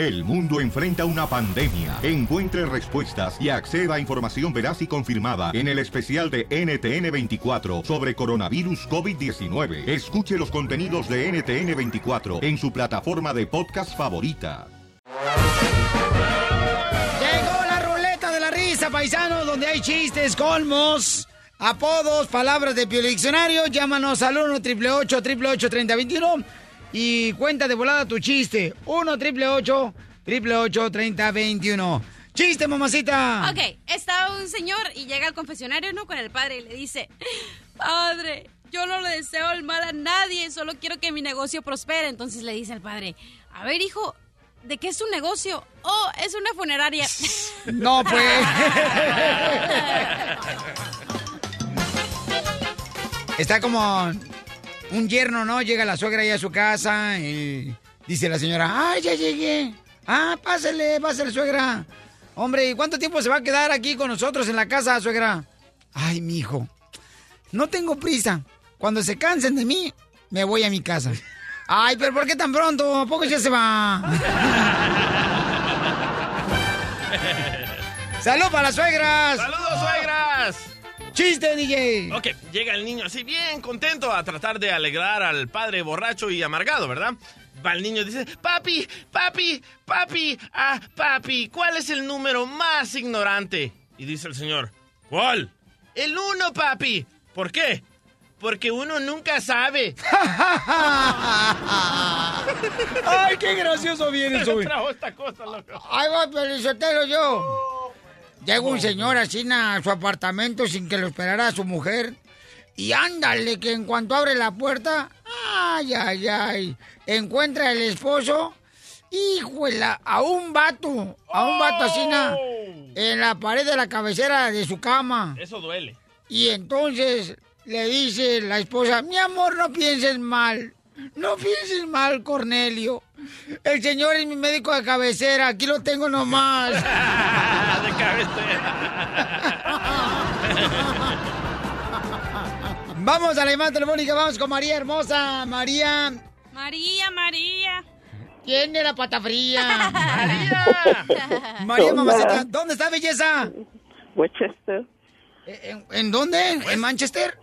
El mundo enfrenta una pandemia. Encuentre respuestas y acceda a información veraz y confirmada en el especial de NTN24 sobre coronavirus COVID-19. Escuche los contenidos de NTN24 en su plataforma de podcast favorita. Llegó la ruleta de la risa, paisanos, donde hay chistes, colmos, apodos, palabras de Pio Diccionario. Llámanos al 1 888 3021 y cuenta de volada tu chiste. 1 888 3021 ¡Chiste, mamacita! Ok, está un señor y llega al confesionario, ¿no? Con el padre y le dice, padre, yo no le deseo el mal a nadie, solo quiero que mi negocio prospere. Entonces le dice al padre, a ver, hijo, ¿de qué es tu negocio? Oh, es una funeraria. No, pues. Está como un yerno, ¿no? Llega la suegra ahí a su casa y dice la señora, ¡ay, ya llegué! Ah, pásale, pásale, suegra. Hombre, ¿y cuánto tiempo se va a quedar aquí con nosotros en la casa, suegra? Ay, mi hijo, no tengo prisa. Cuando se cansen de mí, me voy a mi casa. Ay, pero ¿por qué tan pronto? ¿A poco ya se va? ¡Salud para las suegras! ¡Saludos, suegras! ¡Chiste, DJ! Ok, llega el niño así bien contento a tratar de alegrar al padre borracho y amargado, ¿verdad? Va el niño y dice, papi, papi, papi, ah, papi, ¿cuál es el número más ignorante? Y dice el señor, ¿cuál? El uno, papi. ¿Por qué? Porque uno nunca sabe. ¡Ay, qué gracioso vienes hoy! Trajo esta cosa, loco. Ahí va, Pelizotelo, yo. Llega un señor así a su apartamento sin que lo esperara su mujer. Y ándale, que en cuanto abre la puerta, ay, ay, ay, encuentra el esposo, híjole, a un vato, a un vato así na, en la pared de la cabecera de su cama. Eso duele. Y entonces le dice la esposa, mi amor, no pienses mal. No pienses mal, Cornelio. El señor es mi médico de cabecera. Aquí lo tengo nomás. de cabecera. Vamos a la llamada telefónica. Vamos con María Hermosa. María. María, María. Tiene la pata fría. María. María Mamacita. ¿Dónde está, belleza? Westchester. ¿En, en dónde? ¿En Manchester?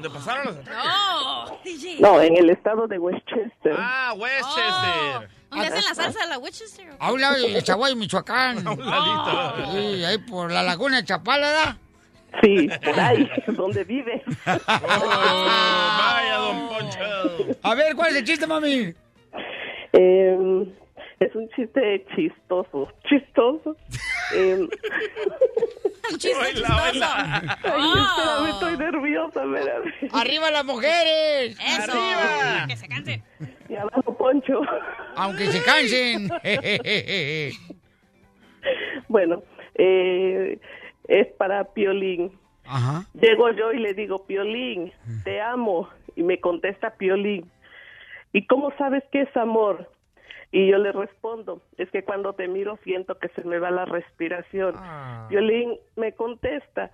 ¿Dónde pasaron los No, DJ. No, en el estado de Westchester. Ah, Westchester. ¿Dónde hacen la salsa de la Winchester? A un lado de Chaguay, Michoacán. A un ladito. Sí, ahí por la laguna de Chapala, ¿verdad? Sí, por ahí, donde vive. Oh, vaya, don Poncho. A ver, ¿cuál es el chiste, mami? Eh, es un chiste chistoso. Chistoso. Eh, Chiste Oíla, chistoso. oíla. ay, espérame, estoy nerviosa, espérame. ¡Arriba las mujeres! Eso. Arriba. Que se canse. Y abajo, Poncho. Aunque se cansen. Bueno, eh, es para Piolín. Ajá. Llego yo y le digo, Piolín, te amo. Y me contesta Piolín. ¿Y cómo sabes que es amor? Y yo le respondo, es que cuando te miro siento que se me va la respiración. Piolín me contesta,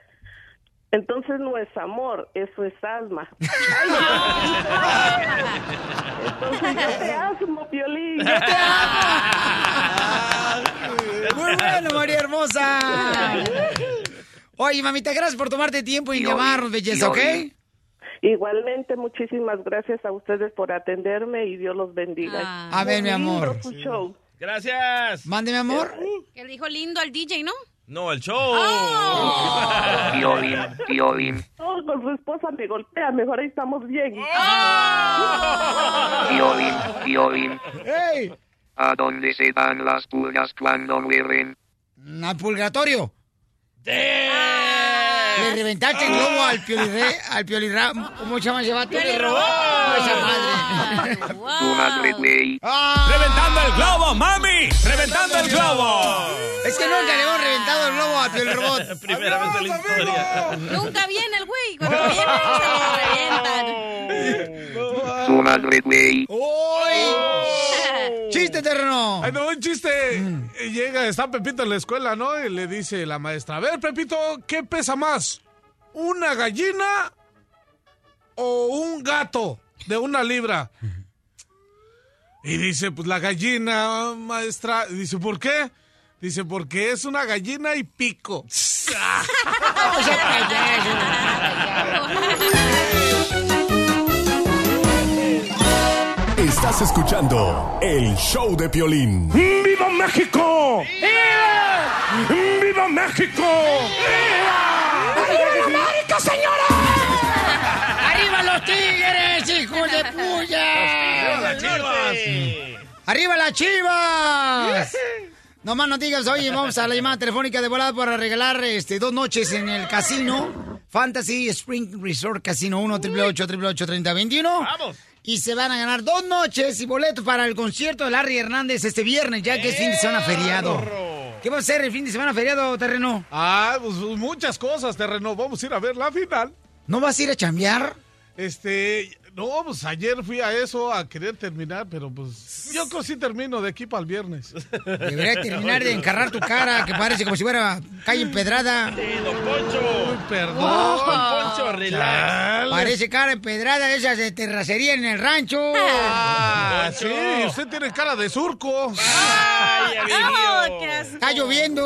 entonces no es amor, eso es alma. Ay, no. entonces yo te Piolín. yo te Muy bueno, María Hermosa. Oye, mamita, gracias por tomarte tiempo y llamarnos, belleza, ¿ok? Igualmente, muchísimas gracias a ustedes por atenderme y Dios los bendiga. Ah. A ver, mi amor. Show. Gracias. Mande, mi amor. Que le dijo lindo al DJ, ¿no? No, el show. Oh. Piolín, Piolín, No, con su esposa me golpea, mejor ahí estamos bien. Piolín, Piolín. ¡Ey! ¿A dónde se van las pulgas cuando mueren? Al purgatorio. Le reventaste el globo al piolirre, al piolirra. ¿Cómo se llama ese vato? Le robó esa madre. Güey. ¡Ah! ¡Reventando el globo, mami! ¡Reventando el globo! Es que nunca le hemos reventado el globo a Piolirrobot. Primera vez en la historia. Nunca viene el güey. Cuando viene, se lo revientan. Tu madre, güey. ¡Uy! ¡Chiste, terreno! Ay, no, un chiste. Eh, Llega, está Pepito en la escuela, ¿no? Y le dice la maestra, a ver, Pepito, ¿qué pesa más? ¿Una gallina o un gato de una libra? Y dice, pues la gallina, maestra. Dice, ¿por qué? Dice, porque es una gallina y pico. Estás escuchando el show de Piolín. ¡Viva México! ¡Viva! ¡Viva México! ¡Arriba tigres, hijos de puya! ¡Arriba las chivas! No más no digas, oye, vamos a la llamada telefónica de volada para regalar este, dos noches en el casino Fantasy Spring Resort Casino 1 888 3021 ¡Vamos! Y se van a ganar dos noches y boletos para el concierto de Larry Hernández este viernes, ya que es fin de semana feriado. ¿Qué va a ser el fin de semana feriado, terreno? Ah, pues muchas cosas, terreno. Vamos a ir a ver la final. ¿No vas a ir a chambear? Este, no, pues ayer fui a eso a querer terminar, pero pues yo creo que sí termino de aquí para el viernes. Debería terminar de encarrar tu cara, que parece como si fuera calle empedrada. Sí, don Poncho. Uy, perdón. Don Poncho, relax. Parece cara empedrada esas de terracería en el rancho. Ah, sí, usted tiene cara de surco. Ay, ya ¡Oh, qué asco! Está lloviendo.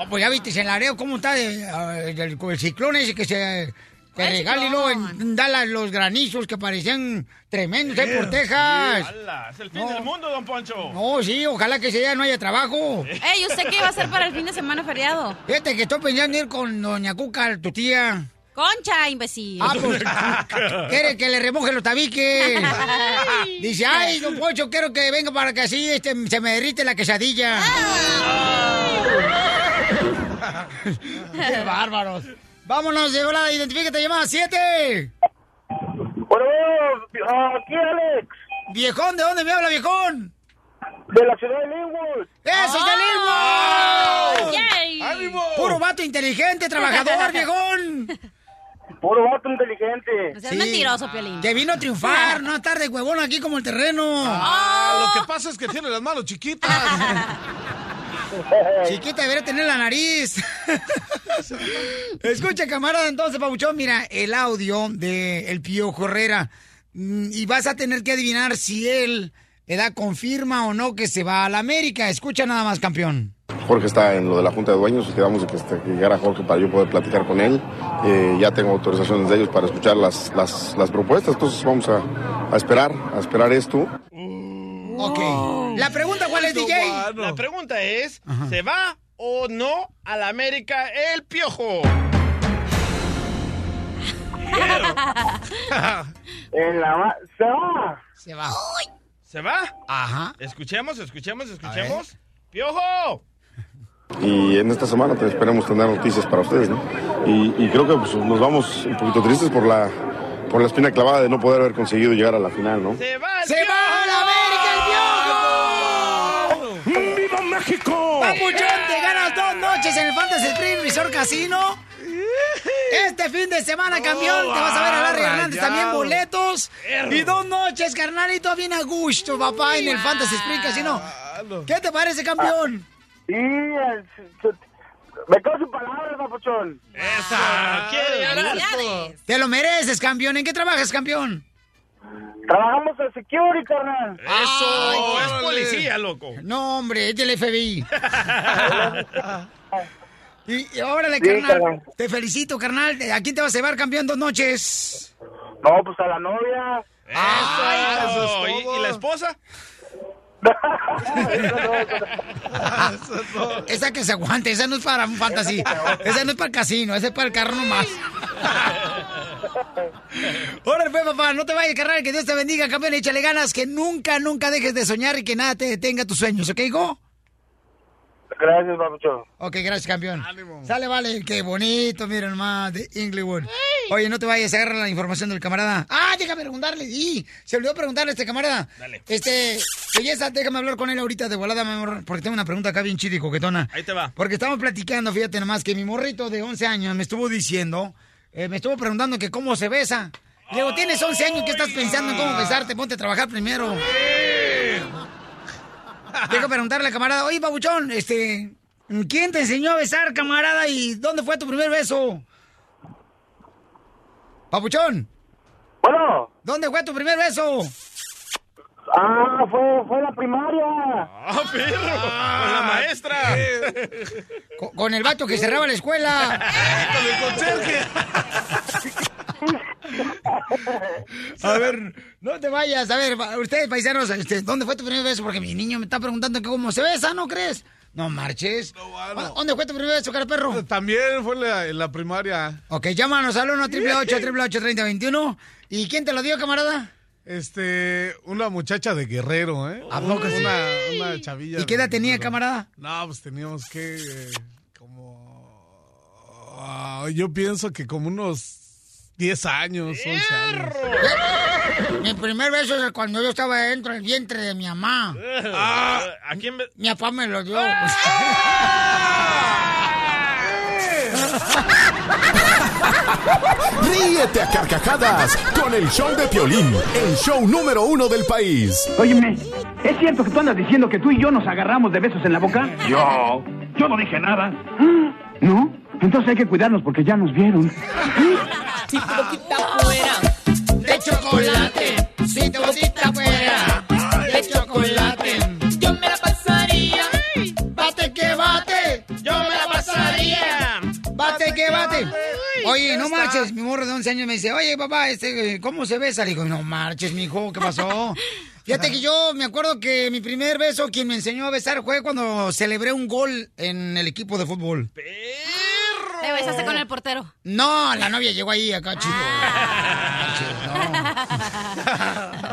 Oh, pues ya viste en Laredo cómo está ah, el, con el ciclón ese que se que ¿Cuál regala y luego en Dallas los granizos que parecían tremendos ahí por Texas. Es el fin No. del mundo, don Poncho. No, sí, ojalá que ese día no haya trabajo. Ey, ¿usted qué iba a hacer para el fin de semana feriado? Fíjate que estoy pensando en ir con doña Cuca, tu tía. Concha, imbécil. Ah, pues, quiere que le remoje los tabiques. Dice, ay, don Poncho, quiero que venga para que así este, se me derrite la quesadilla. ¡Qué bárbaros! Vámonos, de volada, identifícate, llamada 7. Bueno, aquí Alex, Viejón, ¿de dónde me habla, viejón? de la ciudad de Linwood. ¡Eso es de ¡Oh! Linwood! ¡Yay! ¡Ánimo! Puro vato inteligente, trabajador, viejón. Puro vato inteligente. No seas mentiroso, Piolín. Que vino a triunfar, no a estar de huevón aquí como el terreno. Ah, lo que pasa es que tiene las manos chiquitas. Chiquita, debería tener la nariz. Escucha, camarada, entonces, Pabuchón, mira, el audio de El Pío Herrera. Mm, Y vas a tener que adivinar si él le da confirma o no que se va a la América. Escucha nada más, campeón. Jorge está en lo de la Junta de Dueños y quedamos de que, este, que llegara Jorge para yo poder platicar con él. Eh, ya tengo autorizaciones de ellos para escuchar las, las, las propuestas, entonces vamos a, a esperar, a esperar esto. Ok. La pregunta, ¿cuál es, DJ? La pregunta es, ¿se va o no a la América el piojo? En la ma- se va. Se va. ¿Se va? Ajá. Escuchemos, escuchemos, escuchemos. ¡Piojo! Y en esta semana te- esperemos tener noticias para ustedes, ¿no? Y, y creo que pues, nos vamos un poquito tristes por la, por la espina clavada de no poder haber conseguido llegar a la final, ¿no? ¡Se va ¡Se va a la Papuchón, te ganas dos noches en el Fantasy Spring Resort Casino. Este fin de semana, campeón, te vas a ver a Larry Hernández rayado. también boletos. Y dos noches, carnalito, bien a gusto, papá, en el Fantasy Spring Casino. ¿Qué te parece, campeón? Se- se- me quedo sin palabras, papuchón. ¡Quiere ganar! ¡Felicidades! Te lo mereces, campeón. ¿En qué trabajas, campeón? Trabajamos en security, carnal. ¡Eso! es órale. policía, loco. No, hombre, es del FBI. y, y órale, Sí, carnal. carnal. Te felicito, carnal. ¿A quién te vas a llevar, campeón, dos noches? No, pues a la novia. Ah, ¡Eso! eso es ¿Y- todo. ¿Y, la esposa? Esa que se aguante, esa no es para un fantasy. Esa no es para el casino, esa es para el carro nomás. Órale, pues, papá, no te vayas, carnal, que Dios te bendiga, campeón, échale ganas, que nunca, nunca dejes de soñar y que nada te detenga tus sueños, ¿ok, hijo? Gracias, papuchón. Ok, gracias, campeón. Sale, vale, qué bonito, miren nomás, de Inglewood. Oye, no te vayas, agarra la información del camarada. Ah, déjame preguntarle, y se olvidó preguntarle a este camarada. Dale. Este, belleza, déjame hablar con él ahorita de volada, mi amor, porque tengo una pregunta acá bien chida y coquetona. Ahí te va. Porque estamos platicando, fíjate nomás, que mi morrito de 11 años me estuvo diciendo, eh, me estuvo preguntando que cómo se besa. Le digo, tienes 11 años, ¿qué estás pensando en cómo besarte? Ponte a trabajar primero. Dejo preguntarle, camarada, oye, babuchón, este, ¿quién te enseñó a besar, camarada? ¿Y dónde fue tu primer beso? Papuchón, Bueno, ¿dónde fue tu primer beso? Ah, fue, fue la primaria. ¡Ah, perro! ¡Con la maestra! Con, con el vato que cerraba la escuela. Con el conserje. A ver, no te vayas. A ver, ustedes, paisanos, este, ¿dónde fue tu primer beso? Porque mi niño me está preguntando que cómo se besa, ¿no crees? No marches. ¿Dónde fue tu primer beso, cara perro? También fue la- en la primaria. Ok, llámanos al 1 888 3021 ¿Y quién te lo dio, camarada? Este, una muchacha de Guerrero, ¿eh? ¿A poco sí? Una, una chavilla. ¿Y qué edad tenía, camarada? No, pues teníamos que, eh, como... ah, yo pienso que como unos 10 años, 11 años. Mi primer beso es cuando yo estaba dentro del vientre de mi mamá. Ah, ¿A quién ve- Mi papá me lo dio. Ríete a carcajadas con el show de Piolín, el show número uno del país. Óyeme, ¿es cierto que tú andas diciendo que tú y yo nos agarramos de besos en la boca? Yo, yo no dije nada. ¿No? Entonces hay que cuidarnos porque ya nos vieron. Si tu boquita fuera de chocolate, si tu boquita fuera de chocolate, yo me la pasaría. Bate que bate, yo me la pasaría. Bate que bate. Oye, no marches, mi morro de 11 años me dice, oye, papá, este, ¿cómo se besa? Le digo, no marches, mijo, ¿qué pasó? Fíjate que yo me acuerdo que mi primer beso, quien me enseñó a besar fue cuando celebré un gol en el equipo de fútbol. Te besaste con el portero. No, la novia llegó ahí acá, chico. Ay,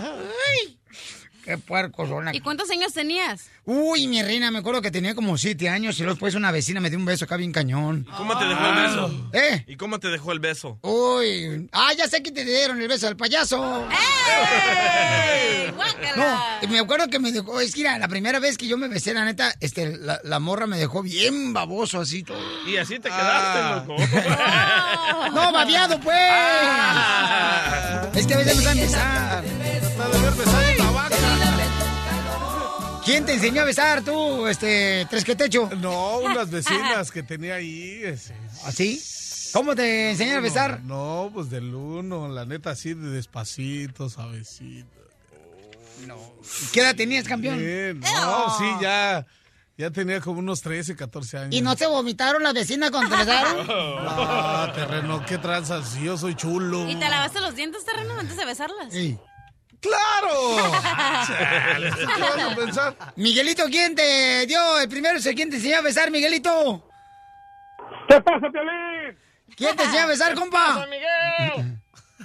qué puercos son aquí. ¿Y cuántos años tenías? Uy, mi reina, me acuerdo que tenía como siete años y luego después una vecina me dio un beso acá bien cañón. ¿Cómo te dejó el beso? ¿Eh? ¿Y cómo te dejó el beso? Uy, ah, ya sé que te dieron el beso al payaso. No, y me acuerdo que me dejó, es que mira, la primera vez que yo me besé, la neta, este, la, la morra me dejó bien baboso así todo. Y así te quedaste, loco. No, babiado, pues. Es que a veces no besar. ¿Quién te enseñó a besar tú, este, tres que techo? No, unas vecinas que tenía ahí. ese. ¿Así? ¿Cómo te enseñaron a besar? No, pues del uno, la neta, así de despacito, suavecito. ¿Qué edad tenías, campeón? Bien, no, sí, ya, ya tenía como unos 13, 14 años. ¿Y no se vomitaron las vecinas cuando te besaron? No, terreno, qué tranzas, si yo soy chulo. ¿Y te lavaste los dientes, terreno, antes de besarlas? Sí. ¡Claro! Chale, ¿qué vas a pensar? Miguelito, ¿quién te dio el primero? ¿Quién te enseñó a besar, Miguelito? ¿Qué pasa, Piolín? ¿Quién te enseñó a besar, compa?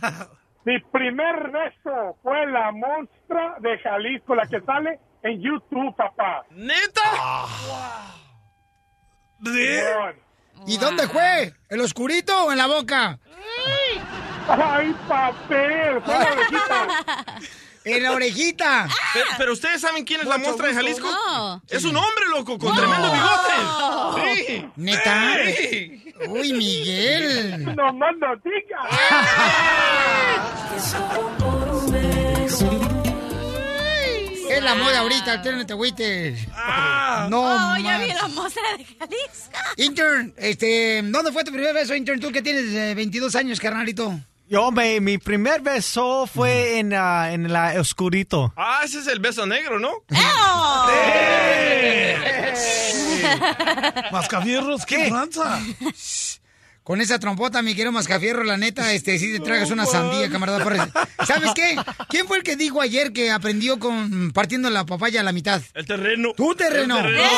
Mi primer beso fue la monstrua de Jalisco, la que sale en YouTube, papá. ¿Neta? Simón. ¿Y dónde fue? ¿El oscurito o en la boca? ¡Ay, papel! Fue la orejita. En la orejita. Pero, pero ustedes saben quién es la muestra de. Jalisco? No. Es un hombre, loco, con tremendo bigote. Sí. ¿Neta? Sí. Uy, Miguel. ¡No digas! Es la moda ahorita, el tren de agüites. No, Oh, ya vi la mostra de Jalisco. Intern, este, ¿dónde fue tu primer beso, Intern? Tú que tienes eh, 22 años, carnalito. Yo, me, mi primer beso fue en, ah, en la oscurito. Ah, ese es el beso negro, ¿no? Mascafierros, ¿qué tranza? Con esa trompota, mi querido Mascafierro, la neta, este, si te tragas una sandía, camarada. ¿Sabes qué? ¿Quién fue el que dijo ayer que aprendió con partiendo la papaya a la mitad? El terreno. ¡Tu terreno! El terreno.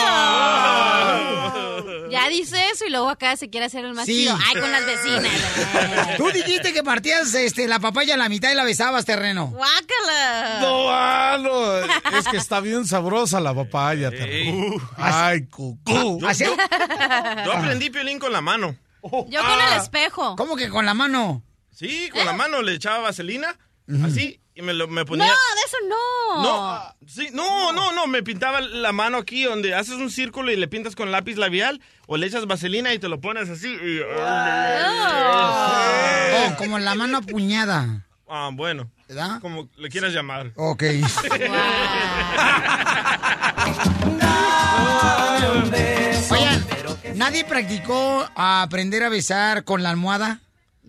Ya dice eso y luego acá se quiere hacer el más Sí. chido. Ay, con las vecinas. Tú dijiste que partías este, la papaya a la mitad y la besabas, terreno. Guácala. No, ah, no. Es que está bien sabrosa la papaya. terreno. Ay, cucú. Así- Yo aprendí piolín con la mano. Yo con el espejo. ¿Cómo que con la mano? Sí, con la mano le echaba vaselina, así, y me, lo, me No, de eso no. No, sí, no, no, no, me pintaba la mano aquí donde haces un círculo y le pintas con lápiz labial o le echas vaselina y te lo pones así. y- Oh, como la mano apuñada. Ah, bueno, ¿Verdad? como le quieras llamar. Ok. Oigan, ¿nadie practicó a aprender a besar con la almohada?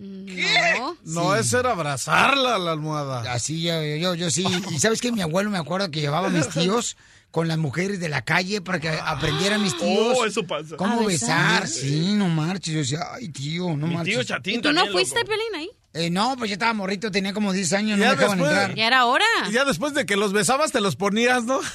No. No, es era abrazarla a la almohada. Así, yo, yo, yo sí. Y sabes que mi abuelo me acuerdo que llevaba a mis tíos con las mujeres de la calle para que aprendieran mis tíos. Oh, eso pasa. ¿Cómo ¿A besar? besar? Sí, no marches. Yo decía, ay, tío, no Mi marches. tío Chatín ¿Y tú no también, fuiste, loco. Piolín, ahí? Eh, no, pues yo estaba morrito, tenía como 10 años, no Ya me dejaban después- entrar. Ya era hora. Y ya después de que los besabas, te los ponías, ¿no?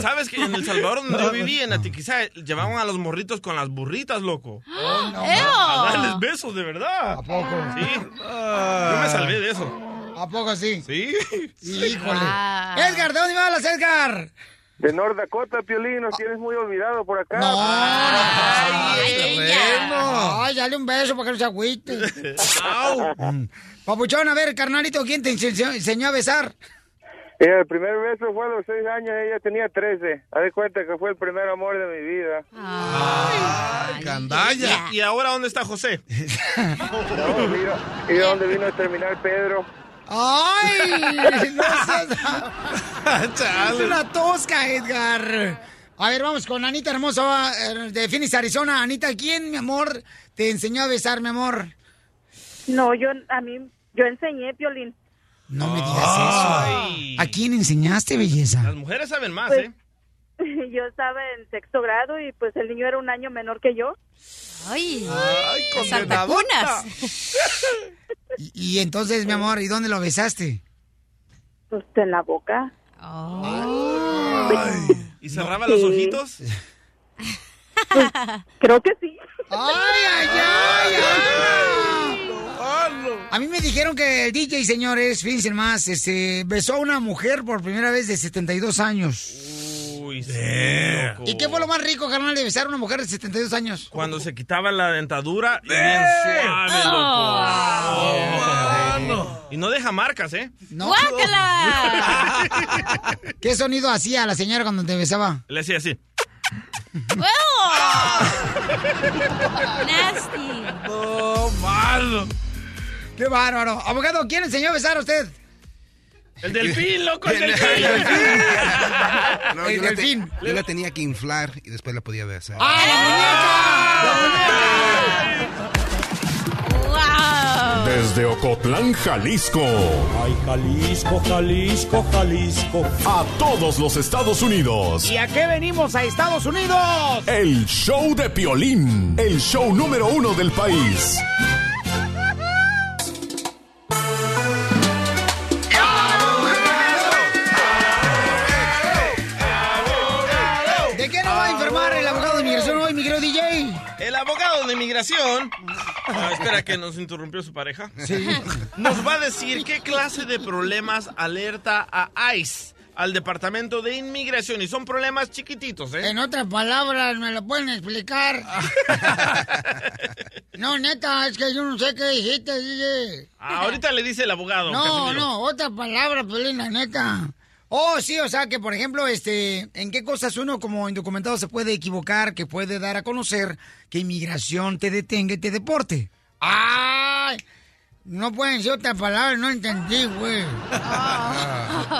¿Sabes que en El Salvador, donde yo viví, en Atiquizá, llevaban a los morritos con las burritas, loco? A darles besos, de verdad. ¿A poco? Sí. Yo me salvé de eso. ¿A poco sí? Sí. Híjole. Ah. Edgar, ¿de dónde hablas, Edgar? De North Dakota, Piolín, nos tienes muy olvidado por acá. No, Ay, ella. Ay, dale un beso para que no se agüite. Mm. Papuchón, a ver, carnalito, ¿quién te enseñó, enseñó a besar? Mira, el primer beso fue a los seis años, ella tenía 13. Haz de cuenta que fue el primer amor de mi vida. Ay, Gandalla. ¿Y ahora dónde está José? No, mira, y de dónde vino a terminar Pedro. ¡Ay! No seas... Es una tosca, Edgar. A ver, vamos con Anita Hermosa eh, de Phoenix, Arizona. Anita, ¿quién, mi amor, te enseñó a besar, mi amor? No, yo, a mí, yo enseñé, Piolín. No me digas eso. ¿A quién enseñaste, belleza? Las mujeres saben más, Pues- ¿eh? Yo estaba en sexto grado y pues el niño era un año menor que yo. Ay, Ay, saltacunas. Y, y entonces, mi amor, ¿y dónde lo besaste? Pues en la boca. ¿Y cerraba los ojitos? Creo que sí. ¡Ay, ay, ay! ay! A mí me dijeron que el DJ, señores, fíjense más, este, besó a una mujer por primera vez de 72 años. Uy, sí, loco. ¿Y qué fue lo más rico, carnal, de besar a una mujer de 72 años? Cuando se quitaba la dentadura, y bien suave, loco. Y no deja marcas, ¿eh? No. ¡Guácala! ¿Qué sonido hacía la señora cuando te besaba? Le hacía así. Nasty. No, malo. ¡Qué bárbaro! Abogado, ¿quién enseñó a besar a usted? El delfín, loco, el El delfín. No, El yo, la te- delfín. yo la tenía que inflar y después la podía besar. ¡Wow! Desde Ocotlán, Jalisco. Ay, Jalisco, Jalisco, Jalisco. A todos los Estados Unidos. ¿Y a qué venimos a Estados Unidos? El show de Piolín. El show número uno del país. ¿De inmigración. Ah, espera que nos interrumpió su pareja. Sí. Nos va a decir qué clase de problemas alerta a ICE, al Departamento de Inmigración. Y son problemas chiquititos, ¿eh? En otras palabras, ¿me lo pueden explicar? no, neta, es que yo no sé qué dijiste, DJ. Ah, ahorita le dice el abogado. No, Casimiro. no, otra palabra, Pelina, neta. Oh, sí, o sea que, por ejemplo, este, ¿en qué cosas uno como indocumentado se puede equivocar, que puede dar a conocer que inmigración te detenga y te deporte? ¡Ay! No pueden decir otra palabra, no entendí, güey.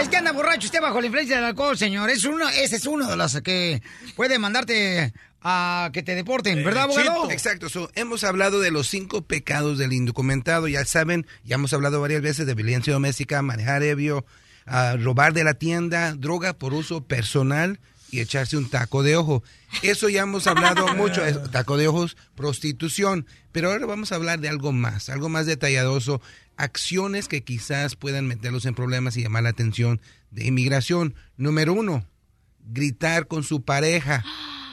Es que anda borracho usted bajo la influencia del alcohol, señor. Es uno, ese es uno de los que puede mandarte a que te deporten, ¿verdad, abogado? Exacto. so, hemos hablado de los cinco pecados del indocumentado. Ya saben, ya hemos hablado varias veces de violencia doméstica, manejar ebrio, ah, robar de la tienda, droga por uso personal y echarse un taco de ojo. Eso ya hemos hablado mucho, es- taco de ojos, prostitución. Pero ahora vamos a hablar de algo más, algo más detalladoso, acciones que quizás puedan meterlos en problemas y llamar la atención de inmigración. Número uno, gritar con su pareja.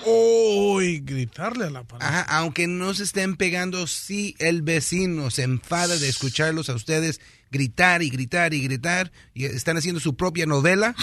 Uy, gritarle a la pareja. Ajá, aunque no se estén pegando, si el vecino se enfada de escucharlos a ustedes gritar y gritar y gritar y están haciendo su propia novela,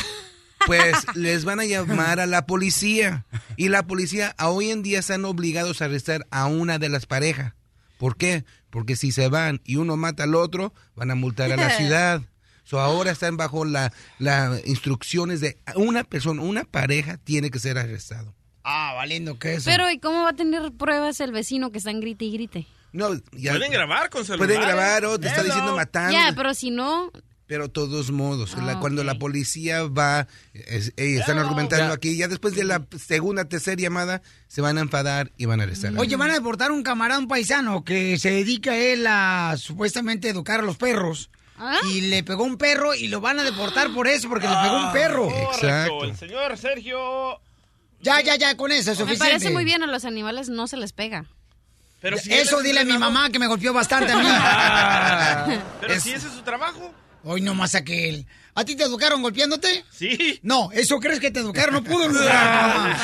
pues les van a llamar a la policía. Y la policía a hoy en día están obligados a arrestar a una de las parejas. ¿Por qué? Porque si se van y uno mata al otro, van a multar a la ciudad. So ahora están bajo las la instrucciones de una persona, una pareja tiene que ser arrestado. Ah, valiendo que eso. Pero, ¿y cómo va a tener pruebas el vecino que está en grite y grite? No, ya- Pueden grabar con celular. Pueden grabar o te está diciendo matando. Ya, pero si no, Pero todos modos, la- Ah, cuando la policía va, es- están Ah, argumentando aquí, ya después de la segunda, tercera llamada, se van a enfadar y van a arrestar. Oye, van a deportar un camarada, un paisano, que se dedica él a supuestamente educar a los perros. Y le pegó un perro y lo van a deportar por eso, porque le pegó un perro. Correcto. El señor Sergio. Ya, ya, ya, con eso es Me suficiente. parece muy bien, a los animales no se les pega. Pero si él Eso es dile a mi mamá que me golpeó bastante a mí. Pero si ese es su trabajo. Hoy no más aquel. ¿A ti te educaron golpeándote? Sí. No, eso crees que te educaron, no pudo educar.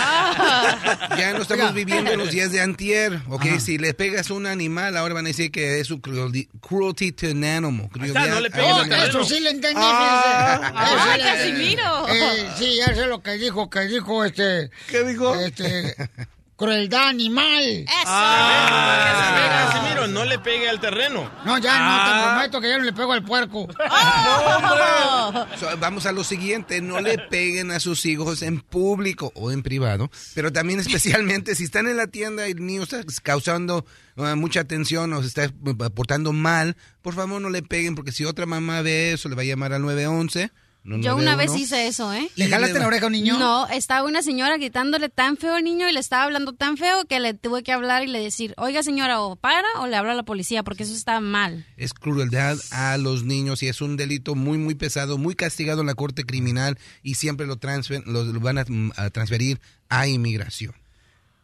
Ya no estamos Oiga. viviendo en los días de antier, ¿ok? Si le pegas a un animal, ahora van a decir que es su cruelty, cruelty to an animal. crueldad no le un Oh, animal. eso sí le entendí, Ah. Ah, Casimiro. Eh, sí, ya sé lo que dijo, que dijo este... ¿Qué dijo? Este... Crueldad animal. Ah, Casimiro, no le pegue al terreno. No, ya Ah. no, te prometo que ya no le pego al puerco. So, vamos a lo siguiente, no le peguen a sus hijos en público o en privado, pero también especialmente si están en la tienda y el niño está causando uh, mucha atención o se está uh, portando mal, por favor no le peguen porque si otra mamá ve eso le va a llamar al 911. No Yo una 911. vez hice eso, ¿eh? ¿Le jalaste la oreja a un niño? No, estaba una señora gritándole tan feo al niño y le estaba hablando tan feo que le tuve que hablar y le decir, oiga señora, o para o le hablo a la policía porque eso está mal. Es crueldad a los niños y es un delito muy, muy pesado, muy castigado en la corte criminal y siempre lo, transfer- lo, lo van a, a transferir a inmigración.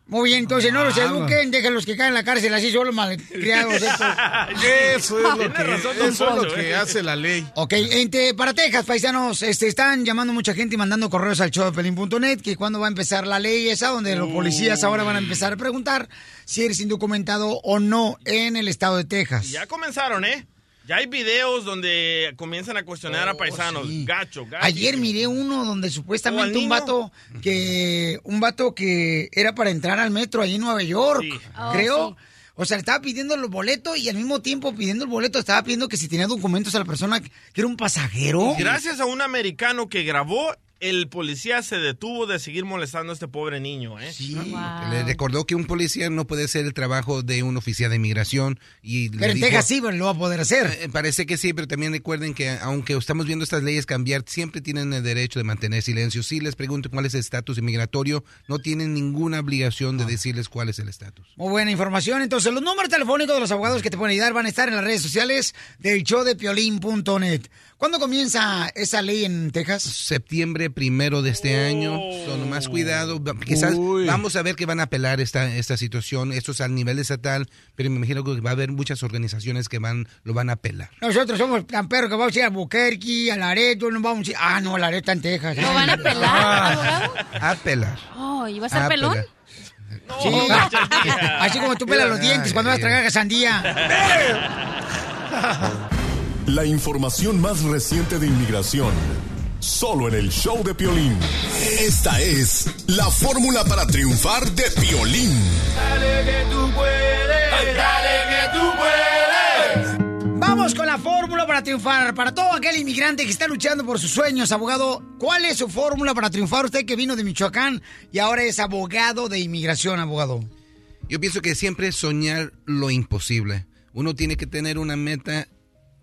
Muy bien, entonces no los eduquen, déjenlos que caen en la cárcel así solo malcriados. Eso es lo que, razón, don eso es lo Poncho, que ¿eh? hace la ley. Ok, ente, para Texas, paisanos, este, están llamando mucha gente y mandando correos al showdepelín.net que cuándo va a empezar la ley esa, donde los policías ahora van a empezar a preguntar si eres indocumentado o no en el estado de Texas. Ya comenzaron, ¿eh? Ya hay videos donde comienzan a cuestionar a paisanos. Gacho, gacho. Ayer miré uno donde ¿O al supuestamente un niño? vato que un vato que era para entrar al metro ahí en Nueva York, Oh, creo. sí. O sea, estaba pidiendo los boletos y al mismo tiempo pidiendo el boleto estaba pidiendo que si tenía documentos a la persona que era un pasajero. Gracias a un americano que grabó, el policía se detuvo de seguir molestando a este pobre niño, ¿eh? Le recordó que un policía no puede hacer el trabajo de un oficial de inmigración y le Pero en Texas sí, lo va a poder hacer. Eh, Parece que sí, pero también recuerden que aunque estamos viendo estas leyes cambiar, siempre tienen el derecho de mantener silencio. Si les pregunto cuál es el estatus inmigratorio, no tienen ninguna obligación de decirles cuál es el estatus. Muy buena información. Entonces, los números telefónicos de los abogados que te pueden ayudar van a estar en las redes sociales del show de piolín.net. ¿Cuándo comienza esa ley en Texas? Septiembre primero de este año, son más cuidado. Quizás Uy. vamos a ver que van a apelar esta, esta situación. Esto es a nivel estatal, pero me imagino que va a haber muchas organizaciones que van lo van a apelar. Nosotros somos camperos que vamos a ir a Buquerque, a Laredo, no vamos a ir. Ah, no, Laredo está en Texas. ¿Lo van a pelar, abogado? Apelar. Oh, ¿y va a Ah, pelón? pelar. Sí. Así como tú pelas los dientes cuando vas a tragar sandía. La información más reciente de inmigración. Solo en el show de Piolín. Esta es la fórmula para triunfar de Piolín. Dale que tú puedes, dale que tú puedes. Vamos con la fórmula para triunfar. Para todo aquel inmigrante que está luchando por sus sueños, abogado, ¿cuál es su fórmula para triunfar? Usted que vino de Michoacán y ahora es abogado de inmigración, abogado. Yo pienso que siempre soñar lo imposible. Uno tiene que tener una meta,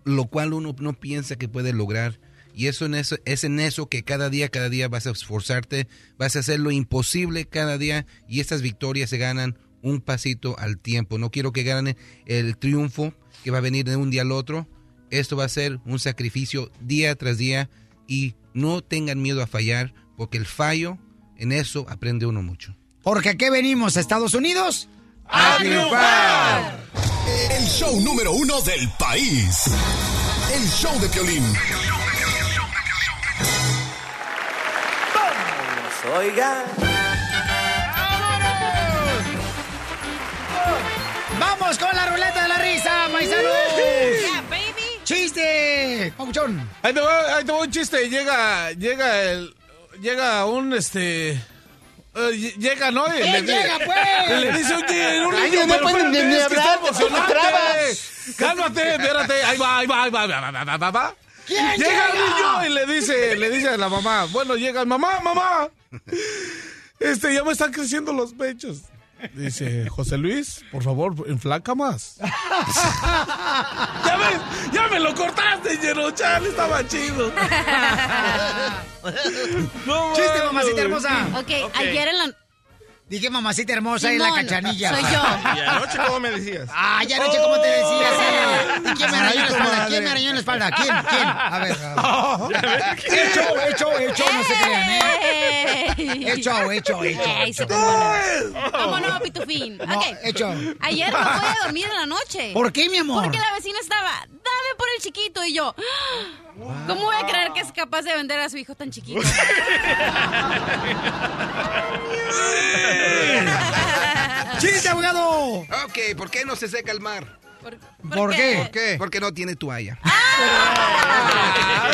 lo cual uno no piensa que puede lograr. Y eso, en eso es en eso que cada día, cada día vas a esforzarte, vas a hacer lo imposible cada día y estas victorias se ganan un pasito al tiempo. No quiero que ganen el triunfo que va a venir de un día al otro. Esto va a ser un sacrificio día tras día y no tengan miedo a fallar porque el fallo, en eso aprende uno mucho. Porque aquí venimos a Estados Unidos. ¡A triunfar! El show número uno del país. El show de Piolín. Oiga. ¡Vamos con la ruleta de la risa, paisanos! Yeah, baby. ¡Chiste! ¡Papuchón! Ahí te va, ahí te va un chiste. Llega, llega el, llega un este. Eh, llega, ¿no? Y ¿Quién di- llega, pues? Le dice, oye, un Ay, niño, no pueden ni hablar, trabas. Cálmate, espérate. Ahí va, ahí va, ahí va, va, va, va, va, va. ¿Quién llega llega? el niño y le dice, le dice a la mamá, bueno, llega, mamá, mamá, este, ya me están creciendo los pechos. Dice, José Luis, por favor, enflaca más. ya ves, ya me lo cortaste, Jero, chale, estaba chido. No Chiste, mamacita hermosa. Ok, ayer en la... Dije mamacita hermosa y la cachanilla. soy yo. ¿Y anoche cómo me decías? Ah, ya anoche, ¿cómo te decías? ¿Y quién me arañó en la espalda? ¿Quién me arañó en la espalda? ¿Quién? ¿Quién? A ver. Hecho, hecho, hecho, no se crean, ¿eh? Hecho, hecho, hecho. Vámonos, pitufín. Ok. hecho. Ayer no pude dormir en la noche. ¿Por qué, mi amor? Porque la vecina estaba, dame por el chiquito. Y yo, ¿cómo voy a creer que es capaz de vender a su hijo tan chiquito? ¡Chiste, abogado! Ok, ¿por qué no se seca el mar? ¿Por qué? ¿Por qué? Porque no tiene toalla.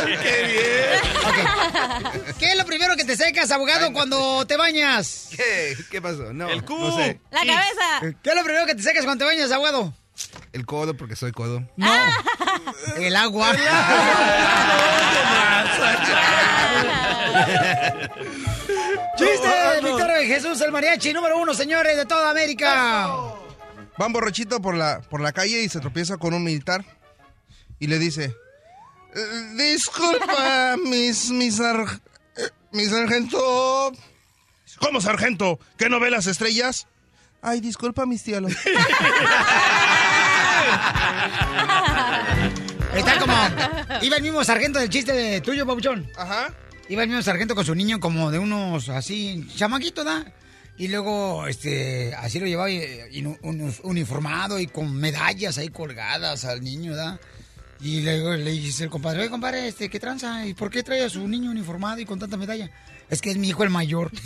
¡Qué bien! ¿Qué es lo primero que te secas, abogado, cuando te bañas? ¿Qué? ¿Qué pasó? No, El no sé. La cabeza. ¿Qué es lo primero que te secas cuando te bañas, abogado? El codo, porque soy codo. No. El agua. ¡Chiste! Víctor Jesús, el mariachi número uno, señores, de toda América. Va un borrachito por la, por la calle y se tropieza con un militar y le dice, "Eh, disculpa, mis, mis, eh, mi sargento. ¿Cómo sargento? ¿Que no ve las estrellas? Ay, disculpa, mis cielos. Está como. Iba el mismo sargento del chiste de tuyo, Pabuchón. Ajá. Iba el mismo sargento con su niño, como de unos así, chamaquito, ¿da? Y luego, este, así lo llevaba uniformado y con medallas ahí colgadas al niño, ¿da? Y luego le dice el compadre, oye, compadre, este, ¿qué tranza? ¿Y por qué trae a su niño uniformado y con tanta medalla? Es que es mi hijo el mayor.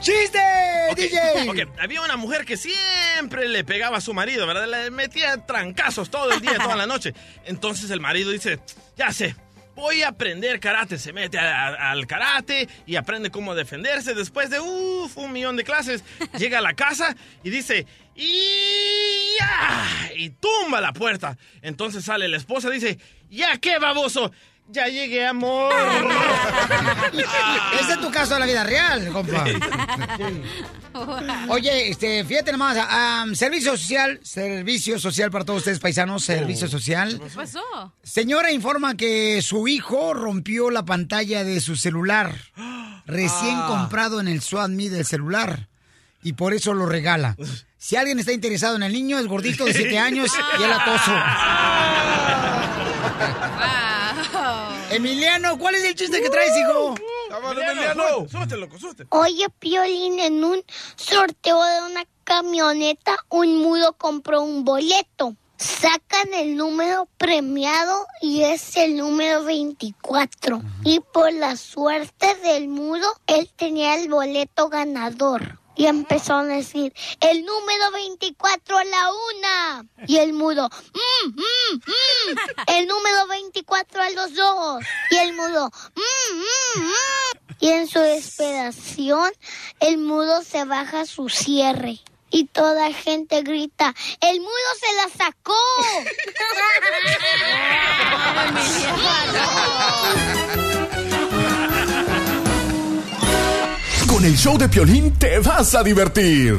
¡Chiste, DJ! Ok, había una mujer que siempre le pegaba a su marido, ¿verdad? Le metía trancazos todo el día, toda la noche. Entonces el marido dice, ya sé, voy a aprender karate. Se mete a- a- al karate y aprende cómo defenderse. Después de uf, un millón de clases, llega a la casa y dice, y ya, y tumba la puerta. Entonces sale la esposa y dice, ya qué baboso, ya llegué, amor. Ese es tu caso de la vida real, compa. Oye, este, fíjate nomás, servicio social, servicio social para todos ustedes paisanos, servicio social. ¿Qué pasó? Señora informa que su hijo rompió la pantalla de su celular, recién Ah. comprado en el SWAT Me del celular, y por eso lo regala. Si alguien está interesado en el niño, es gordito de 7 años y el atoso. Emiliano, ¿cuál es el chiste que traes, hijo? Emiliano, súbete, loco, súbete. Oye, Piolín, en un sorteo de una camioneta, un mudo compró un boleto. Sacan el número premiado y es el número 24. Y por la suerte del mudo, él tenía el boleto ganador. Y empezó a decir, el número 24 a la una. Y el mudo, "Mm, mm, mm". el número 24 a los dos. Y el mudo, "Mm, mm, mm". Y en su desesperación, el mudo se baja su cierre. Y toda gente grita, ¡el mudo se la sacó! Con el show de Piolín te vas a divertir.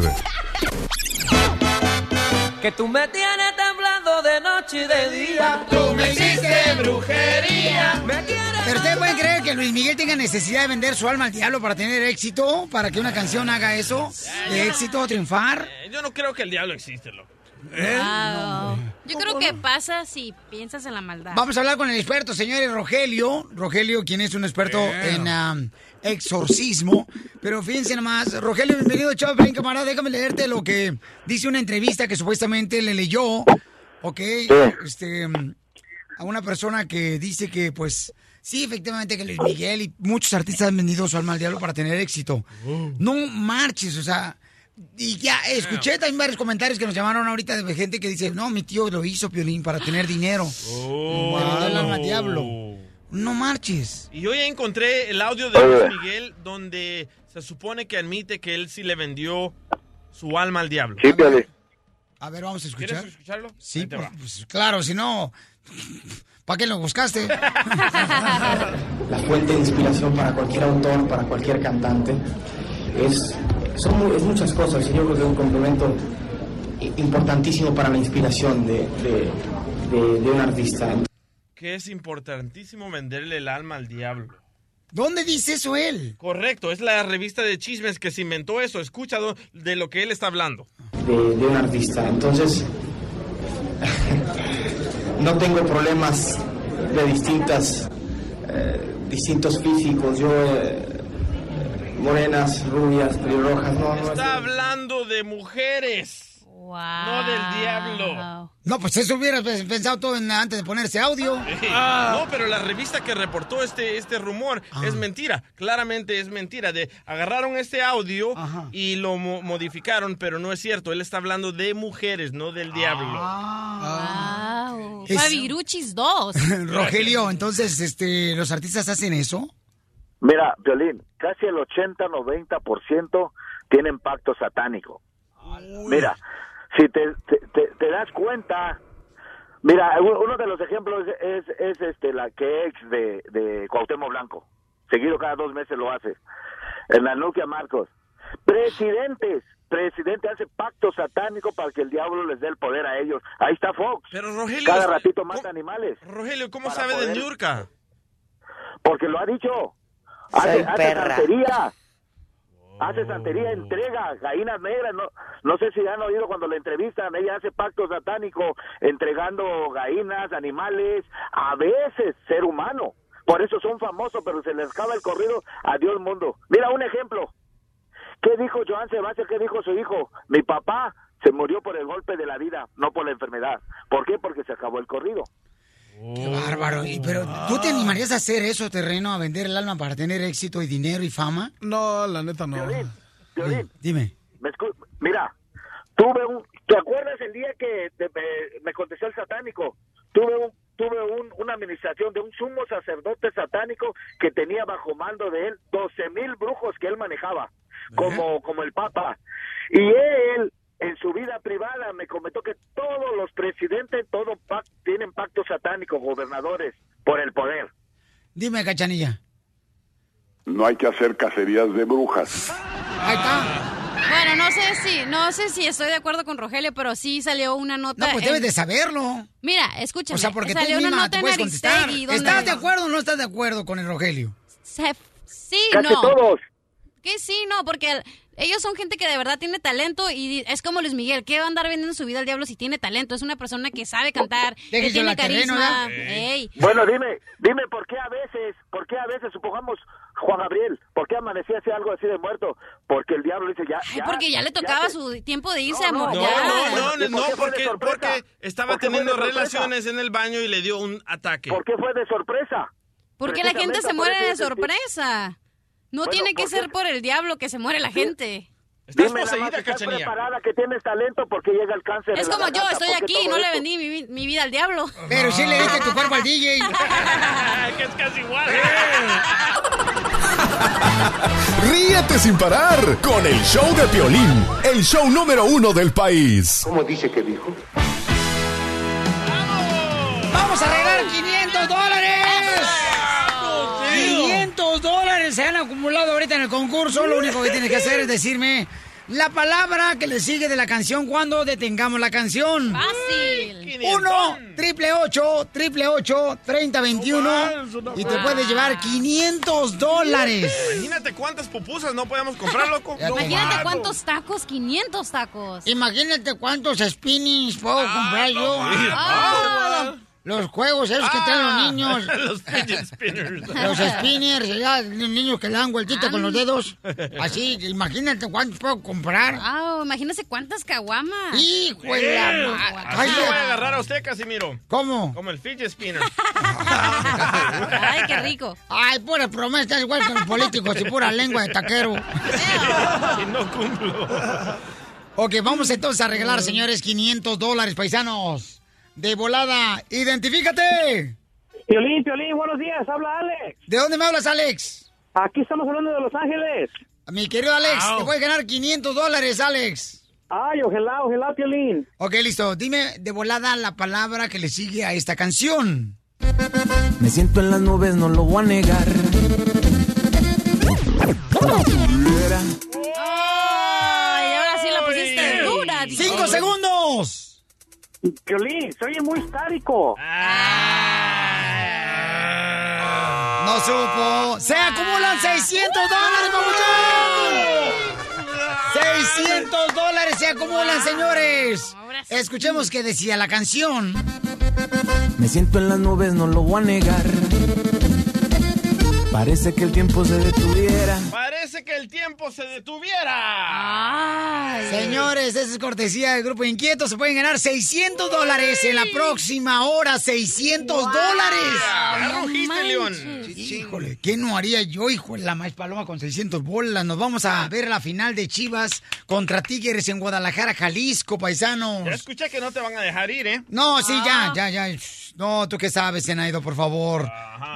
Que tú me tienes temblando de noche y de día. Tú me hiciste brujería. Me tienes ¿Pero ustedes pueden creer que Luis Miguel tenga necesidad de vender su alma al diablo para tener éxito? ¿Para que una canción haga eso? ¿De éxito, triunfar? Eh, Yo no creo que el diablo existe, loco. Wow. Yo creo que pasa si piensas en la maldad. Vamos a hablar con el experto, señores Rogelio. Rogelio, quien es un experto en um, exorcismo. Pero fíjense nomás, Rogelio, bienvenido, chavo, ven, camarada. Déjame leerte lo que dice una entrevista que supuestamente le leyó, ¿ok? Este, a una persona que dice que, pues, sí, efectivamente, que Luis Miguel y muchos artistas han vendido su alma al diablo para tener éxito. No marches, o sea. Y ya, escuché también varios comentarios que nos llamaron ahorita de gente que dice, no, mi tío lo hizo, Piolín, para tener dinero. Oh. Alma al diablo. No marches. Y yo ya encontré el audio de Luis Miguel donde se supone que admite que él sí le vendió su alma al diablo. A ver, vamos a escuchar. ¿Quieres escucharlo? Sí, pues, pues, claro, si no, ¿Para qué lo buscaste? La fuente de inspiración para cualquier autor, para cualquier cantante, es, son es muchas cosas y yo creo que es un complemento importantísimo para la inspiración de, de- de- de un artista. Que es importantísimo venderle el alma al diablo. ¿Dónde dice eso él? Correcto, es la revista de chismes que se inventó eso. Escucha de lo que él está hablando. de, de un artista. Entonces, no tengo problemas de distintas, eh, distintos físicos. Yo, eh, morenas, rubias, pelirrojas, no, no es- Está hablando de mujeres. No del diablo. No, pues eso hubieras pensado todo en- antes de poner ese audio. No, pero la revista que reportó este, este rumor es mentira. Claramente es mentira. De, agarraron este audio y lo mo- modificaron, pero no es cierto. Él está hablando de mujeres, no del diablo. Wow. Es- Fabiruchis 2. Rogelio, entonces, este, ¿los artistas hacen eso? Mira, Violín, casi el 80-90% tienen pacto satánico. Mira, si te, te, te- te das cuenta, mira, uno de los ejemplos es, es este la que ex de, de Cuauhtémoc Blanco. Seguido cada dos meses lo hace. En la Nuquia Marcos. Presidentes, presidente hace pacto satánico para que el diablo les dé el poder a ellos. Ahí está Fox. Pero Rogelio, Cada ratito mata animales. Rogelio, ¿cómo sabe de Niurka? Porque lo ha dicho. Hace, hace santería. Hace santería, entrega gallinas negras. No, no sé si han oído cuando la entrevistan. Ella hace pacto satánico entregando gallinas, animales, a veces ser humano. Por eso son famosos, pero se les acaba el corrido a Dios mundo. Mira un ejemplo. ¿Qué dijo Joan Sebastián? ¿Qué dijo su hijo? Mi papá se murió por el golpe de la vida, no por la enfermedad. ¿Por qué? Porque se acabó el corrido. Qué bárbaro. Y, pero, ¿tú te animarías a hacer eso, terreno, a vender el alma para tener éxito y dinero y fama? No, la neta no. Violín, Dime. Me escu- Mira, tuve un... ¿Te acuerdas el día que te- me, me contestó el satánico? Tuve un tuve un- una administración de un sumo sacerdote satánico que tenía bajo mando de él 12 mil brujos que él manejaba, como, como el Papa. Y él, en su vida privada, me comentó que todos los presidentes todo pac- tienen pacto satánico, gobernadores, por el poder. Dime, cachanilla. No hay que hacer cacerías de brujas. Ahí está. Bueno, no sé si, no sé si estoy de acuerdo con Rogelio, pero sí salió una nota. No, pues en- debes de saberlo. Mira, escúchame. O sea, porque tú salió una misma nota te en puedes contestar. Donde- ¿Estás de acuerdo o no estás de acuerdo con el Rogelio? Se- sí, Casi no. todos. Que sí, no, porque ellos son gente que de verdad tiene talento y es como Luis Miguel, ¿qué va a andar vendiendo su vida al diablo si tiene talento? Es una persona que sabe cantar, que tiene terreno, carisma. Bueno, dime, dime por qué a veces, por qué a veces, supongamos, Juan Gabriel, ¿por qué amanecía así algo así de muerto? Porque el diablo dice ya. Ay, porque ya le tocaba su tiempo de irse, No, amor. no, ya. ¿Por No, no, no, de porque, porque estaba ¿Por qué fue de teniendo relaciones en el baño y le dio un ataque. ¿Por qué fue de sorpresa? Porque la gente se muere de sorpresa. No Bueno, tiene que ser por el diablo que se muere la gente. Dime nada más, ¿estás preparada que tienes talento porque llega el cáncer Es como yo, garganta? estoy ¿Por qué aquí, todo no le vendí mi, mi vida al diablo. Pero sí le diste tu cuerpo al DJ. que es casi igual. Ríete sin parar con el show de Piolín, el show número uno del país. ¿Cómo dice que dijo? ¡Vamos a regalar 500 dólares! 500 dólares se han acumulado ahorita en el concurso. Lo único que tienes que hacer es decirme la palabra que le sigue de la canción cuando detengamos la canción. Fácil. 1 triple 8 triple 8 30 21 y te puedes llevar 500 dólares. Imagínate cuántas pupusas no podemos comprar, loco. Imagínate cuántos tacos, 500 tacos. Imagínate cuántos spinnings puedo comprar yo. Ah. Los juegos esos que traen los niños. los fidget spinners. Los spinners, ya, los niños que le dan vueltita con los dedos. Así, imagínate cuántos puedo comprar. Ah, imagínese cuántas caguamas. Hijo de la ma- Así lo voy a agarrar a usted, Casimiro. ¿Cómo? Como el fidget spinner. Ay, qué rico. Ay, pura promesa, igual que los políticos y pura lengua de taquero. y no cumplo. Ok, vamos entonces a regalar, señores, 500 dólares, paisanos. De volada, identifícate. Piolín, Piolín, buenos días, habla Alex. ¿De dónde me hablas, Alex? Aquí estamos hablando de Los Ángeles. Mi querido Alex, te puedes ganar 500 dólares, Alex. Ay, ojalá, ojalá, Piolín. Ok, listo. Dime de volada la palabra que le sigue a esta canción. Me siento en las nubes, no lo voy a negar. Ay, ahora sí la pusiste dura. ¡Cinco segundos! Piolín, se oye muy estático. No supo. Se acumulan 600 dólares, papuchón. 600 dólares se acumulan, señores. Escuchemos qué decía la canción. Me siento en las nubes, no lo voy a negar. Parece que el tiempo se detuviera. Parece que el tiempo se detuviera. Señores, esa es cortesía del Grupo Inquieto. Se pueden ganar 600 dólares en la próxima hora. 600 dólares. Ya rugiste, León. Híjole, ¿qué no haría yo, hijo de la maíz paloma, con 600 bolas? Nos vamos a ver la final de Chivas contra Tigres en Guadalajara, Jalisco, paisanos. Ya escuché que no te van a dejar ir, ¿eh? No, sí, ya, ya, ya. Shh, No, tú qué sabes, Senaido, por favor.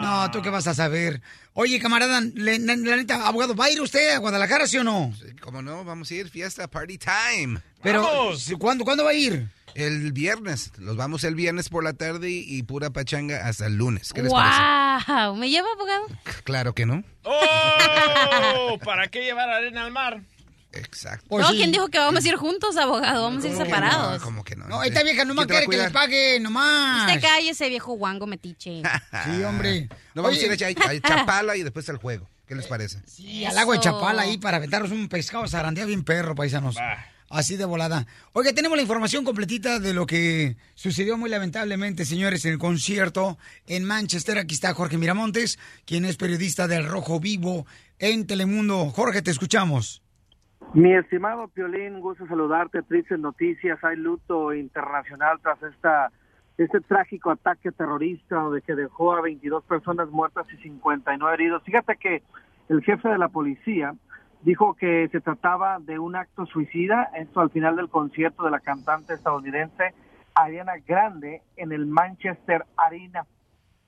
No, tú qué vas a saber. Oye, camarada, le- la, la neta, abogado, ¿va a ir usted a Guadalajara, sí o no? ¿Cómo no? Vamos a ir, fiesta, party time. Pero, si- ¿cuándo, ¿cuándo va a ir? El viernes. Los vamos el viernes por la tarde y, y pura pachanga hasta el lunes. ¿Qué les parece? Wow, ¿me lleva abogado? Claro que no. ¡Oh! ¿Para qué llevar arena al mar? Exacto. no, ¿quién dijo que vamos a ir juntos, abogado? Vamos a ir separados. ¿Cómo que no? No, esta vieja nomás ¿Quién te va a quiere que les pague, nomás. Usted calle ese viejo guango metiche. Sí, hombre. No vamos Oye. a ir a, a Chapala y después al juego. ¿Qué les parece? Y al agua de Chapala ahí para aventarnos un pescado zarandea bien perro, paisanos. Así de volada. Oiga, tenemos la información completita de lo que sucedió muy lamentablemente, señores, en el concierto en Manchester. Aquí está Jorge Miramontes, quien es periodista del Rojo Vivo en Telemundo. Jorge, te escuchamos. Mi estimado Piolín, gusto saludarte. Tristes noticias. Hay luto internacional tras esta este trágico ataque terrorista de que dejó a 22 personas muertas y 59 heridos. Fíjate que el jefe de la policía dijo que se trataba de un acto suicida, esto al final del concierto de la cantante estadounidense Ariana Grande en el Manchester Arena.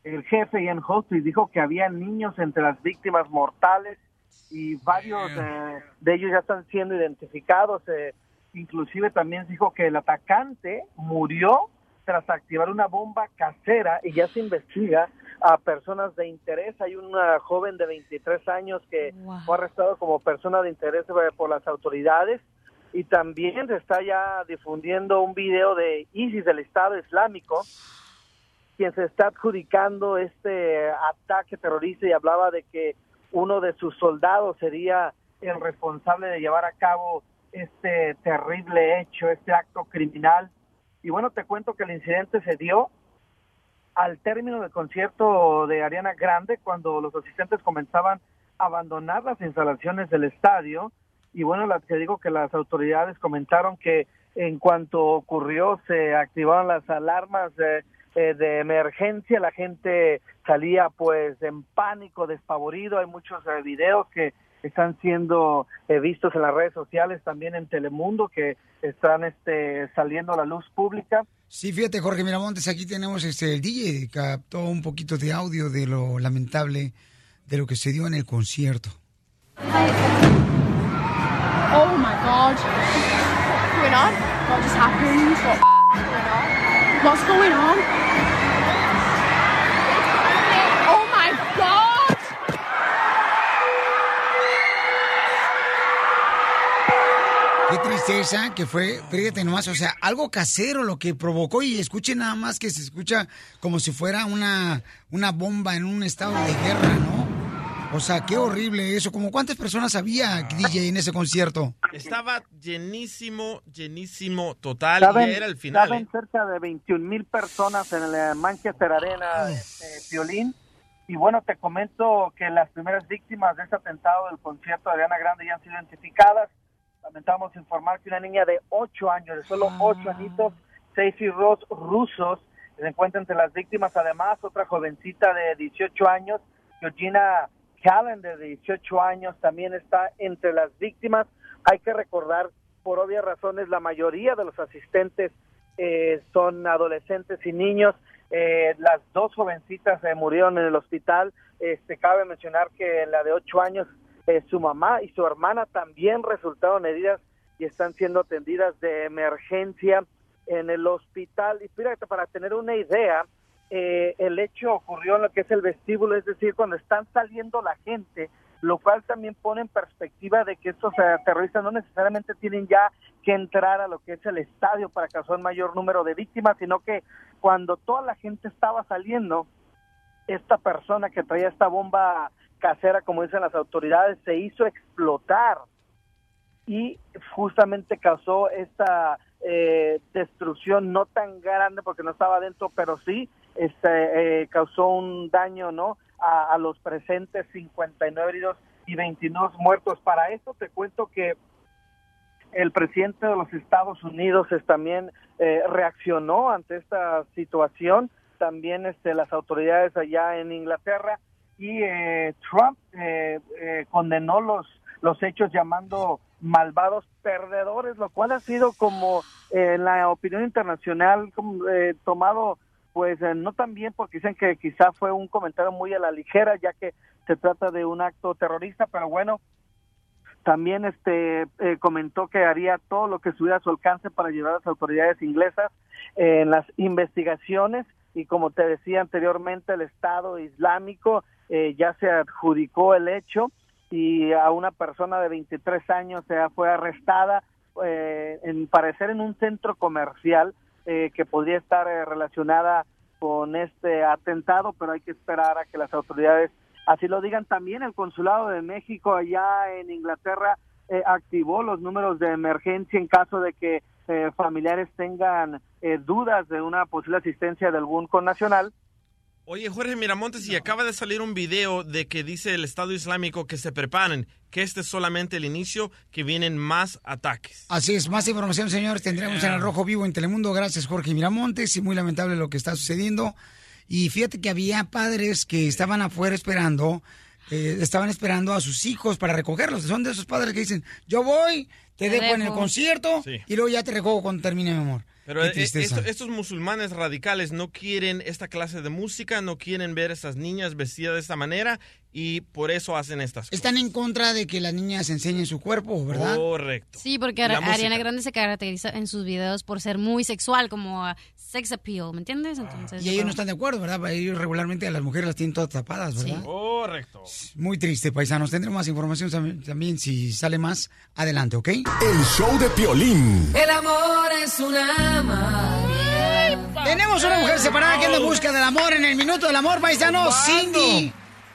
El jefe Ian Hosty dijo que había niños entre las víctimas mortales y varios eh, de ellos ya están siendo identificados. eh, inclusive también dijo que el atacante murió tras activar una bomba casera y ya se investiga a personas de interés. Hay una joven de 23 años que fue arrestado como persona de interés eh, por las autoridades y también se está ya difundiendo un video de ISIS del Estado Islámico quien se está adjudicando este ataque terrorista y hablaba de que uno de sus soldados sería el responsable de llevar a cabo este terrible hecho, este acto criminal. Y bueno, te cuento que el incidente se dio al término del concierto de Ariana Grande, cuando los asistentes comenzaban a abandonar las instalaciones del estadio. Y bueno, la, te digo que las autoridades comentaron que en cuanto ocurrió se activaron las alarmas de, eh, de emergencia, la gente salía pues en pánico, despavorido, hay muchos eh, videos que están siendo eh, vistos en las redes sociales, también en Telemundo, que están este, saliendo a la luz pública. Sí, fíjate, Jorge Miramontes, aquí tenemos este, el DJ, captó un poquito de audio de lo lamentable de lo que se dio en el concierto. Oh my god. What's going on? What just happened? What, what's going on? Oh my god! Qué tristeza que fue, fíjate nomás, o sea, algo casero lo que provocó y escuche nada más que se escucha como si fuera una, una bomba en un estado de guerra, ¿no? O sea, qué horrible eso. Como cuántas personas había DJ en ese concierto? Estaba llenísimo, llenísimo total. Saben, y era el final. saben ¿eh? cerca de 21 mil personas en el Manchester Arena, este, Violín. Y bueno, te comento que las primeras víctimas de este atentado del concierto de Ariana Grande ya han sido identificadas. Lamentamos informar que una niña de 8 años, de solo 8 añitos, Stacy Ross rusos, se encuentra entre las víctimas. Además, otra jovencita de 18 años, Georgina Callen, de 18 años, también está entre las víctimas. Hay que recordar, por obvias razones, la mayoría de los asistentes eh, son adolescentes y niños. Eh, las dos jovencitas eh, murieron en el hospital. Este, cabe mencionar que la de 8 años, eh, su mamá y su hermana también resultaron heridas y están siendo atendidas de emergencia en el hospital. Y fíjate, para tener una idea, eh, el hecho ocurrió en lo que es el vestíbulo, es decir, cuando están saliendo la gente, lo cual también pone en perspectiva de que estos eh, terroristas no necesariamente tienen ya que entrar a lo que es el estadio para causar mayor número de víctimas, sino que cuando toda la gente estaba saliendo, esta persona que traía esta bomba casera, como dicen las autoridades, se hizo explotar y justamente causó esta eh, destrucción no tan grande porque no estaba dentro, pero sí este, eh, causó un daño no a, los presentes 59 heridos y 22 muertos. Para esto te cuento que el presidente de los Estados Unidos también eh, reaccionó ante esta situación, también este, las autoridades allá en Inglaterra y eh, Trump eh, condenó los los hechos llamando malvados perdedores, lo cual ha sido como eh, en la opinión internacional como, eh, tomado pues eh, no tan bien porque dicen que quizá fue un comentario muy a la ligera ya que se trata de un acto terrorista, pero bueno, también este eh, comentó que haría todo lo que estuviera a su alcance para ayudar a las autoridades inglesas en las investigaciones y como te decía anteriormente el Estado Islámico eh, ya se adjudicó el hecho y a una persona de 23 años ya fue arrestada eh, en parecer en un centro comercial eh, que podría estar eh, relacionada con este atentado, pero hay que esperar a que las autoridades así lo digan. También el Consulado de México allá en Inglaterra eh, activó los números de emergencia en caso de que eh, familiares tengan eh, dudas de una posible asistencia de algún connacional. Oye, Jorge Miramontes, y acaba de salir un video de que dice el Estado Islámico que se preparen, que este es solamente el inicio, que vienen más ataques. Así es, más información, señores, tendremos en el Rojo Vivo en Telemundo. Gracias, Jorge Miramontes, y muy lamentable lo que está sucediendo. Y fíjate que había padres que estaban afuera esperando, eh, estaban esperando a sus hijos para recogerlos. Son de esos padres que dicen, yo voy, te, Te dejo, en el concierto Sí. y luego ya te recojo cuando termine, mi amor. Pero eh, tristeza. esto- estos musulmanes radicales no quieren esta clase de música, no quieren ver a esas niñas vestidas de esta manera y por eso hacen estas cosas. Están en contra de que las niñas enseñen su cuerpo, ¿verdad? Correcto. Sí, porque. Ariana Grande se caracteriza en sus videos por ser muy sexual, como uh, sex appeal, ¿me entiendes? Entonces, Y ellos no están de acuerdo, ¿verdad? Ellos regularmente a las mujeres las tienen todas tapadas, ¿verdad? Correcto. Muy triste, paisanos. Tendremos más información tam- también si sale más adelante, ¿ok? El show de Piolín. El amor es una magia. Tenemos una mujer separada que anda en busca del amor en el minuto del amor, paisanos. Cindy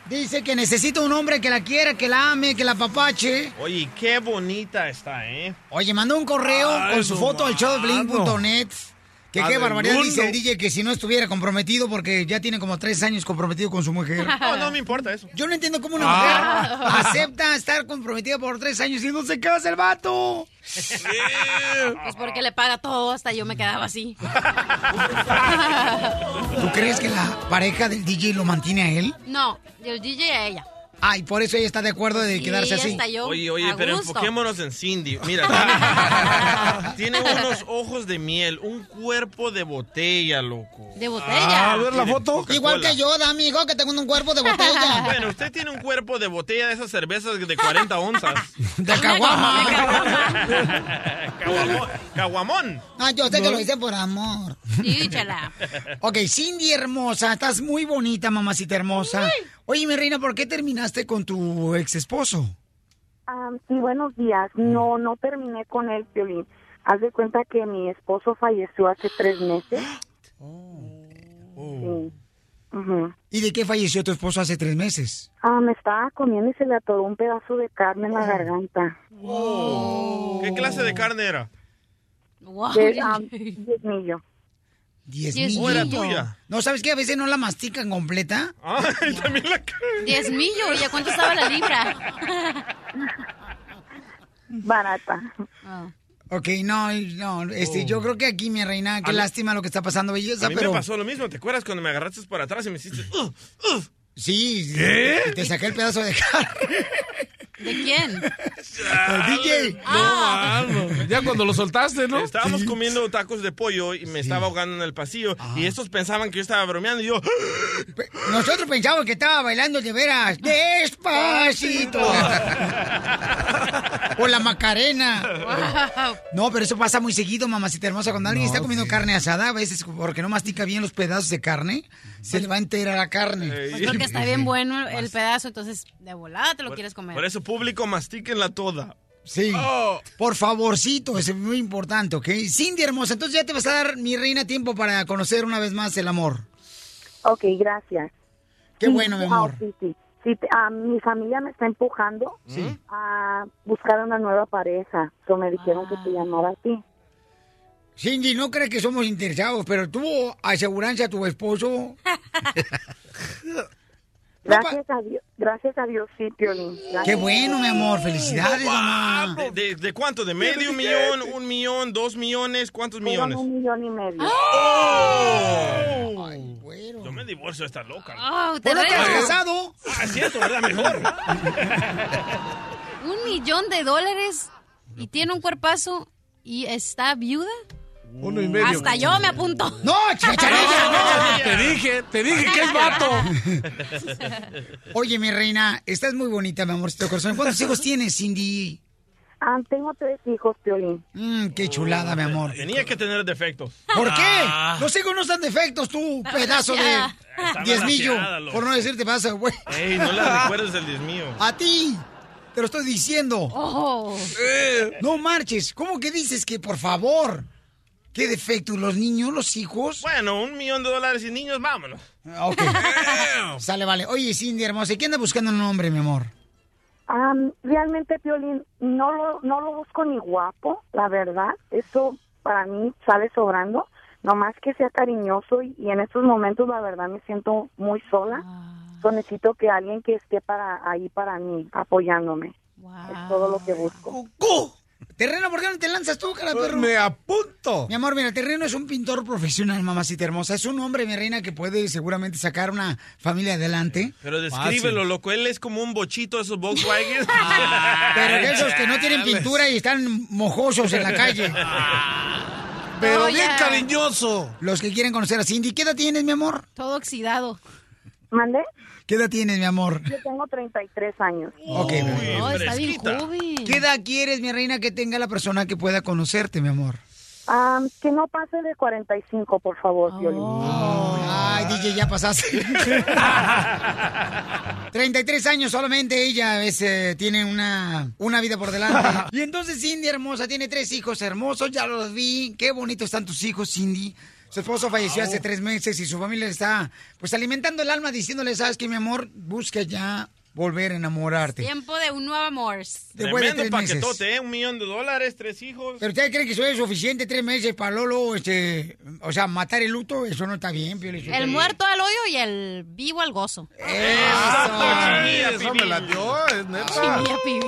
dice que necesita un hombre que la quiera, que la ame, que la apapache. Oye, qué bonita está, ¿eh? Oye, mandó un correo Ay, con su foto al showdeblink.net. Que Ah, qué del barbaridad mundo. dice el DJ que si no estuviera comprometido porque ya tiene como tres años comprometido con su mujer. No, no me importa eso. Yo no entiendo cómo una Ah. mujer acepta estar comprometida por tres años y no se casa el vato. Pues porque le paga todo, hasta yo me quedaba así. ¿Tú crees que la pareja del DJ lo mantiene a él? No, el DJ a ella. Ah, y por eso ella está de acuerdo de Sí, quedarse así. yo. Oye, oye, a pero gusto. enfoquémonos en Cindy. Mira, tiene, tiene unos ojos de miel, un cuerpo de botella, loco. De botella. Ah, a ver la foto. Igual que yo, da amigo, que tengo un cuerpo de botella. Bueno, usted tiene un cuerpo de botella de esas cervezas de 40 onzas. De caguama. Caguamón. Caguamón. Ah, yo sé que lo hice por amor. Sí, chala. Ok, Cindy hermosa, estás muy bonita, mamacita hermosa. Oye, mi reina, ¿por qué terminaste con tu ex esposo? Ah, sí, buenos días. No, no terminé con él, Piolín. Haz de cuenta que mi esposo falleció hace tres meses. Sí. Ujú. ¿Y de qué falleció tu esposo hace tres meses? Ah, me estaba comiendo y se le atoró un pedazo de carne en la garganta. ¿Qué clase de carne era? De, diezmillo. Diez Diez mil. Oh, era tuya. No, ¿sabes qué? A veces no la mastican completa. Ay, también la Diez millo, ¿y a cuánto estaba la libra? Barata. Ok, no, no, este, Oh. yo creo que aquí, mi reina, qué A mí- lástima lo que está pasando, belleza, A mí pero... me pasó lo mismo. ¿Te acuerdas cuando me agarraste por atrás y me hiciste... "Ugh, ugh"? Sí, ¿Qué? y te saqué el pedazo de carne. ¿De quién? El DJ. Ah. Ya cuando lo soltaste, ¿no? Estábamos comiendo tacos de pollo y me estaba ahogando en el pasillo. Y estos pensaban que yo estaba bromeando y yo... Nosotros pensábamos que estaba bailando de veras. Despacito. O la Macarena. No, pero eso pasa muy seguido, mamacita hermosa. Cuando alguien está comiendo carne asada, a veces porque no mastica bien los pedazos de carne, se le va a enterar la carne. Pues porque está bien bueno el pedazo, entonces de volada te lo quieres comer. Por eso, público, mastíquenla toda. Sí. Oh. Por favorcito, es muy importante, ¿ok? Cindy hermosa, entonces ya te vas a dar, mi reina, tiempo para conocer una vez más el amor. Ok, gracias. Qué bueno, mi ah, amor. sí, sí. Sí, te- ah, mi familia me está empujando a buscar una nueva pareja. So me dijeron que te llamara a ti. Cindy, no crees que somos interesados, pero tuvo aseguranza a tu esposo. Gracias a Dios, gracias a Dios, sí, Piolín. Gracias. Qué bueno, mi amor. Felicidades, mamá. ¿De, de- de cuánto? ¿De medio millón, un millón, dos millones? ¿Cuántos millones? un millón y medio. ¡Oh! Yo me divorcio de esta loca. Oh, te ¿Por qué has casado? Ah, es cierto, ¿verdad? Mejor. Un millón de dólares y tiene un cuerpazo y está viuda. Uno y medio. Hasta yo me apunto. ¡No, chacharilla! no! Te dije, te dije que es vato. Oye, mi reina, estás muy bonita, mi amorcito corazón. ¿Cuántos hijos tienes, Cindy? Ah, tengo tres hijos, Piolín. Mm, qué chulada, mi amor. Tenía que tener defectos. ¿Por qué? Ah. Los hijos no están defectos, tú, pedazo de diezmillo. Por no decirte pasa, güey. Ey, no le recuerdes el diez mío. A ti. Te lo estoy diciendo. Oh. Eh, no marches. ¿Cómo que dices que, por favor? ¿Qué defecto? ¿Los niños, los hijos? Bueno, un millón de dólares y niños, vámonos. Ah, Ok. Sale, vale. Oye, Cindy, hermosa, ¿y qué anda buscando un hombre, mi amor? Am, realmente, Piolín, no lo, no lo busco ni guapo, la verdad. Eso para mí sale sobrando. Nomás que sea cariñoso y, y en estos momentos, la verdad, me siento muy sola. So, necesito que alguien que esté para ahí para mí, apoyándome. Es todo lo que busco. Terreno, ¿por qué no te lanzas tú, cara perro? Me apunto. Mi amor, mira, Terreno es un pintor profesional, mamacita hermosa. Es un hombre, mi reina, que puede seguramente sacar una familia adelante. Pero descríbelo, loco. Él es como un bochito de esos Volkswagen. Pero de esos que no tienen pintura y están mojosos en la calle. Pero Oh, bien cariñoso. Los que quieren conocer a Cindy, ¿qué edad tienes, mi amor? Todo oxidado. ¿Mande? ¿Qué edad tienes, mi amor? Yo tengo 33 años. Ok, amor. No, está bien joven. ¿Qué edad quieres, mi reina, que tenga la persona que pueda conocerte, mi amor? Am, que no pase de 45, por favor, Piolín. Ay, DJ, ya pasaste. 33 años solamente ella es, eh, tiene una, una vida por delante. Y entonces Cindy hermosa tiene tres hijos hermosos, ya los vi. Qué bonitos están tus hijos, Cindy. Su esposo falleció hace tres meses y su familia le está pues alimentando el alma diciéndole, sabes que mi amor, busca ya volver a enamorarte. Tiempo de un nuevo amor. Después de Tremendo tres meses. paquetote, ¿eh? Un millón de dólares, tres hijos. ¿Pero usted cree que eso es suficiente tres meses para Lolo, este, o sea, matar el luto? Eso no está bien, Pio. El muerto al hoyo y el vivo al gozo. Eso me la dio, es neta.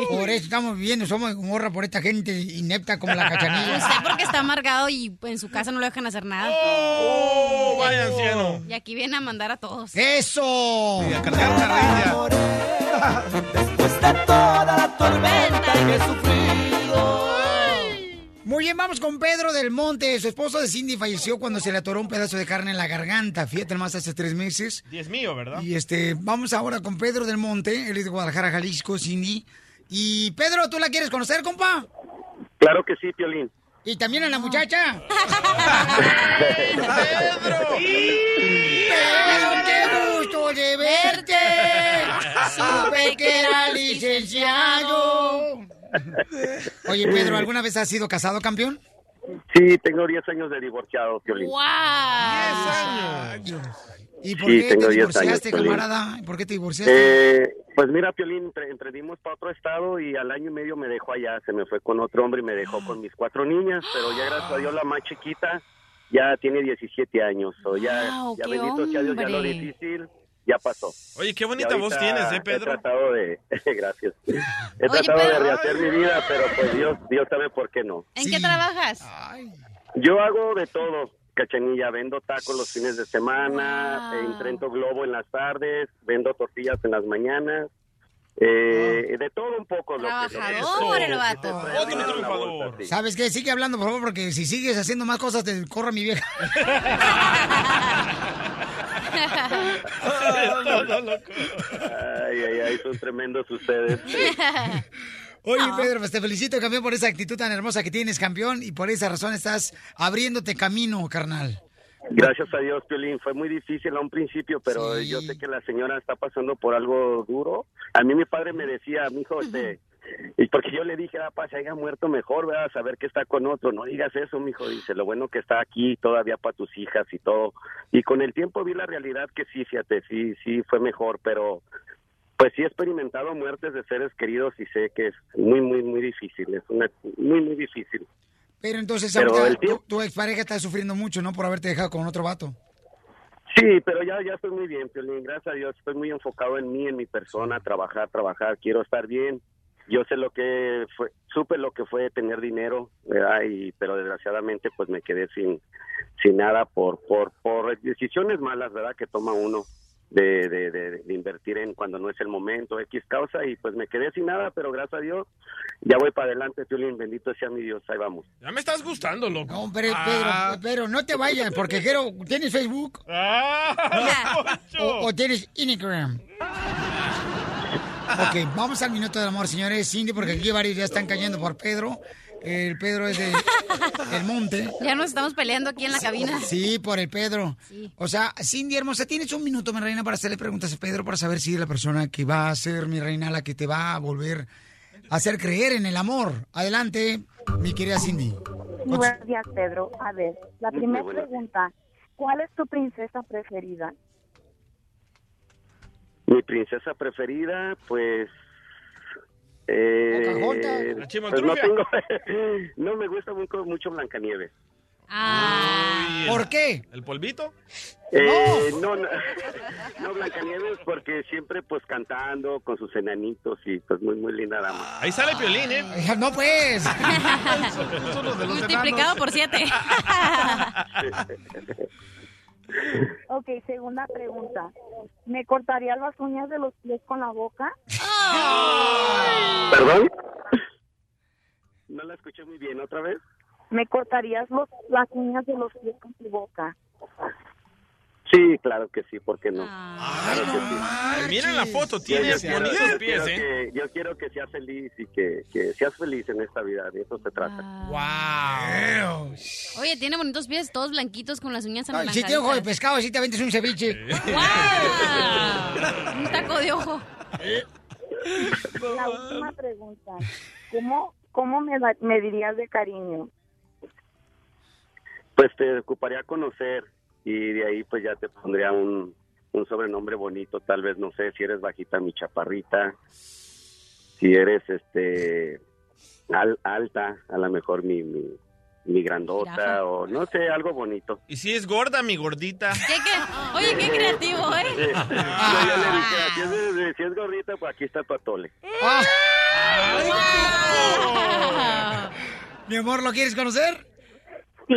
Por eso estamos viviendo, somos de morra por esta gente inepta como la cachanilla. Usted porque está amargado y en su casa no le dejan hacer nada. ¡Oh, vaya anciano! Y aquí viene a mandar a todos. ¡Eso! Y a cargar carrilla. Después de toda la tormenta que he sufrido. Muy bien, vamos con Pedro del Monte. Su esposo de Cindy falleció cuando se le atoró un pedazo de carne en la garganta. Fíjate más hace tres meses. Diez mío, ¿verdad? Y este, vamos ahora con Pedro del Monte. Él es de Guadalajara, Jalisco, Cindy. Y Pedro, ¿tú la quieres conocer, compa? Claro que sí, Piolín. Y también a la muchacha. ¡Pedro! Pedro, qué gusto de verte. Supe que era licenciado. Oye, Pedro, ¿alguna vez has sido casado, campeón? Sí, tengo 10 años de divorciado, Piolín. ¡Wow! ¿Y por Sí, qué tengo te 10 divorciaste, años, camarada? ¿Por qué te divorciaste? Eh, pues mira, Piolín, emprendimos para otro estado y al año y medio me dejó allá. Se me fue con otro hombre y me dejó con mis cuatro niñas, pero ya gracias a Dios la más chiquita ya tiene 17 años. O ya, Wow, ya bendito sea Dios, ya lo difícil ya pasó. Oye, qué bonita voz tienes, ¿eh, He Pedro? tratado de, gracias. He Oye, tratado de rehacer mi vida, pero pues Dios, Dios sabe por qué no. ¿En qué trabajas? Yo hago de todo, cachanilla. Vendo tacos los fines de semana, Wow. eh, globo en las tardes, vendo tortillas en las mañanas. eh, De todo un poco. Trabajador el vato. Otro. ¿Sabes qué? Sigue hablando, por favor, porque si sigues haciendo más cosas, te corro mi vieja. Ay, ay, ay, son tremendos ustedes. Oye. Pedro, pues te felicito, campeón, por esa actitud tan hermosa que tienes, campeón, y por esa razón estás abriéndote camino, carnal. Gracias a Dios, Piolín. Fue muy difícil a un principio, pero yo sé que la señora está pasando por algo duro. A mí mi padre me decía, mi hijo, este, y porque yo le dije, ah, pa, se haya muerto mejor, ¿verdad? Saber que está con otro. No digas eso, mi hijo. Dice, lo bueno que está aquí todavía para tus hijas y todo. Y con el tiempo vi la realidad que sí, fíjate, sí, sí fue mejor, pero pues sí he experimentado muertes de seres queridos y sé que es muy, muy, muy difícil. Es una, muy, muy difícil. Pero entonces Pero ahorita tiempo- tu, tu expareja está sufriendo mucho, ¿no? Por haberte dejado con otro vato. Sí, pero ya, ya estoy muy bien, Piolín. Gracias a Dios, estoy muy enfocado en mí, en mi persona, trabajar, trabajar. Quiero estar bien. Yo sé lo que fue, supe lo que fue tener dinero, ¿verdad? Y, pero desgraciadamente, pues me quedé sin, sin nada por, por, por decisiones malas, ¿verdad? Que toma uno de, de, de, de invertir en cuando no es el momento, X causa, y pues me quedé sin nada, pero gracias a Dios, ya voy para adelante, Piolín. Bendito sea mi Dios, ahí vamos. Ya me estás gustando, loco. No, pero, Ah. Pedro, Pedro, no te vayas, porque quiero, ¿tienes Facebook? Ah, o, o tienes Instagram. Ok, vamos al minuto del amor, señores. Cindy, porque aquí varios ya están cayendo por Pedro. El Pedro es de El Monte. Ya nos estamos peleando aquí en la cabina. Sí, por el Pedro. Sí. O sea, Cindy hermosa, tienes un minuto, mi reina, para hacerle preguntas a Pedro para saber si es la persona que va a ser mi reina la que te va a volver a hacer creer en el amor. Adelante, mi querida Cindy. Buenos días, Pedro. A ver, la primera pregunta. ¿Cuál es tu princesa preferida? Mi princesa preferida, pues. Eh. La pues no chimoltrufia. tengo. no me gusta mucho, mucho Blancanieves. ¿Por qué? ¿El polvito? Eh, no, no, no, Blancanieves, porque siempre pues cantando con sus enanitos y pues muy, muy linda dama. Ahí sale Piolín, ¿eh? No, pues. Multiplicado por siete. Ok, segunda pregunta. ¿Me cortaría las uñas de los pies con la boca? ¿Perdón? No la escuché muy bien, ¿otra vez? ¿Me cortarías los, las uñas de los pies con tu boca? Sí, claro que sí, ¿por qué no? Ah. Claro que sí. Miren la foto, tiene yo quiero- bonitos yo pies, quiero ¿eh? que- yo quiero que seas feliz y que, que seas feliz en esta vida, de eso se trata. Wow. Oye, tiene bonitos pies, todos blanquitos con las uñas Si anaranjaditas. te ojo de pescado, así te aventas un ceviche. Un taco de ojo. La última pregunta. ¿Cómo, cómo me, da- me dirías de cariño? Pues te ocuparía conocer y de ahí pues ya te pondría un, un sobrenombre bonito, tal vez, no sé, si eres bajita, mi chaparrita, si eres este al- alta, a lo mejor mi, mi, mi grandota o no sé, algo bonito. Y si es gorda, mi gordita. ¿Qué, qué? Oye, qué creativo, Eh, yo ya le dije, si es, si es gordita, pues aquí está tu atole. Mi amor, ¿lo quieres conocer? Sí.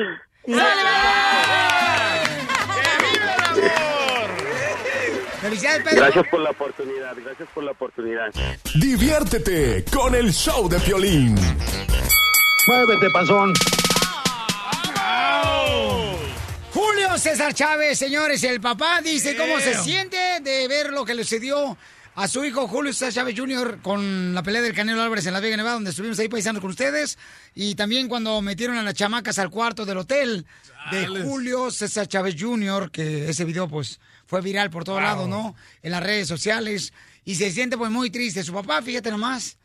Felicidades, Pedro. Gracias por la oportunidad, gracias por la oportunidad. Diviértete con el show de Piolín. Muévete, panzón. Julio César Chávez, señores, el papá dice cómo se siente de ver lo que le sucedió a su hijo Julio César Chávez Jr. con la pelea del Canelo Álvarez en la Vega Nevada, donde estuvimos ahí paisando con ustedes. Y también cuando metieron a las chamacas al cuarto del hotel de. Julio César Chávez Jr., que ese video pues fue viral por todos Wow. lados, ¿no? En las redes sociales. Y se siente pues muy triste. Su papá, fíjate nomás.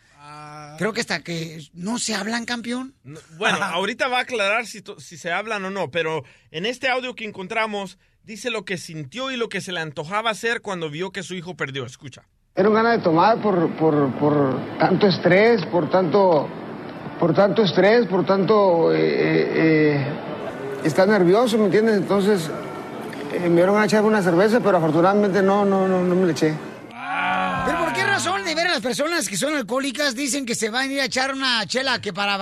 Creo que hasta que no se hablan, campeón. Bueno, ahorita va a aclarar si, si se hablan o no, pero en este audio que encontramos dice lo que sintió y lo que se le antojaba hacer cuando vio que su hijo perdió. Escucha. Era un ganas de tomar por, por, por tanto estrés, por tanto, por tanto estrés, por tanto eh, eh, eh, estar nervioso, ¿me entiendes? Entonces eh, me dieron a echar una cerveza, pero afortunadamente no, no, no, no me le eché. ¿Pero por qué razón las personas que son alcohólicas dicen que se van a ir a echar una chela que para...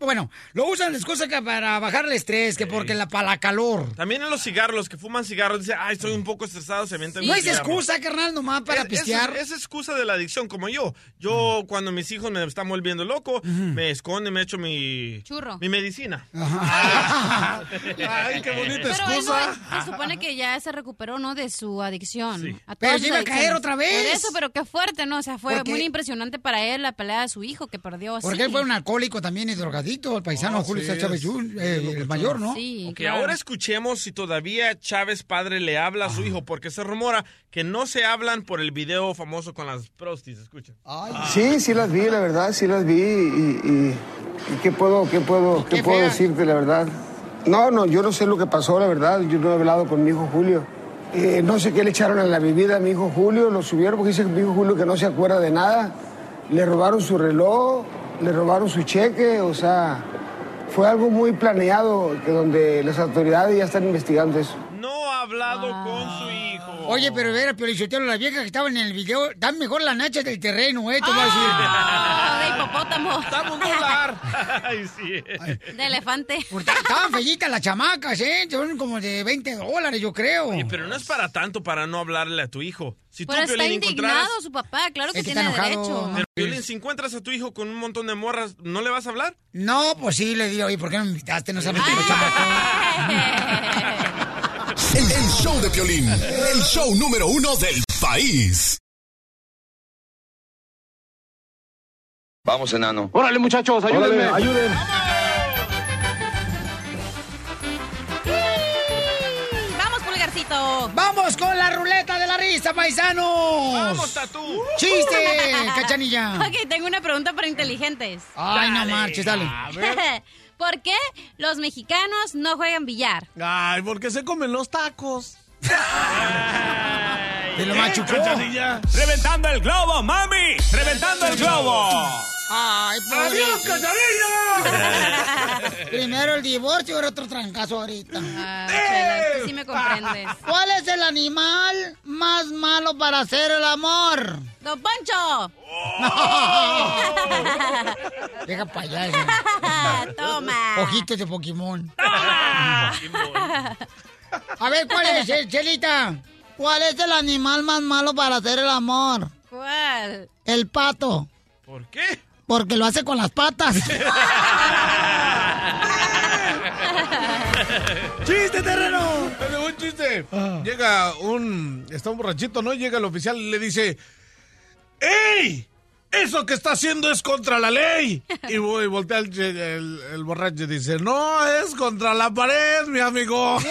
Bueno, lo usan de excusa que para bajar el estrés, que porque la, para la calor. También en los cigarros, los que fuman cigarros, dicen, ay, estoy un poco estresado, se mienten No es excusa, carnal, nomás para es, pistear. Es, es excusa de la adicción, como yo. Yo, cuando mis hijos me están volviendo loco, me esconden, me echo mi... Churro. Mi medicina. Ay, qué bonita Pero excusa. no- se supone que ya se recuperó, ¿no? De su adicción. A Pero se iba a caer otra vez. Por eso, pero qué fuerte, ¿no? O sea, fue fue que- muy impresionante para él la pelea de su hijo que perdió así. Porque él fue un alcohólico también y drogadito, el paisano Oh, Julio sí, Chávez eh, el mayor, ¿no? Sí, Ok, ahora escuchemos si todavía Chávez padre le habla Ah. a su hijo, porque se rumora que no se hablan por el video famoso con las prostis, escucha. Sí, sí las vi, la verdad, sí las vi y, y- y ¿qué puedo, qué puedo, qué, qué puedo decirte, la verdad? No, no, yo no sé lo que pasó, la verdad, yo no he hablado con mi hijo Julio. Eh, no sé qué le echaron a la bebida a mi hijo Julio, lo subieron porque dice mi hijo Julio que no se acuerda de nada. Le robaron su reloj, le robaron su cheque, o sea, fue algo muy planeado que donde las autoridades ya están investigando eso. No ha hablado con su hijo. Oye, pero ver, Piolichotelo, las viejas que estaban en el video dan mejor las nachas del terreno, ¿eh? Te voy a decir. Ah, de hipopótamo. Un dólar. Ay, sí. De elefante. Estaban fellitas las chamacas, ¿eh? Son como de 20 dólares, yo creo. Oye, pero no es para tanto para no hablarle a tu hijo. Si tú, Pero está Piolín, indignado encontraras... su papá, claro que Es que tiene está enojado, derecho. ¿no? Pero, Piolín, si encuentras a tu hijo con un montón de morras, ¿no le vas a hablar? No, pues sí, le digo, oye, ¿por qué no me invitaste? No sabes que los chamacos. El, el show de Piolín, el show número uno del país. Vamos, enano. Órale, muchachos, ayúdenme. Órale, ayuden. Vamos, pulgarcito. ¡Vamos con la ruleta de la risa, paisanos! ¡Vamos, Tatú! ¡Chiste, cachanilla! Ok, tengo una pregunta para inteligentes. Ay, no marches, dale. ¿Por qué los mexicanos no juegan billar? Ay, porque se comen los tacos. Te lo machucó. ¡Reventando el globo, mami! ¡Reventando el globo! ¡Ay, pobre. ¡Adiós, cachanilla! Primero el divorcio y ahora otro trancazo ahorita. Ah, Chela, que sí me comprendes. ¿Cuál es el animal más malo para hacer el amor? ¡Don Poncho! Deja payaso. Toma. Ojitos de Pokémon. A ver, ¿cuál es, eh, Chelita? ¿Cuál es el animal más malo para hacer el amor? ¿Cuál? El pato. ¿Por qué? Porque lo hace con las patas. ¡Chiste, terreno! Un chiste. Llega un... Está un borrachito, ¿no? Llega el oficial y le dice... ¡Ey! Eso que está haciendo es contra la ley. Y, vo- y voltea el, el- el borracho y dice, no, es contra la pared, mi amigo.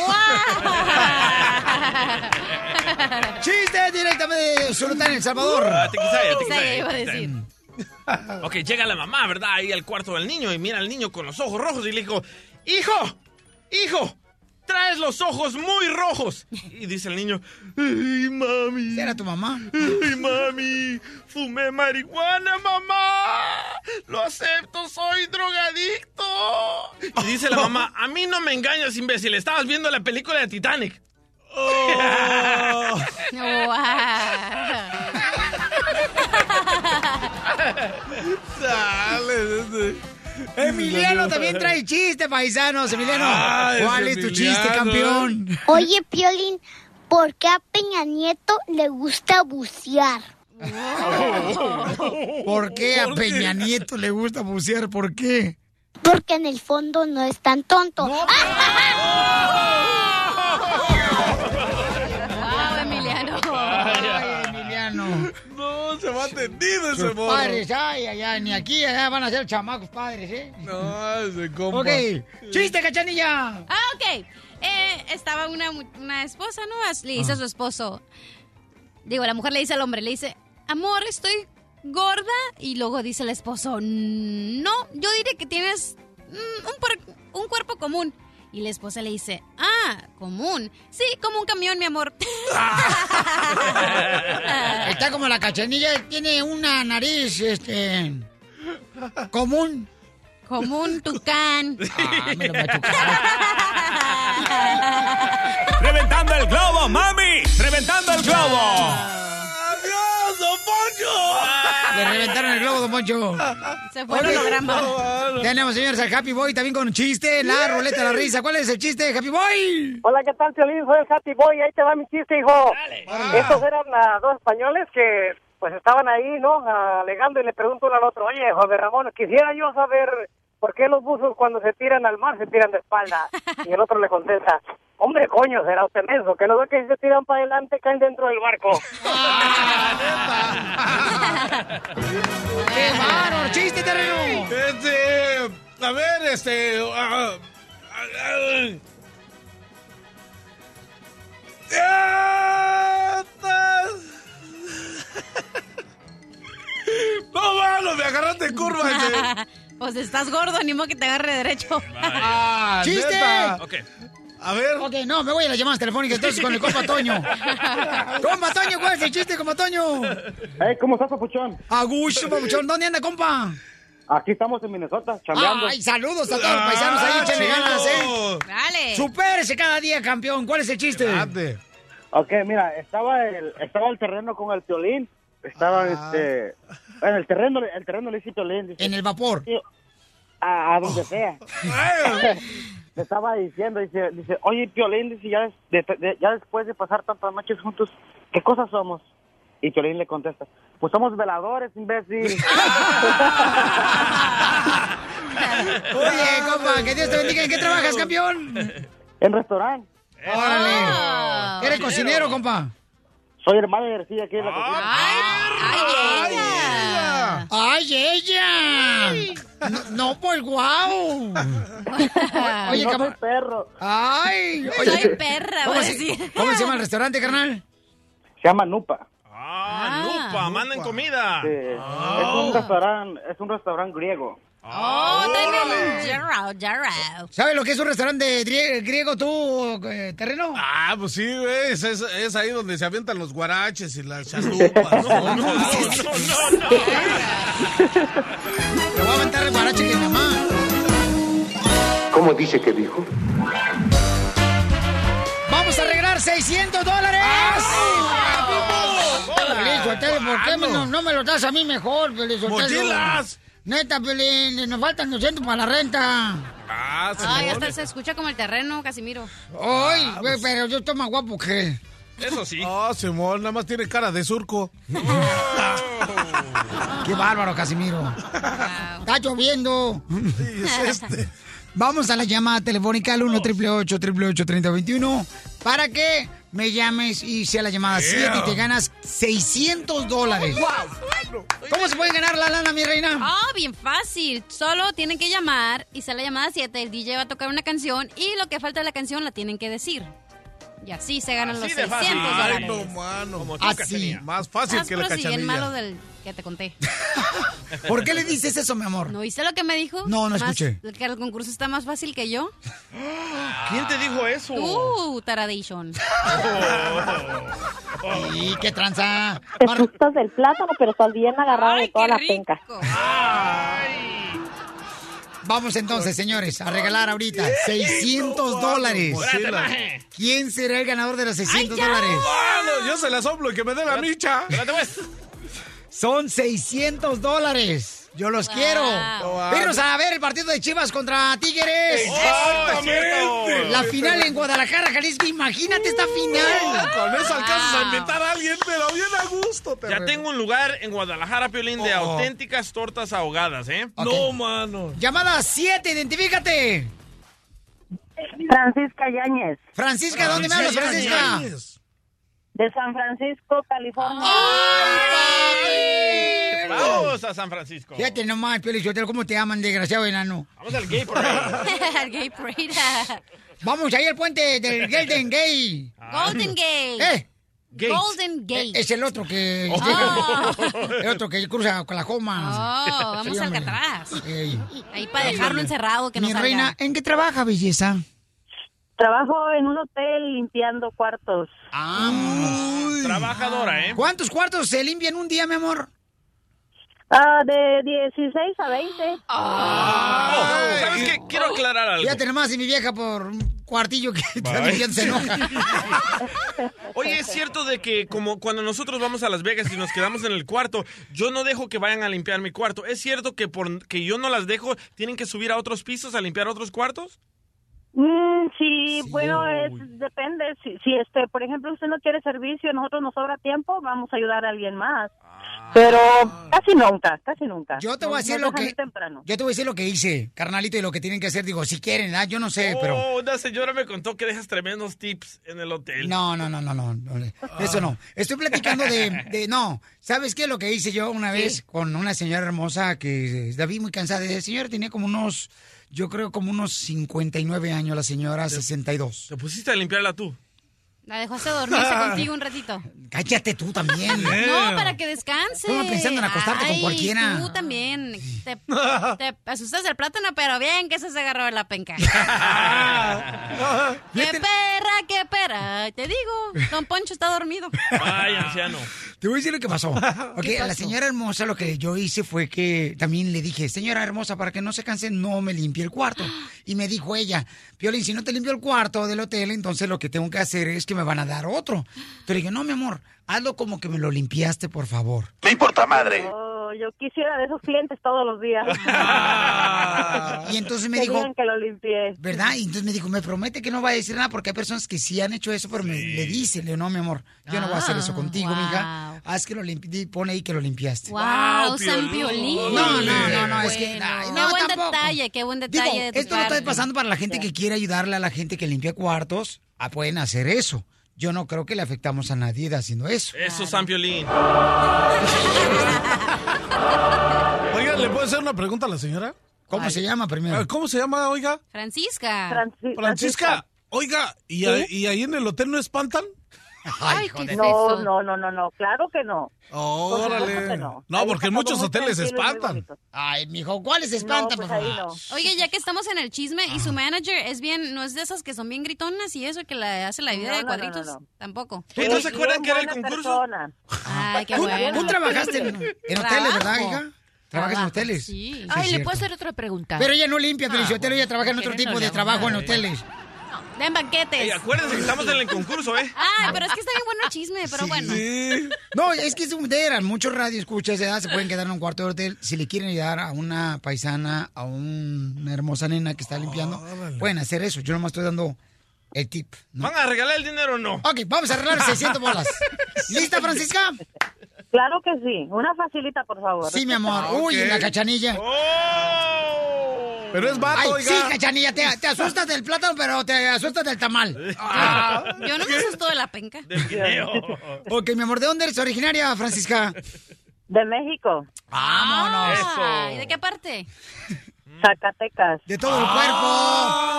¡Chiste directamente de Zulután, El Salvador! Ah, Tiquisaya, Sí, tiquisaya, iba a tiquisaya. Ok, llega la mamá, ¿verdad? Ahí al cuarto del niño y mira al niño con los ojos rojos y le dijo, hijo, hijo, traes los ojos muy rojos. Y dice el niño, ay, mami. ¿Era tu mamá? Ay, mami, fumé marihuana, mamá. Lo acepto, soy drogadicto. Y dice la mamá, a mí no me engañas, imbécil, estabas viendo la película de Titanic. Emiliano también trae chiste, paisanos. Emiliano, Ay, ¿cuál es tu Emiliano, chiste, campeón? Oye, Piolín, ¿por qué a Peña Nieto le gusta bucear? ¿Por qué a Peña Nieto le gusta bucear? ¿Por qué? Porque en el fondo no es tan tonto. ¡Wow, No, se va tendido ese morro. padres, ay, ay, ay, ni aquí, allá van a ser chamacos padres, ¿eh? No, ese compa. Ok, chiste, cachanilla. Ah, ok. Eh, estaba una, una esposa, ¿no? Le dice a su esposo. Digo, la mujer le dice al hombre, le dice, amor, estoy gorda. Y luego dice el esposo, no, yo diré que tienes mm, un cuerpo común. Y la esposa le dice, ah, común. Sí, como un camión, mi amor. Está como la cachanilla, tiene una nariz, este... común. Como un tucán. Ah, me lo ¡Reventando el globo, mami! ¡Reventando el globo! Le reventaron el globo, don Poncho. Se fue el Ok. holograma. Tenemos, señores, al Happy Boy también con un chiste, la ruleta de la risa. ¿Cuál es el chiste, Happy Boy? Hola, ¿qué tal, Piolín? Soy el Happy Boy. Ahí te va mi chiste, hijo. Estos eran ah, dos españoles que, pues, estaban ahí, ¿no? Alegando y le pregunto uno al otro, oye, José Ramón, quisiera yo saber ¿por qué los buzos cuando se tiran al mar se tiran de espalda? Y el otro le contesta, hombre, coño, será usted menso, que no ve que si se tiran para adelante caen dentro del barco. ¡Qué bárbaro! ¡Chiste, terreno! Este, a ver, este... ah, ah, ah, ah, No, mano, me agarraste en curva. ese. pues estás gordo, ni modo que te agarre derecho. Ah, ¡Chiste! neta. A ver. Ok, no, me voy a las llamadas telefónicas entonces con el compa Toño. compa Toño, ¿cuál es el chiste, compa Toño? Hey, ¿cómo estás, papuchón? Agucho, papuchón, ¿dónde anda, compa? Aquí estamos en Minnesota, chambeando. Ay, saludos a todos los paisanos ahí, Ah, échenle ganas, ¿eh? Dale. Supérese cada día, campeón. ¿Cuál es el chiste? Grande. Ok, mira, estaba el, estaba el terreno con el piolín. Estaba, este... En el terreno, el terreno le hice piolín. dice, En el vapor. "Sí, a, a donde sea. Le estaba diciendo, dice, dice, oye, Piolín, dice, ya, des- de- de- ya después de pasar tantas noches juntos, ¿qué cosas somos? Y Piolín le contesta, pues somos veladores, imbécil. Oye, compa, que Dios te bendiga. ¿En qué trabajas, campeón? en restaurante. Órale. ¿Eres cocinero, compa? Soy el manager, sí, aquí en la cocina. ¡Ay, ella! ¡Ay, ella! No, no, pues, guau. Oye, no soy cabrón. perro. ¡Ay! Soy Oye, perra, ¿cómo se, decir. ¿Cómo se llama el restaurante, carnal? Se llama Nupa. Ah, Lupa, manden comida. Sí, Es un restaurante, es un restaurante griego. Oh, también Jarrao, Jarrao. ¿Sabes lo que es un restaurante grie- griego tú, eh, terreno? Ah, pues sí, güey. Es, es- es ahí donde se avientan los guaraches y las chalupas. No, no, no, no, Te voy a aventar el guarache que mamá. ¿Cómo dice que dijo? ¡Vamos a arreglar 600 dólares! Pelín Sotelo, ¿por qué no, no me lo das a mí mejor, Sotelo? ¡Mochilas! Neta, Pelín, nos faltan 200 para la renta. Ah, Ay, hasta se escucha como el terreno, Casimiro. Ay, güey, pero yo estoy más guapo que él. Eso sí. Oh, Simón, nada más tiene cara de surco. Qué bárbaro, Casimiro. Está lloviendo. Sí, es este. Vamos a la llamada telefónica al 1 888 3021 para que me llames y sea la llamada 7 y te ganas 600 dólares. ¿Cómo se puede ganar la lana, mi reina? Ah, bien fácil. Solo tienen que llamar y sale la llamada 7. El DJ va a tocar una canción y lo que falta de la canción la tienen que decir. Y así se ganan Así los de 600 fácil. dólares. Ay, no, mano. Como Así. Cachanilla. Más fácil Ah, que la sí, bien cachanilla. malo del que te conté. ¿Por qué le dices eso, mi amor? ¿No viste lo que me dijo? No, no Más- escuché. Que el concurso está más fácil que yo. ¿Quién te dijo eso? Tú, Taradation. ¿Y qué tranza? Te sustas del plátano, pero estás bien agarrado de Ay, toda qué la rico. penca. Vamos entonces, señores, a regalar ahorita 600 dólares. ¿Quién será el ganador de los 600 ya. dólares? Yo se la soplo y que me dé la micha. Pues. Son 600 dólares. Yo los quiero. Venos a ver el partido de Chivas contra Tigres. Exactamente. La final en Guadalajara, Jalisco. Imagínate esta final. Con eso alcanzas a invitar a alguien, pero bien a gusto. Ya terreno. tengo un lugar en Guadalajara, Piolín, de Oh. auténticas tortas ahogadas, ¿eh? No, mano. Llamada 7, identifícate. Francisca Yáñez, Francisca, ¿dónde me hablas, Francisca? De San Francisco, California. Vamos a San Francisco. Fíjate nomás, Pio Lizotelo, cómo te aman, desgraciado enano. Vamos al gay parade. El gay parade. Vamos ahí al puente del Golden Gay. Golden Gate. ¿Eh? Gate. Golden Gate. Es el otro que Oh. llega. El otro que cruza Oklahoma. Oh, vamos Sí, al. Alcatraz. Ey. Ahí para dejarlo encerrado, que no Mi salga. reina, ¿en qué trabaja, belleza? Trabajo en un hotel limpiando cuartos. Ah, Trabajadora, ¿eh? ¿Cuántos cuartos se limpian un día, mi amor? Ah, de 16 a 20. Oh, ¿Sabes qué? Quiero aclarar algo. Fíjate nomás, y mi vieja por un cuartillo que está limpiando se enoja. Oye, es cierto de que como cuando nosotros vamos a Las Vegas y nos quedamos en el cuarto, yo no dejo que vayan a limpiar mi cuarto. ¿Es cierto que por que yo no las dejo, tienen que subir a otros pisos a limpiar otros cuartos? Mm, sí, bueno, es, depende. Si, si, este, por ejemplo, usted no quiere servicio, nosotros nos sobra tiempo, vamos a ayudar a alguien más. Pero casi nunca, casi nunca. Yo te voy a decir lo que temprano. yo te voy a decir lo que hice, carnalito, y lo que tienen que hacer. Digo, si quieren, ¿verdad? yo no sé, pero Oh, una señora me contó que dejas tremendos tips en el hotel. no, no, no, no, no, no, eso no. Estoy platicando de, de- no. ¿Sabes qué? Lo que hice yo una vez con una señora hermosa que la vi muy cansada. La señora tenía como unos, yo creo como unos 59 años, la señora 62. Te pusiste a limpiarla tú. La dejaste dormirse contigo un ratito. Cállate tú también. No, para que descanse. No pensando en acostarte con cualquiera. Tú también. Te, te asustas del plátano, pero bien que se se agarró de la penca. ¡Qué perra, qué perra! Te digo, don Poncho está dormido. Ay, anciano. Te voy a decir lo que pasó. Ok, ¿Qué a la pasó? señora hermosa lo que yo hice fue que también le dije, señora hermosa, para que no se canse, no me limpie el cuarto. Y me dijo ella, Piolín, si no te limpio el cuarto del hotel, entonces lo que tengo que hacer es que me van a dar otro. Te dije, no, mi amor, hazlo como que me lo limpiaste, por favor. Me importa madre. Oh, yo quisiera de esos clientes todos los días. Y entonces me Que dijo, que lo limpié. ¿verdad? Y entonces me dijo, me promete que no va a decir nada porque hay personas que sí han hecho eso, pero me, le dice, le digo, no, mi amor, yo no voy a hacer eso Ah, contigo, wow. mija. Haz que lo limpie, pone ahí que lo limpiaste. ¡Wow, San Piolín! No, no, no, no, es que... Qué no, buen tampoco. detalle, qué buen Digo, detalle de tu esto no está parte. pasando para la gente que quiere ayudarle a la gente que limpia cuartos. Ah, pueden hacer eso. Yo no creo que le afectamos a nadie haciendo eso. Eso, San Piolín. Oiga, ¿le puedo hacer una pregunta a la señora? ¿Cómo se llama primero? ¿Cómo se llama, oiga? Francisca. Francisca. Oiga, ¿y, a- ¿y ahí en el hotel no espantan? Ay, no, no, no, no, no, claro que no. Órale. Por supuesto que no. No, porque en muchos hoteles se espantan. Ay, mijo, ¿cuáles espantan, No, pues por ahí favor? no. Oye, ya que estamos en el chisme y su manager es bien, no es de esas que son bien gritonas y eso que le hace la vida No, de no, no, cuadritos. no, no. Tampoco. ¿Qué, ¿No se acuerdan que era el concurso? Ay, qué ¿Tú, bueno. tú trabajaste en, en hoteles, ¿verdad, hija? Trabajas en hoteles. sí. Sí, Ay, ¿le puedo hacer otra pregunta? Pero ella no limpia, Felicitero, ella trabaja en otro tipo No de trabajo en hoteles. Den banquetes. Ey, acuérdense que estamos en el concurso, ¿eh? Ay, pero es que está bien bueno el chisme, pero bueno. No, es que eran muchos radioescuchas de edad se pueden quedar en un cuarto de hotel. Si le quieren ayudar a una paisana, a un- una hermosa nena que está limpiando, pueden hacer eso. Yo nomás estoy dando el tip. ¿no? ¿Van a regalar el dinero o no? Ok, vamos a arreglar 600 bolas. ¿Lista, Francisca? Claro que sí. Una facilita, por favor. Sí, mi amor. Uy, la cachanilla. Pero es vato, Ay, oiga. sí, cachanilla, te, te asustas del plátano, pero te asustas del tamal. Ah. Yo no me asusto de la penca. Ok, mi amor, ¿de dónde eres originaria, Francisca? De México. Vámonos. Ay, ¿de qué parte? Zacatecas. De todo el cuerpo.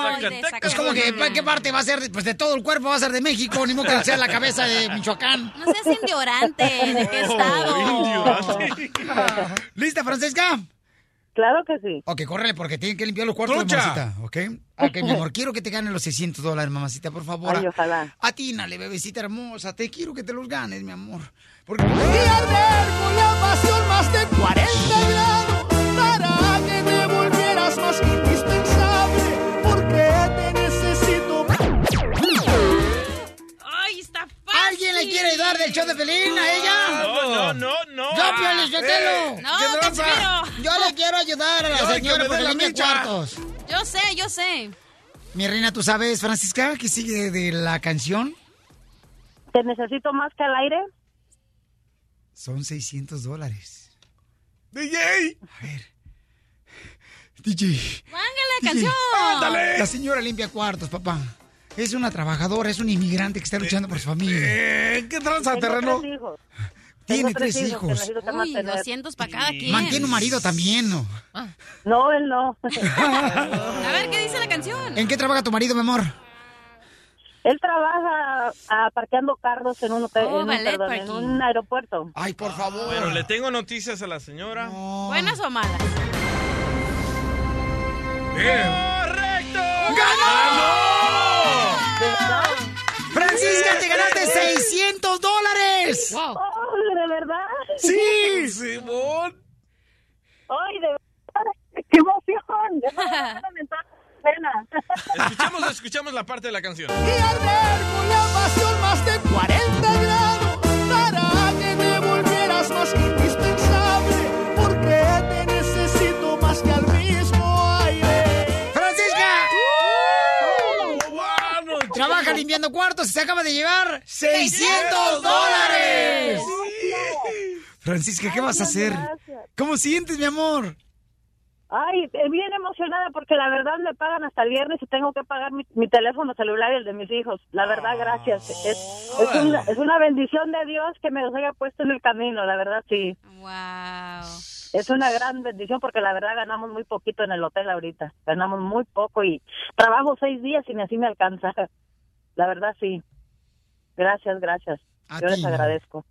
Ay, de Es como que, ¿pa- ¿qué parte va a ser? de- Pues de todo el cuerpo va a ser de México, ni modo que sea la cabeza de Michoacán. No seas indiorante, ¿de qué estado? ¿Lista, Francesca? Claro que sí. Ok, córrele porque tienen que limpiar los cuartos de ¡Trucha! mamacita, ¿ok? Ok, mi amor, quiero que te ganen los 600 dólares, mamacita, por favor. Ay, ojalá. Atínale, bebecita hermosa, te quiero que te los ganes, mi amor. Porque... Y arder con la pasión más de 40 grados le quiere ayudar del show de Pelín a ella? No, no, no, no. Yo, Piolín. Eh, ¿Qué te espero. Yo le quiero ayudar a la señora dé la micha. cuartos. Yo sé, yo sé. Mi reina, ¿tú sabes, Francisca, qué sigue de la canción? ¿Te necesito más que al aire? Son 600 dólares. DJ. A ver. DJ. Mángale la canción. La señora limpia cuartos, papá. Es una trabajadora, es un inmigrante que está luchando por su familia. Eh, ¿Qué tranza, terreno? tres hijos. Tiene tres que hijos. necesito Uy, mantener. 200 para cada quien. Mantiene un marido también, ¿no? No, él no. A ver, ¿qué dice la canción? ¿En qué trabaja tu marido, mi amor? Él trabaja ah, parqueando carros en un hotel, Oh, en, un, valet perdón, en parking. un aeropuerto. Ay, por favor. Bueno, le tengo noticias a la señora. ¿Buenas o malas? ¡Correcto! ¡Francisca, te ganaste 600 dólares! Wow. ¡Ay, de verdad! Sí, Simón. ¡Ay, de verdad! ¡Qué emoción! Escuchamos, escuchamos la parte de la canción. y arder con la pasión más de 40 grados para que me volvieras más vato se acaba de llevar 600 dólares. Francisca, ¿qué vas a hacer? Gracias. ¿Cómo sientes, mi amor? Ay, eh, bien emocionada porque la verdad me pagan hasta el viernes y tengo que pagar mi, mi teléfono celular y el de mis hijos. La verdad, gracias. Es, es, una, es una bendición de Dios que me los haya puesto en el camino, la verdad, sí. Wow. Es una gran bendición porque la verdad ganamos muy poquito en el hotel ahorita. Ganamos muy poco y trabajo seis días y ni así me alcanza. La verdad, sí. Gracias, gracias. A Yo ti, les agradezco.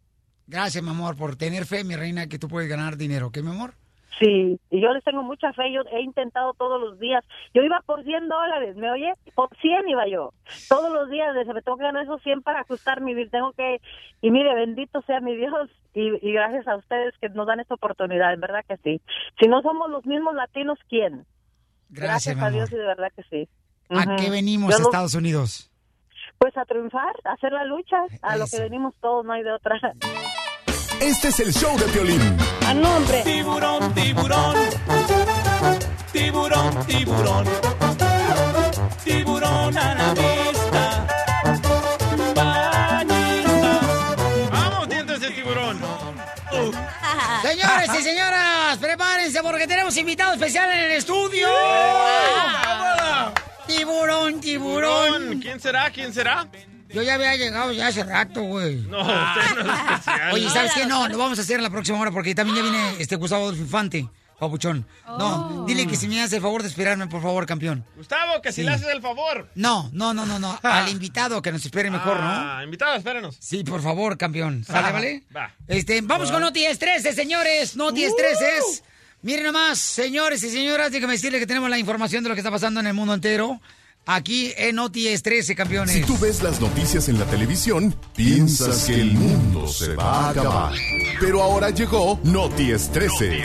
Gracias, mi amor, por tener fe, mi reina, que tú puedes ganar dinero, ¿ok, mi amor? Sí, y yo les tengo mucha fe, yo he intentado todos los días. Yo iba por 100 dólares, ¿me oye? Por 100 iba yo. Todos los días, desde me tengo que ganar esos 100 para ajustar mi vida. Tengo que, y mire, bendito sea mi Dios, y, y gracias a ustedes que nos dan esta oportunidad, en verdad que sí. Si no somos los mismos latinos, ¿quién? Gracias, mi a. Dios y de verdad que sí. ¿A qué venimos Yo Estados Unidos? Pues a triunfar, a hacer la lucha, a lo que venimos todos, no hay de otra. Este es el show de Piolín. A nombre. Tiburón, tiburón. Tiburón, tiburón. Tiburón a la vista. ¡Vamos, dientes de tiburón! Señores y señoras, prepárense porque tenemos invitado especial en el estudio. Tiburón, tiburón. ¿Quién será? ¿Quién será? Yo ya había llegado ya hace rato, güey. No, usted no es especial. Oye, ¿sabes qué? No, lo vamos a hacer en la próxima hora porque también ya viene este Gustavo Infante, papuchón. No, dile que si me hace el favor de esperarme, por favor, campeón. Gustavo, que si le haces el favor. No, no, no, no, no. Al invitado que nos espere mejor, ¿no? Ah, invitado, espérenos. Sí, por favor, campeón. ¿Sale, vale? va. Este, vamos con Noti 13, señores. Noti 13. Miren nomás, señores y señoras, déjenme decirle que tenemos la información de lo que está pasando en el mundo entero. Aquí en Noti 13, campeones. Si tú ves las noticias en la televisión, piensas que el mundo se va a acabar. Pero ahora llegó Noti 13.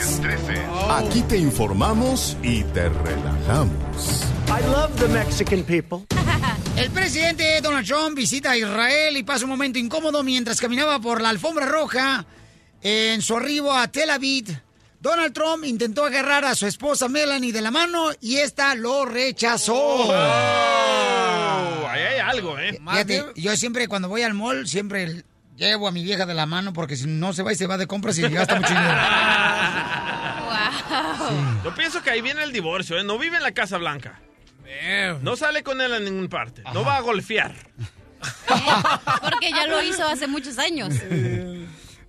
Aquí te informamos y te relajamos. I love the Mexican people. El presidente Donald Trump visita a Israel y pasa un momento incómodo mientras caminaba por la alfombra roja en su arribo a Tel Aviv. Donald Trump intentó agarrar a su esposa Melanie de la mano y esta lo rechazó. Oh, ahí hay algo, ¿eh? Fíjate, yo siempre cuando voy al mall siempre llevo a mi vieja de la mano porque si no se va y se va de compras y gasta mucho dinero. Yo pienso que ahí viene el divorcio, ¿eh? No vive en la Casa Blanca. No sale con él a ninguna parte. No va a golfear. Porque ya lo hizo hace muchos años.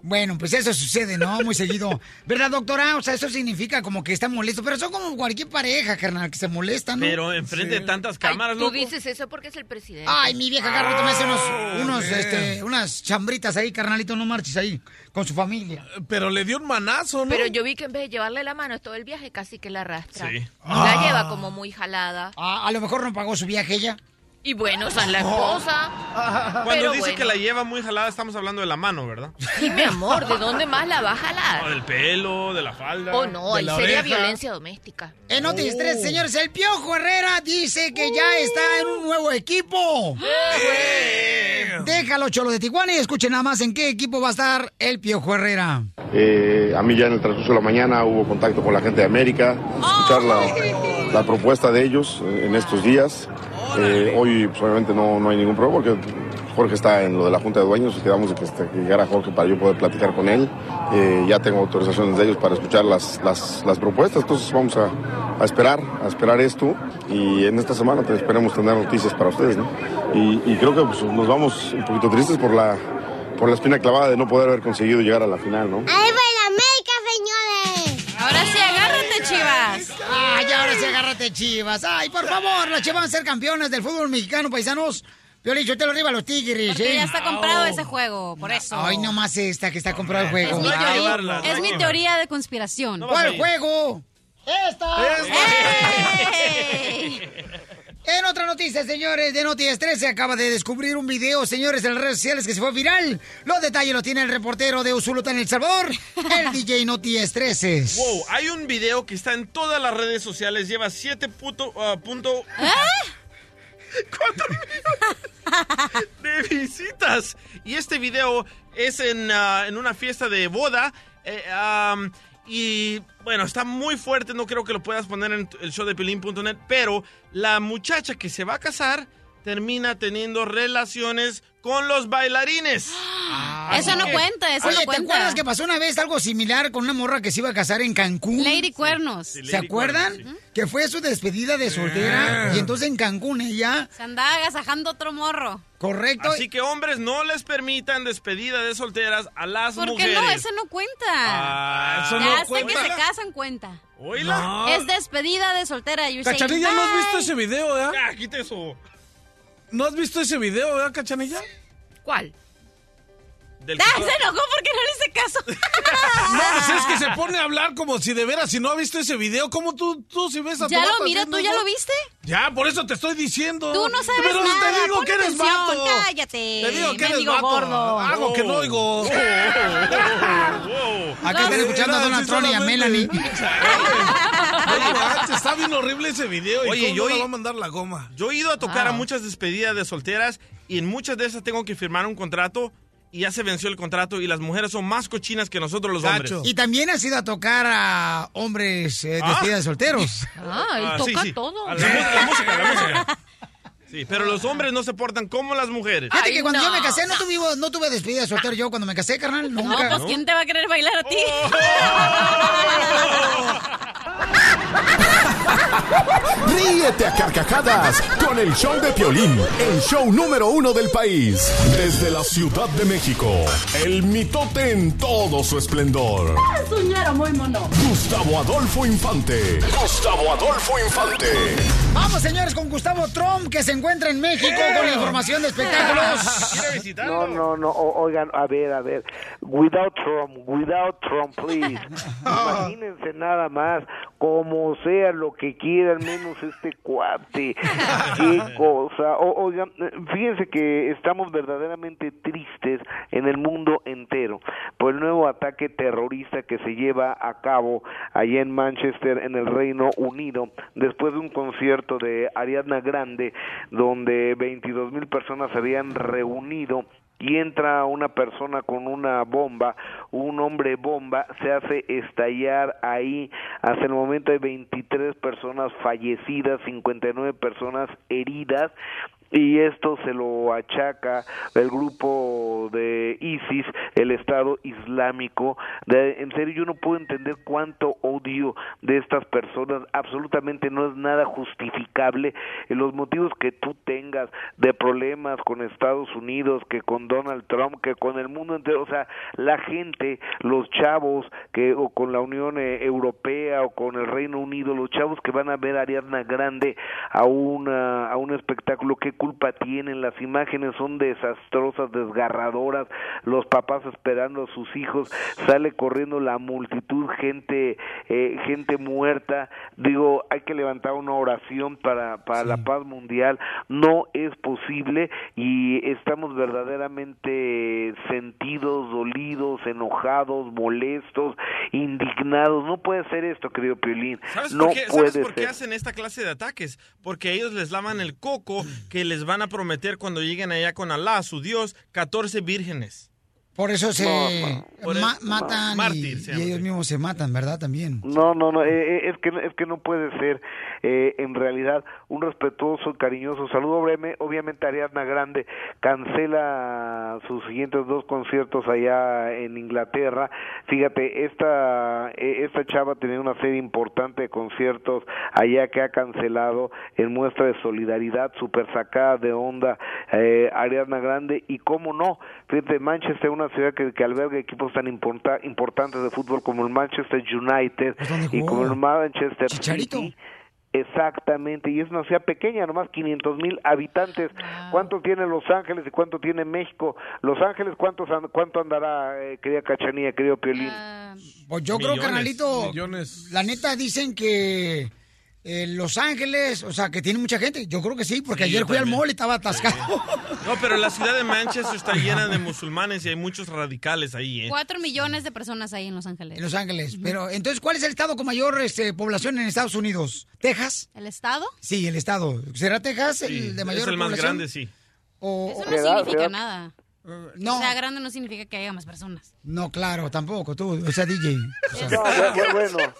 Bueno, pues eso sucede, ¿no? Muy seguido. ¿Verdad, doctora? O sea, eso significa como que está molesto. Pero son como cualquier pareja, carnal, que se molesta, ¿no? Pero enfrente de tantas cámaras, Tú loco. dices eso porque es el presidente. Ay, mi vieja Carlota me hace unos, Oh, unos, este, unas chambritas ahí, carnalito, no marches ahí, con su familia. Pero le dio un manazo, ¿no? Pero yo vi que en vez de llevarle la mano todo el viaje, casi que la arrastra. Sí. La Ah. lleva como muy jalada. A, a lo mejor no pagó su viaje ella. Y bueno, o sea, la esposa. Cuando dice bueno. que la lleva muy jalada, estamos hablando de la mano, ¿verdad? Y mi amor, ¿de dónde más la va a jalar? del pelo, de la falda. Oh, no, ahí sería oreja. violencia doméstica. En Noticias 3, señores, el Piojo Herrera dice que ya está en un nuevo equipo. Déjalo, Cholo de Tijuana, y escuchen nada más en qué equipo va a estar el Piojo Herrera. Eh, a mí ya en el transcurso de la mañana hubo contacto con la gente de América, escuchar la, la propuesta de ellos eh, en estos días. Eh, hoy pues, obviamente no, no hay ningún problema porque Jorge está en lo de la Junta de Dueños quedamos de que, este, que llegara Jorge para yo poder platicar con él. Eh, ya tengo autorizaciones de ellos para escuchar las, las, las propuestas, entonces vamos a, a esperar, a esperar esto y en esta semana te- esperemos tener noticias para ustedes. ¿no? Y, y creo que pues, nos vamos un poquito tristes por la, por la espina clavada de no poder haber conseguido llegar a la final, ¿no? Chivas. Ay, ahora sí, agárrate, chivas. Ay, por favor, las chivas van a ser campeones del fútbol mexicano, paisanos. Yo le te lo arriba a los tigres, Porque ¿eh? ya está comprado ese juego, por eso. Ay, nomás esta que está comprado el Es juego. mi Ay, teoría, llevarla, es mi teoría de conspiración. ¿Cuál juego? ¡Esta! En otra noticia, señores, de Noticias 13 acaba de descubrir un video, señores, en las redes sociales que se fue viral. Los detalles los tiene el reportero de Usulután, El Salvador, el DJ Noticias 13. Wow, hay un video que está en todas las redes sociales, lleva 7 puto, ah, punto... cuatro millones de visitas. Y este video es en, ah, en una fiesta de boda. eh, y bueno, está muy fuerte, no creo que lo puedas poner en el show de Pelín.net, pero la muchacha que se va a casar termina teniendo relaciones con los bailarines. Eso Así no cuenta, eso Oye, no ¿te cuenta. acuerdas que pasó una vez algo similar con una morra que se iba a casar en Cancún? Lady Cuernos. ¿Se acuerdan? Que fue su despedida de soltera y entonces en Cancún ella, Se andaba agasajando otro morro. correcto. Así que hombres no les permitan despedida de solteras a las ¿Por qué mujeres. no? Ese no cuenta. Ah, eso ya no hasta cuenta. que se casan cuenta. Oíla. No. Es despedida de soltera. Cachanilla, ¿no has visto ese video, eh? Ya, quite eso. ¿No has visto ese video, eh, Cachanilla? ¿Cuál? Del Ah, se enojó porque no le hice caso. No, pues es que se pone a hablar como si de veras, si no ha visto ese video, ¿cómo tú, tú si ves a tu ¿Ya lo mira? ¿Tú ya eso? lo viste? Ya, por eso te estoy diciendo. Tú no sabes Pero nada. te digo que eres atención, vato. Cállate. Te digo que eres vato. gordo. Hago que no oigo. Acá están escuchando a Donald Trump y a. Melanie. Manches, está bien horrible ese video. ¿y Oye, yo no va a mandar la goma? Yo he ido a tocar a Ah. muchas despedidas de solteras y en muchas de esas tengo que firmar un contrato y ya se venció el contrato y las mujeres son más cochinas que nosotros los hombres. Y también has ido a tocar a hombres eh, Ah. despedidas de solteros. Ah, él Ah, sí, toca sí. todo. La, música, la música. Sí, pero los hombres no se portan como las mujeres. Fíjate que cuando no. yo me casé no tuve, no tuve despedida de soltero yo cuando me casé, carnal. No, Nunca. pues ¿quién te va a querer bailar a ti? Ríete a carcajadas con el show de Piolín, el show número uno del país. Desde la Ciudad de México, el mitote en todo su esplendor. Suñero muy mono. Gustavo Adolfo Infante. Gustavo Adolfo Infante. Vamos, señores, con Gustavo Trump, que se encuentra en México con la información de espectáculos. ¿Quiere visitarlo? No, no, no, o- oigan, a ver, a ver, without Trump, without Trump, please. Imagínense nada más, como sea lo que quieran, menos este cuate. Qué cosa. O- oigan, fíjense que estamos verdaderamente tristes en el mundo entero por el nuevo ataque terrorista que se lleva a cabo allá en Manchester, en el Reino Unido, después de un concierto de Ariadna Grande, donde 22 mil personas se habían reunido y entra una persona con una bomba, un hombre bomba, se hace estallar ahí. Hasta el momento hay 23 personas fallecidas, 59 personas heridas. Y esto se lo achaca el grupo de ISIS, el Estado Islámico. De- en serio, yo no puedo entender cuánto odio de estas personas. Absolutamente no es nada justificable. Eh, Los motivos que tú tengas de problemas con Estados Unidos, que con Donald Trump, que con el mundo entero, o sea, la gente, los chavos que o con la Unión eh, Europea o con el Reino Unido, los chavos que van a ver a Ariadna Grande a una a un espectáculo, qué culpa tienen, las imágenes son desastrosas, desgarradoras, los papás esperando a sus hijos, sale corriendo la multitud, gente eh, gente muerta, digo, hay que levantar una oración para para la paz mundial, no es posible y estamos verdaderamente sentidos, dolidos, enojados, molestos, indignados, no puede ser esto, querido Piolín, ¿Sabes no por qué, puede ¿sabes por qué ser. hacen esta clase de ataques? Porque ellos les lavan el coco que les van a prometer cuando lleguen allá con Alá, su Dios, 14 vírgenes. Por eso se Por ma- el- matan y, mártir ellos mismos se matan, ¿verdad? También. No, no, no, eh, eh, es que es que no puede ser eh, en realidad un respetuoso y cariñoso saludo. Obviamente, obviamente Ariadna Grande cancela sus siguientes dos conciertos allá en Inglaterra. Fíjate, esta eh, esta chava tenía una serie importante de conciertos allá que ha cancelado en muestra de solidaridad, super sacada de onda eh, Ariadna Grande y cómo no, fíjate, Manchester, una ciudad que, que alberga equipos tan importa- importantes de fútbol como el Manchester United y como el Manchester City. Exactamente, y es una ciudad pequeña, nomás 500 mil habitantes. ¿Cuánto tiene Los Ángeles y cuánto tiene México? Los Ángeles, ¿cuántos ¿cuánto andará, eh, querida Cachanilla, querido Piolín? Pues yo creo, carnalito, millones. la neta dicen que eh, Los Ángeles, o sea, que tiene mucha gente. Yo creo que sí, porque Sí, ayer fui al mall y estaba atascado. No, pero la ciudad de Manchester está llena de musulmanes y hay muchos radicales ahí, ¿eh? Cuatro millones de personas ahí en Los Ángeles. En Los Ángeles. Pero, entonces, ¿cuál es el estado con mayor este, población en Estados Unidos? ¿Texas? ¿El estado? Sí, el estado. ¿Será Texas el de mayor es el más población? grande, sí. O- Eso no significa nada. no. O sea, grande no significa que haya más personas. No, claro, tampoco, tú, o sea, DJ. O sea, No, bu- bu- bueno,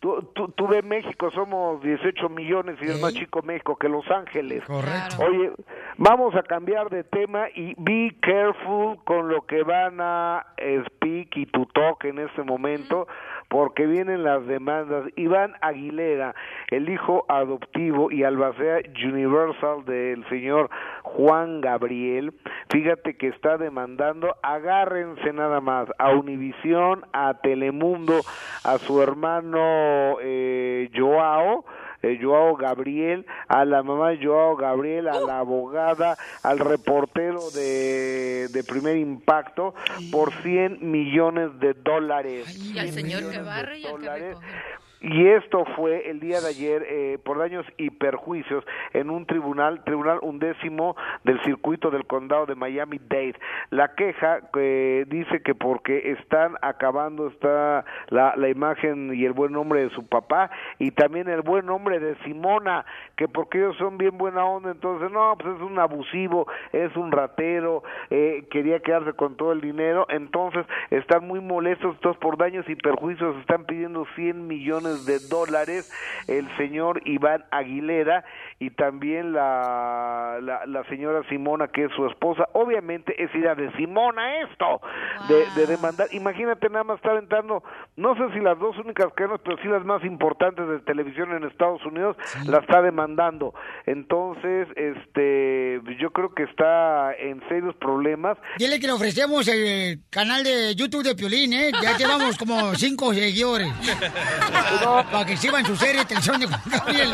tú, tú, tú ves México, somos 18 millones y es más chico México que Los Ángeles. Correcto. Oye, vamos a cambiar de tema y be careful con lo que van a speak y to talk en este momento, porque vienen las demandas. Iván Aguilera, el hijo adoptivo y albacea Universal del señor Juan Gabriel, fíjate que está demandando, agárrense nada más, a Univisión, a Telemundo, a su hermano eh, Joao, eh, Joao Gabriel, a la mamá de Joao Gabriel, a la abogada, al reportero de, de primer impacto por 100 millones de dólares. Y al 100 señor que barre y al que dólares. recoge. Y esto fue el día de ayer eh, por daños y perjuicios en un tribunal, tribunal undécimo del circuito del condado de Miami-Dade. La queja eh, dice que porque están acabando está la, imagen y el buen nombre de su papá y también el buen nombre de Simona, que porque ellos son bien buena onda, entonces no, pues es un abusivo, es un ratero, eh, quería quedarse con todo el dinero, entonces están muy molestos, entonces por daños y perjuicios están pidiendo 100 millones de dólares el señor Iván Aguilera y también la, la, la señora Simona que es su esposa, obviamente es idea de Simona esto, de, de demandar, imagínate nada más estar entrando, no sé si las dos únicas cadenas, pero sí las más importantes de televisión en Estados Unidos, la está demandando, entonces este yo creo que está en serios problemas. Dile que le ofrecemos el canal de YouTube de Piolín, ¿eh? Ya llevamos como cinco seguidores. Para que sirvan su serie de televisión de Juan Gabriel.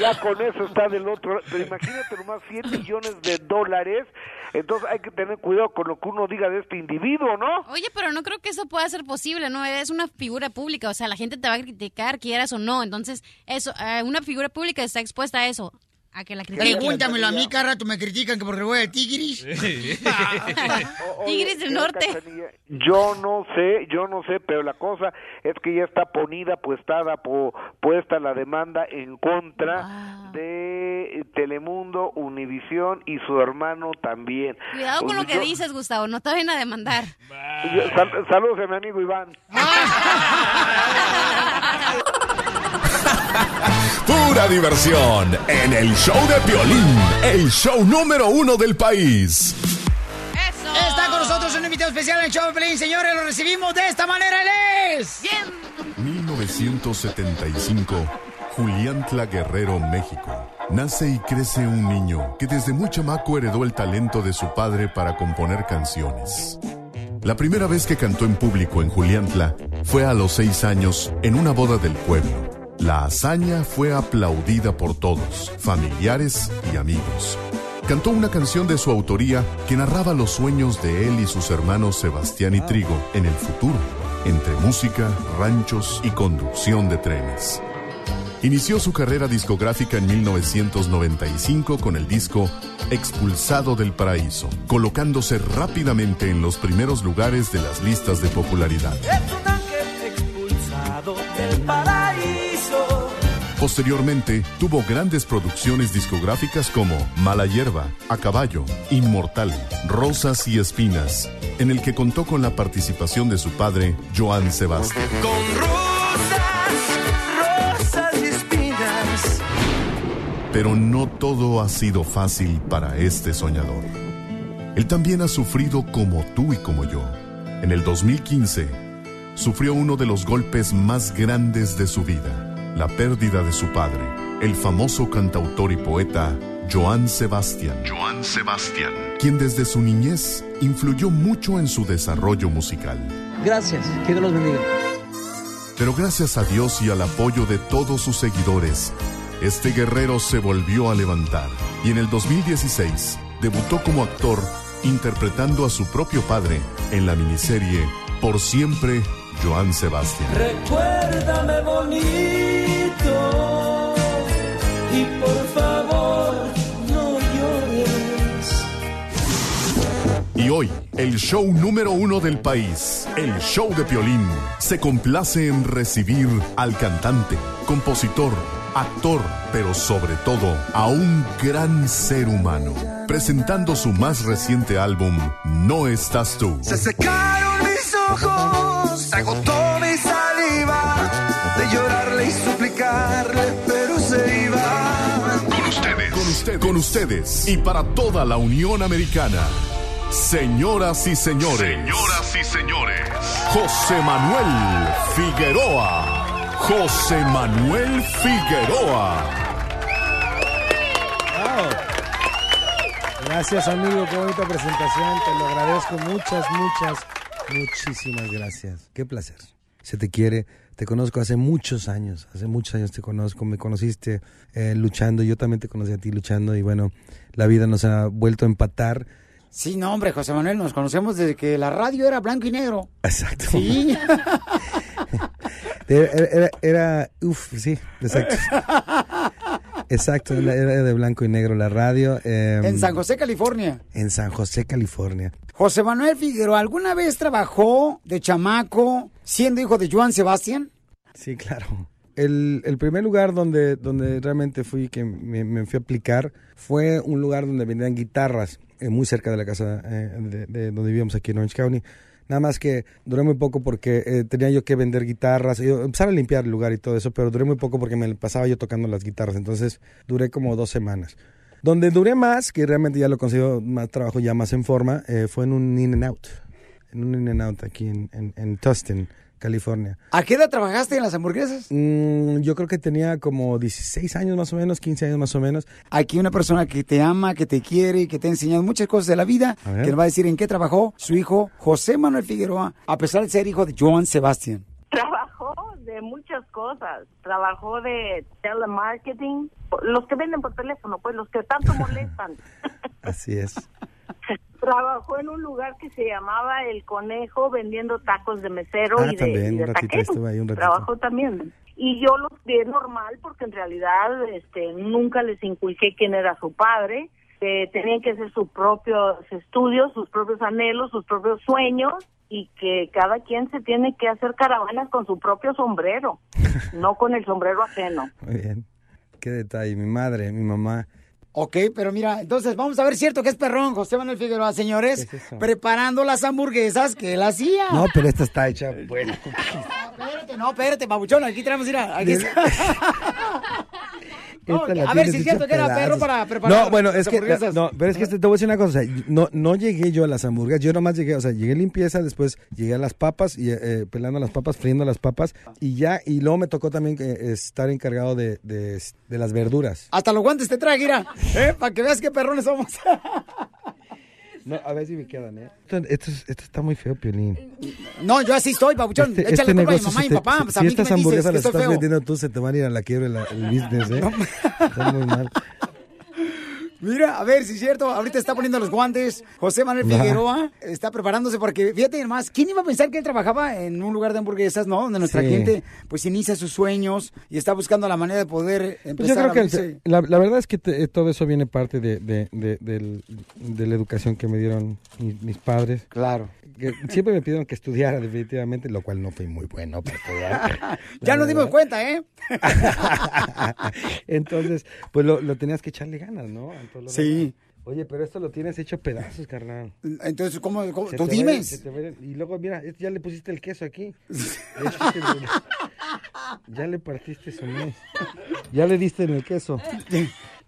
ya con eso está del otro pero imagínate nomás 100 millones de dólares entonces hay que tener cuidado con lo que uno diga de este individuo ¿no? Oye, pero no creo que eso pueda ser posible, ¿no? Eres una figura pública, o sea, la gente te va a criticar, quieras o no. Entonces, eso, eh, una figura pública está expuesta a eso, a que la critiquen. Pregúntamelo a mí, cada rato me critican que porque voy al Tigris. Tigres del Norte. yo no sé yo no sé pero la cosa es que ya está ponida puestada po- puesta la demanda en contra de Telemundo Univisión y su hermano también Cuidado con Pues lo que yo- dices, Gustavo, no te vayan a demandar. sal- saludos a mi amigo Iván Pura diversión en el show de Piolín, el show número uno del país. Está con nosotros un invitado especial en el show de Piolín, señores. Lo recibimos de esta manera. Él es. 1975, Juliantla Guerrero, México. Nace y crece un niño que desde muy chamaco heredó el talento de su padre para componer canciones. La primera vez que cantó en público en Juliantla fue a los seis años en una boda del pueblo. La hazaña fue aplaudida por todos, familiares y amigos. Cantó una canción de su autoría que narraba los sueños de él y sus hermanos Sebastián y Trigo en el futuro, entre música, ranchos y conducción de trenes. Inició su carrera discográfica en 1995 con el disco Expulsado del Paraíso, colocándose rápidamente en los primeros lugares de las listas de popularidad. Es un ángel expulsado del paraíso. Posteriormente, tuvo grandes producciones discográficas como Mala Hierba, A Caballo, Inmortal, Rosas y Espinas, en el que contó con la participación de su padre, Joan Sebastián. Con Pero no todo ha sido fácil para este soñador. Él también ha sufrido como tú y como yo. En el 2015, sufrió uno de los golpes más grandes de su vida, la pérdida de su padre, el famoso cantautor y poeta Joan Sebastián. Joan Sebastián. Quien desde su niñez influyó mucho en su desarrollo musical. Gracias, que Dios los bendiga. Pero gracias a Dios y al apoyo de todos sus seguidores, este guerrero se volvió a levantar y en el 2016 debutó como actor interpretando a su propio padre en la miniserie Por siempre, Joan Sebastián. Recuérdame bonito y por favor Y hoy, el show número uno del país, el show de Piolín, se complace en recibir al cantante, compositor, actor, pero sobre todo a un gran ser humano, presentando su más reciente álbum, No estás tú. Se secaron mis ojos, se agotó mi saliva. explicarle, pero se iba. Con ustedes. Con ustedes. Con ustedes. Y para toda la Unión Americana. Señoras y señores. Señoras y señores. José Manuel Figueroa. José Manuel Figueroa. Gracias, amigo. Qué bonita presentación. Te lo agradezco. Muchas, muchas, muchísimas gracias. Qué placer. Se te quiere. Te conozco hace muchos años. Hace muchos años te conozco. Me conociste eh, luchando. Yo también te conocí a ti luchando. Y bueno, la vida nos ha vuelto a empatar. Sí, no, hombre, José Manuel, nos conocemos desde que la radio era blanco y negro. Exacto. Sí. Era, era, era- uf, sí, exacto. Exacto, era era de blanco y negro la radio. eh, en San José, California. En San José, California. José Manuel Figueroa, ¿alguna vez trabajó de chamaco siendo hijo de Joan Sebastián? Sí, claro. El, el primer lugar donde, donde realmente fui, que me, me fui a aplicar, fue un lugar donde vendían guitarras, eh, muy cerca de la casa eh, de, de donde vivíamos aquí en Orange County. Nada más que duré muy poco porque eh, tenía yo que vender guitarras, y empezar a limpiar el lugar y todo eso, pero duré muy poco porque me pasaba yo tocando las guitarras, entonces duré como dos semanas. Donde duré más, que realmente ya lo consigo más trabajo ya más en forma, fue en un In and Out, en un In and Out aquí en, en Tustin, California. ¿A qué edad trabajaste en las hamburguesas? Mm, yo creo que tenía como 16 años más o menos, 15 años más o menos. Aquí una persona que te ama, que te quiere y que te ha enseñado muchas cosas de la vida, que nos va a decir en qué trabajó su hijo José Manuel Figueroa, a pesar de ser hijo de Joan Sebastián. Trabajó de muchas cosas. Trabajó de telemarketing. Los que venden por teléfono, pues los que tanto molestan. Así es. Trabajó en un lugar que se llamaba El Conejo vendiendo tacos de mesero Ah, y de, también, y de un ratito taquero. ahí, un ratito. Trabajó también. Y yo lo vi normal porque en realidad este, nunca les inculqué quién era su padre. que tenían que hacer sus propios estudios, sus propios anhelos, sus propios sueños y que cada quien se tiene que hacer caravanas con su propio sombrero, no con el sombrero ajeno. Muy bien. Qué detalle. Mi madre, mi mamá. Ok, pero mira, entonces vamos a ver cierto que es perrón, José Manuel Figueroa, señores, preparando las hamburguesas que él hacía. No, pero esta está hecha buena. Espérate, no, espérate, babuchón, aquí tenemos, mira, aquí está. Esta la a ver si es cierto que era perro para preparar No, bueno, es que, no, pero es que te voy a decir una cosa, o sea, no, no llegué yo a las hamburguesas, yo nomás llegué, o sea, llegué limpieza, después llegué a las papas, y, eh, pelando las papas, friendo las papas, y ya, y luego me tocó también eh, estar encargado de, de, de las verduras. Hasta los guantes te traje, mira, ¿eh? para que veas qué perrones somos. No, a ver si me quedan, ¿eh? Esto, esto, es- esto está muy feo, Piolín. No, yo así estoy, babuchón. Este, Échale este culpa a mi negocio, mamá y mi papá. si- Pues a si mí estas hamburguesas las estás feo. vendiendo tú, se te van a ir a la quiebra el, el business, ¿eh? Está muy mal. Mira, a ver si es cierto. Ahorita está poniendo los guantes. José Manuel. Figueroa está preparándose porque, fíjate nomás, ¿quién iba a pensar que él trabajaba en un lugar de hamburguesas, no? Donde nuestra Sí. gente, pues, inicia sus sueños y está buscando la manera de poder empezar Pues yo creo a que la, la verdad es que te- todo eso viene parte de, de, de, del- de la educación que me dieron mis, mis padres. Claro. Que siempre me pidieron que estudiara definitivamente, lo cual no fui muy bueno para estudiar. Ya nos dimos cuenta, ¿eh? Entonces, pues lo, lo tenías que echarle ganas, ¿no? Sí. Oye, pero esto lo tienes hecho pedazos, carnal. Entonces, ¿cómo? Tú dime. y luego, mira, ya le pusiste el queso aquí. Ya le partiste su mes. Ya le diste en el queso.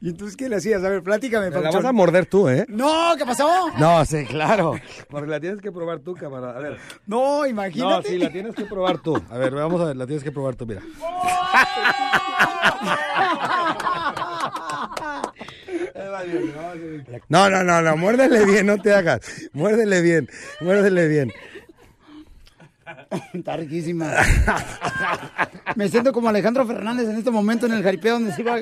¿Y entonces qué le hacías? A ver, platícame, Me la vas a morder tú, ¿eh? No, ¿qué pasó? No, sí, claro. Porque la tienes que probar tú, camarada. A ver. No, No, imagínate. sí, la tienes que probar tú. A ver, vamos a ver, la tienes que probar tú, mira. No, no, no, no, muérdele bien, no te hagas. Muérdele bien, muérdele bien. Está riquísima. Me siento como Alejandro Fernández en este momento en el jaripeo donde se iba.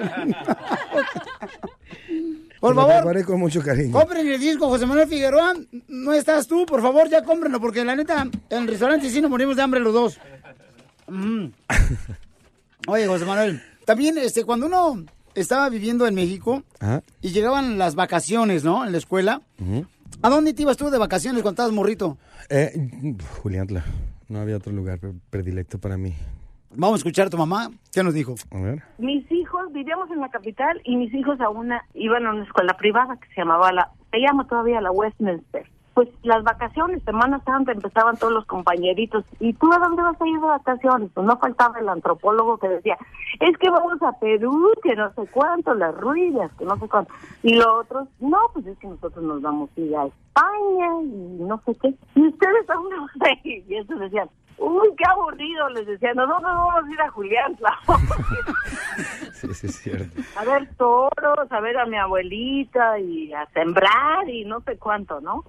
Por favor, preparé con mucho cariño. compren el disco José Manuel Figueroa. No estás tú, por favor, ya cómprenlo, porque la neta, en el restaurante sí nos morimos de hambre los dos. Mm. Oye, José Manuel, también este, cuando uno estaba viviendo en México Ajá. y llegaban las vacaciones, ¿no? En la escuela, Ujú. ¿a dónde te ibas tú de vacaciones cuando estabas morrito? Eh, Juliantla, no había otro lugar pre- predilecto para mí. Vamos a escuchar a tu mamá. ¿Qué nos dijo? A ver. Mis hijos, vivíamos en la capital y mis hijos a una, iban a una escuela privada que se llamaba la, se llama todavía la Westminster. Pues las vacaciones, Semana Santa, empezaban todos los compañeritos. ¿Y tú a dónde vas a ir de vacaciones? Pues no faltaba el antropólogo que decía, es que vamos a Perú, que no sé cuánto, las ruinas, que no sé cuánto. Y los otros, no, pues es que nosotros nos vamos a ir a España y no sé qué. ¿Y ustedes a dónde van a ir? Y estos decían, uy, qué aburrido, les decía, nosotros vamos a ir a Julián, Sí, sí, es cierto. a ver toros, a ver a mi abuelita y a sembrar y no sé cuánto, ¿no?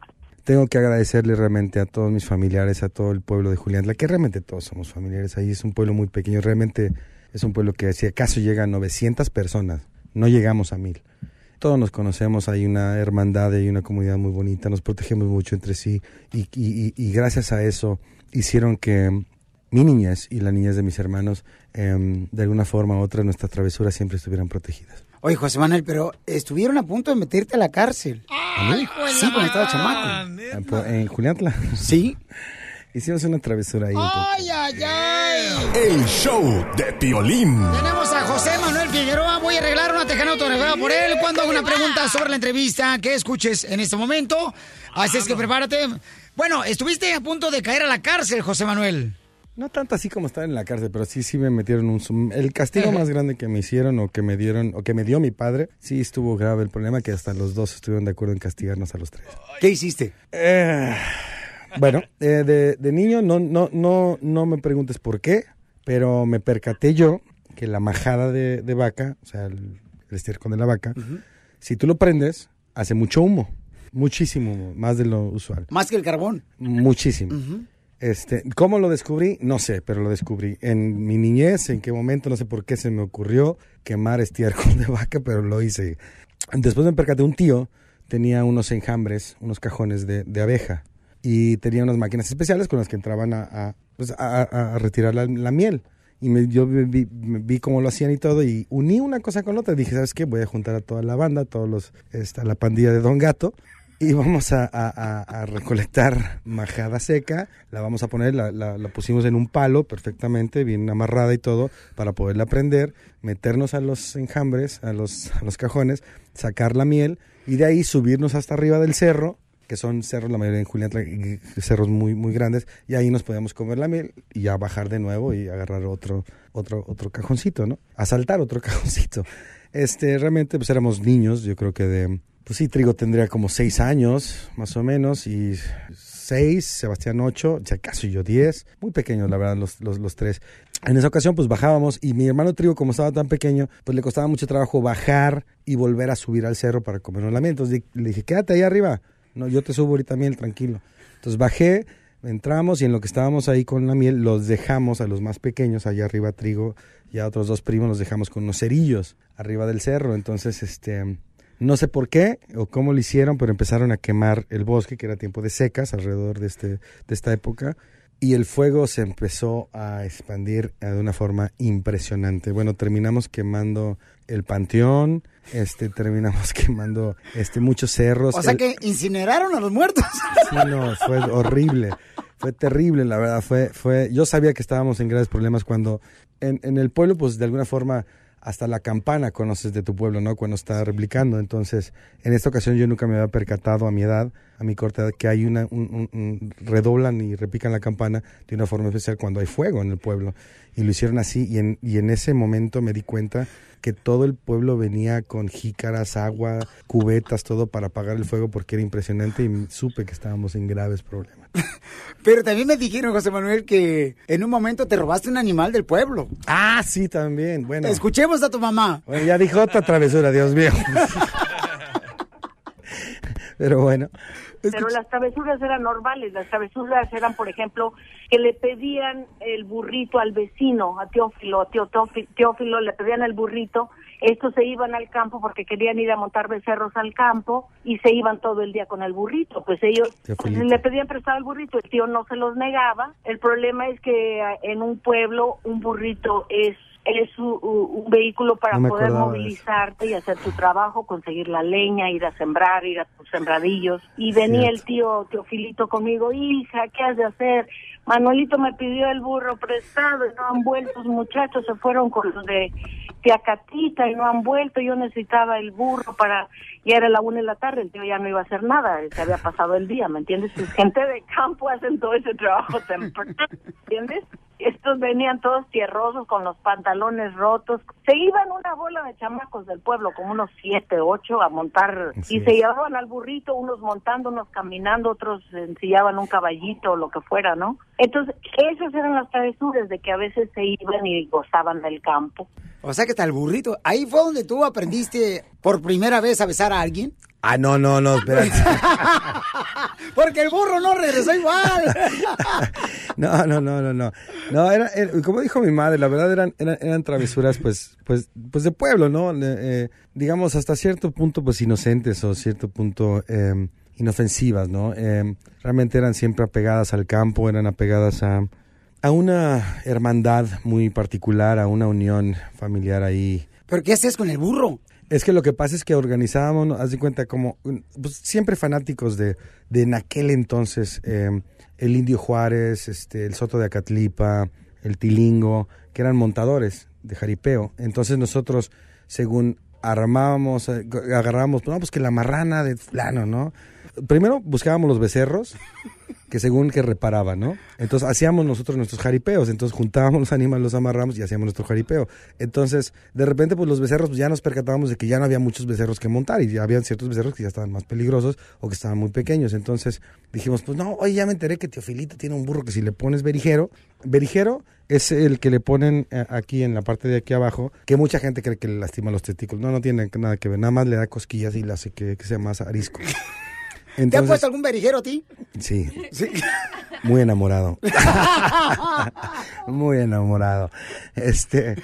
Tengo que agradecerle realmente a todos mis familiares, a todo el pueblo de Julián, que realmente todos somos familiares. Ahí es un pueblo muy pequeño, realmente es un pueblo que si acaso llega a 900 personas, no llegamos a mil. Todos nos conocemos, hay una hermandad, hay una comunidad muy bonita, nos protegemos mucho entre sí y, gracias a eso hicieron que mi niñez y la niñez de mis hermanos, em, de alguna forma u otra, nuestras travesuras siempre estuvieran protegidas. Oye, José Manuel, pero estuvieron a punto de meterte a la cárcel. ¿A mí? Sí, cuando estaba chamaco. En, Pu- en Juliantla. Sí. Hicimos una travesura ahí. ¡Ay, ay, ay! El show de Piolín. Tenemos a José Manuel Figueroa. Voy a arreglar una tejana autografiada por él cuando haga una pregunta sobre la entrevista que escuches en este momento. Así es que prepárate. Bueno, estuviste a punto de caer a la cárcel, José Manuel. No tanto así como estar en la cárcel, pero sí, sí me metieron un... sum- El castigo más grande que me hicieron o que me dieron, o que me dio mi padre, sí estuvo grave. El problema que hasta los dos estuvieron de acuerdo en castigarnos a los tres. ¿Qué hiciste? Eh, bueno, eh, de, de niño no, no, no, no me preguntes por qué, pero me percaté yo que la majada de, de vaca, o sea, el, el estiércol de la vaca, si tú lo prendes, hace mucho humo. Muchísimo humo, más de lo usual. Más que el carbón. Muchísimo. Este, ¿Cómo lo descubrí? No sé, pero lo descubrí. En mi niñez, en qué momento, no sé por qué se me ocurrió quemar estiércol de vaca, pero lo hice. Después me percaté, un tío tenía unos enjambres, unos cajones de, abeja y tenía unas máquinas especiales con las que entraban a, a, pues, retirar la, miel. Y yo vi, vi- cómo lo hacían y todo y uní una cosa con otra. Dije, ¿sabes qué? Voy a juntar a toda la banda, a todos los, esta, la pandilla de Don Gato y vamos a, recolectar majada seca, la vamos a poner, la, la- la pusimos en un palo perfectamente, bien amarrada y todo, para poderla prender, meternos a los enjambres, a los, a los cajones, sacar la miel y de ahí subirnos hasta arriba del cerro, que son cerros, la mayoría en Julián, cerros muy, muy grandes, y ahí nos podíamos comer la miel y ya bajar de nuevo y agarrar otro, otro, otro cajoncito, ¿no? Asaltar otro cajoncito. Este, realmente, pues éramos niños, yo creo que de, pues sí, Trigo tendría como seis años, más o menos, y seis, Sebastián ocho, ya casi yo diez, muy pequeños, la verdad, los, los, los tres. En esa ocasión, pues bajábamos, y mi hermano Trigo, como estaba tan pequeño, pues le costaba mucho trabajo bajar y volver a subir al cerro para comernos la miel. Entonces le dije, quédate ahí arriba, no, yo te subo ahorita miel, tranquilo. Entonces bajé, entramos y en lo que estábamos ahí con la miel, los dejamos a los más pequeños, allá arriba Trigo y a otros dos primos los dejamos con unos cerillos arriba del cerro. Entonces, este, no sé por qué o cómo lo hicieron, pero empezaron a quemar el bosque, que era tiempo de secas alrededor de, este, de esta época. Y el fuego se empezó a expandir de una forma impresionante. Bueno, terminamos quemando el panteón, este, terminamos quemando este, muchos cerros. O sea El- que incineraron a los muertos. Sí, no, fue horrible. Fue terrible, la verdad. Fue, fue, yo sabía que estábamos en graves problemas cuando en, en el pueblo, pues de alguna forma, hasta la campana conoces de tu pueblo, ¿no? Cuando está replicando. Entonces, en esta ocasión yo nunca me había percatado a mi edad, a mi corta edad, que hay una, un, un- un- redoblan y repican la campana de una forma especial cuando hay fuego en el pueblo. Y lo hicieron así y en, y en ese momento me di cuenta que todo el pueblo venía con jícaras, agua, cubetas, todo para apagar el fuego porque era impresionante y supe que estábamos en graves problemas. Pero también me dijeron, José Manuel, que en un momento te robaste un animal del pueblo. Ah, sí, también. Bueno. Escuchemos a tu mamá. Bueno, ya dijo otra travesura, Dios mío. Pero bueno. Pero las travesuras eran normales, las travesuras eran, por ejemplo, que le pedían el burrito al vecino, a Teófilo, a tío Teófi- Teófilo, le pedían el burrito, estos se iban al campo porque querían ir a montar becerros al campo y se iban todo el día con el burrito, pues ellos pues, le pedían prestado el burrito, el tío no se los negaba, el problema es que eh, en un pueblo un burrito es es u- u- un, vehículo para No poder movilizarte y hacer tu trabajo, conseguir la leña, ir a sembrar, ir a tus sembradillos. Y venía el tío Teofilito conmigo, hija, ¿qué has de hacer? Manuelito me pidió el burro prestado y no han vuelto, los muchachos se fueron con los de Tiacatita y no han vuelto, yo necesitaba el burro para, ya era la una de la tarde, el tío ya no iba a hacer nada, se había pasado el día, ¿me entiendes? Gente de campo hacen todo ese trabajo temprano, ¿entiendes? Estos venían todos tierrosos con los pantalones rotos, se iban una bola de chamacos del pueblo, como unos siete, ocho, a montar, Así y se llevaban al burrito, unos montando, unos caminando, otros ensillaban un caballito o lo que fuera, ¿no? Entonces, esas eran las travesuras de que a veces se iban y gozaban del campo. O sea que está el burrito. Ahí fue donde tú aprendiste por primera vez a besar a alguien. Ah, no, no, no, espérate. Porque el burro no regresó igual. No, no, no, no, no. No, era, era- como dijo mi madre, la verdad eran, eran, eran travesuras, pues, pues, pues de pueblo, ¿no? Eh, digamos, hasta cierto punto, pues, inocentes o cierto punto eh, inofensivas, ¿no? Eh, realmente eran siempre apegadas al campo, eran apegadas a, a una hermandad muy particular, a una unión familiar ahí. ¿Pero qué haces con el burro? Es que lo que pasa es que organizábamos, haz de cuenta, como pues, siempre fanáticos de, de en aquel entonces eh, el Indio Juárez, este, el Soto de Acatlipa, el Tilingo, que eran montadores de jaripeo. Entonces nosotros, según armábamos, eh, agarrábamos, no, pues que la marrana de fulano, ¿no? Primero buscábamos los becerros, que según que reparaban, ¿no? Entonces hacíamos nosotros nuestros jaripeos, entonces juntábamos los animales, los amarramos y hacíamos nuestro jaripeo. Entonces, de repente, pues los becerros, pues ya nos percatábamos de que ya no había muchos becerros que montar y ya habían ciertos becerros que ya estaban más peligrosos o que estaban muy pequeños. Entonces dijimos, pues no, oye, ya me enteré que Teofilito tiene un burro que si le pones berijero, berijero es el que le ponen eh, aquí en la parte de aquí abajo, que mucha gente cree que le lastima los testículos. No, no tiene nada que ver, nada más le da cosquillas y le hace que, que sea más arisco. ¿Te han puesto algún berijero a ti? Sí, Sí. muy enamorado. Muy enamorado. Este.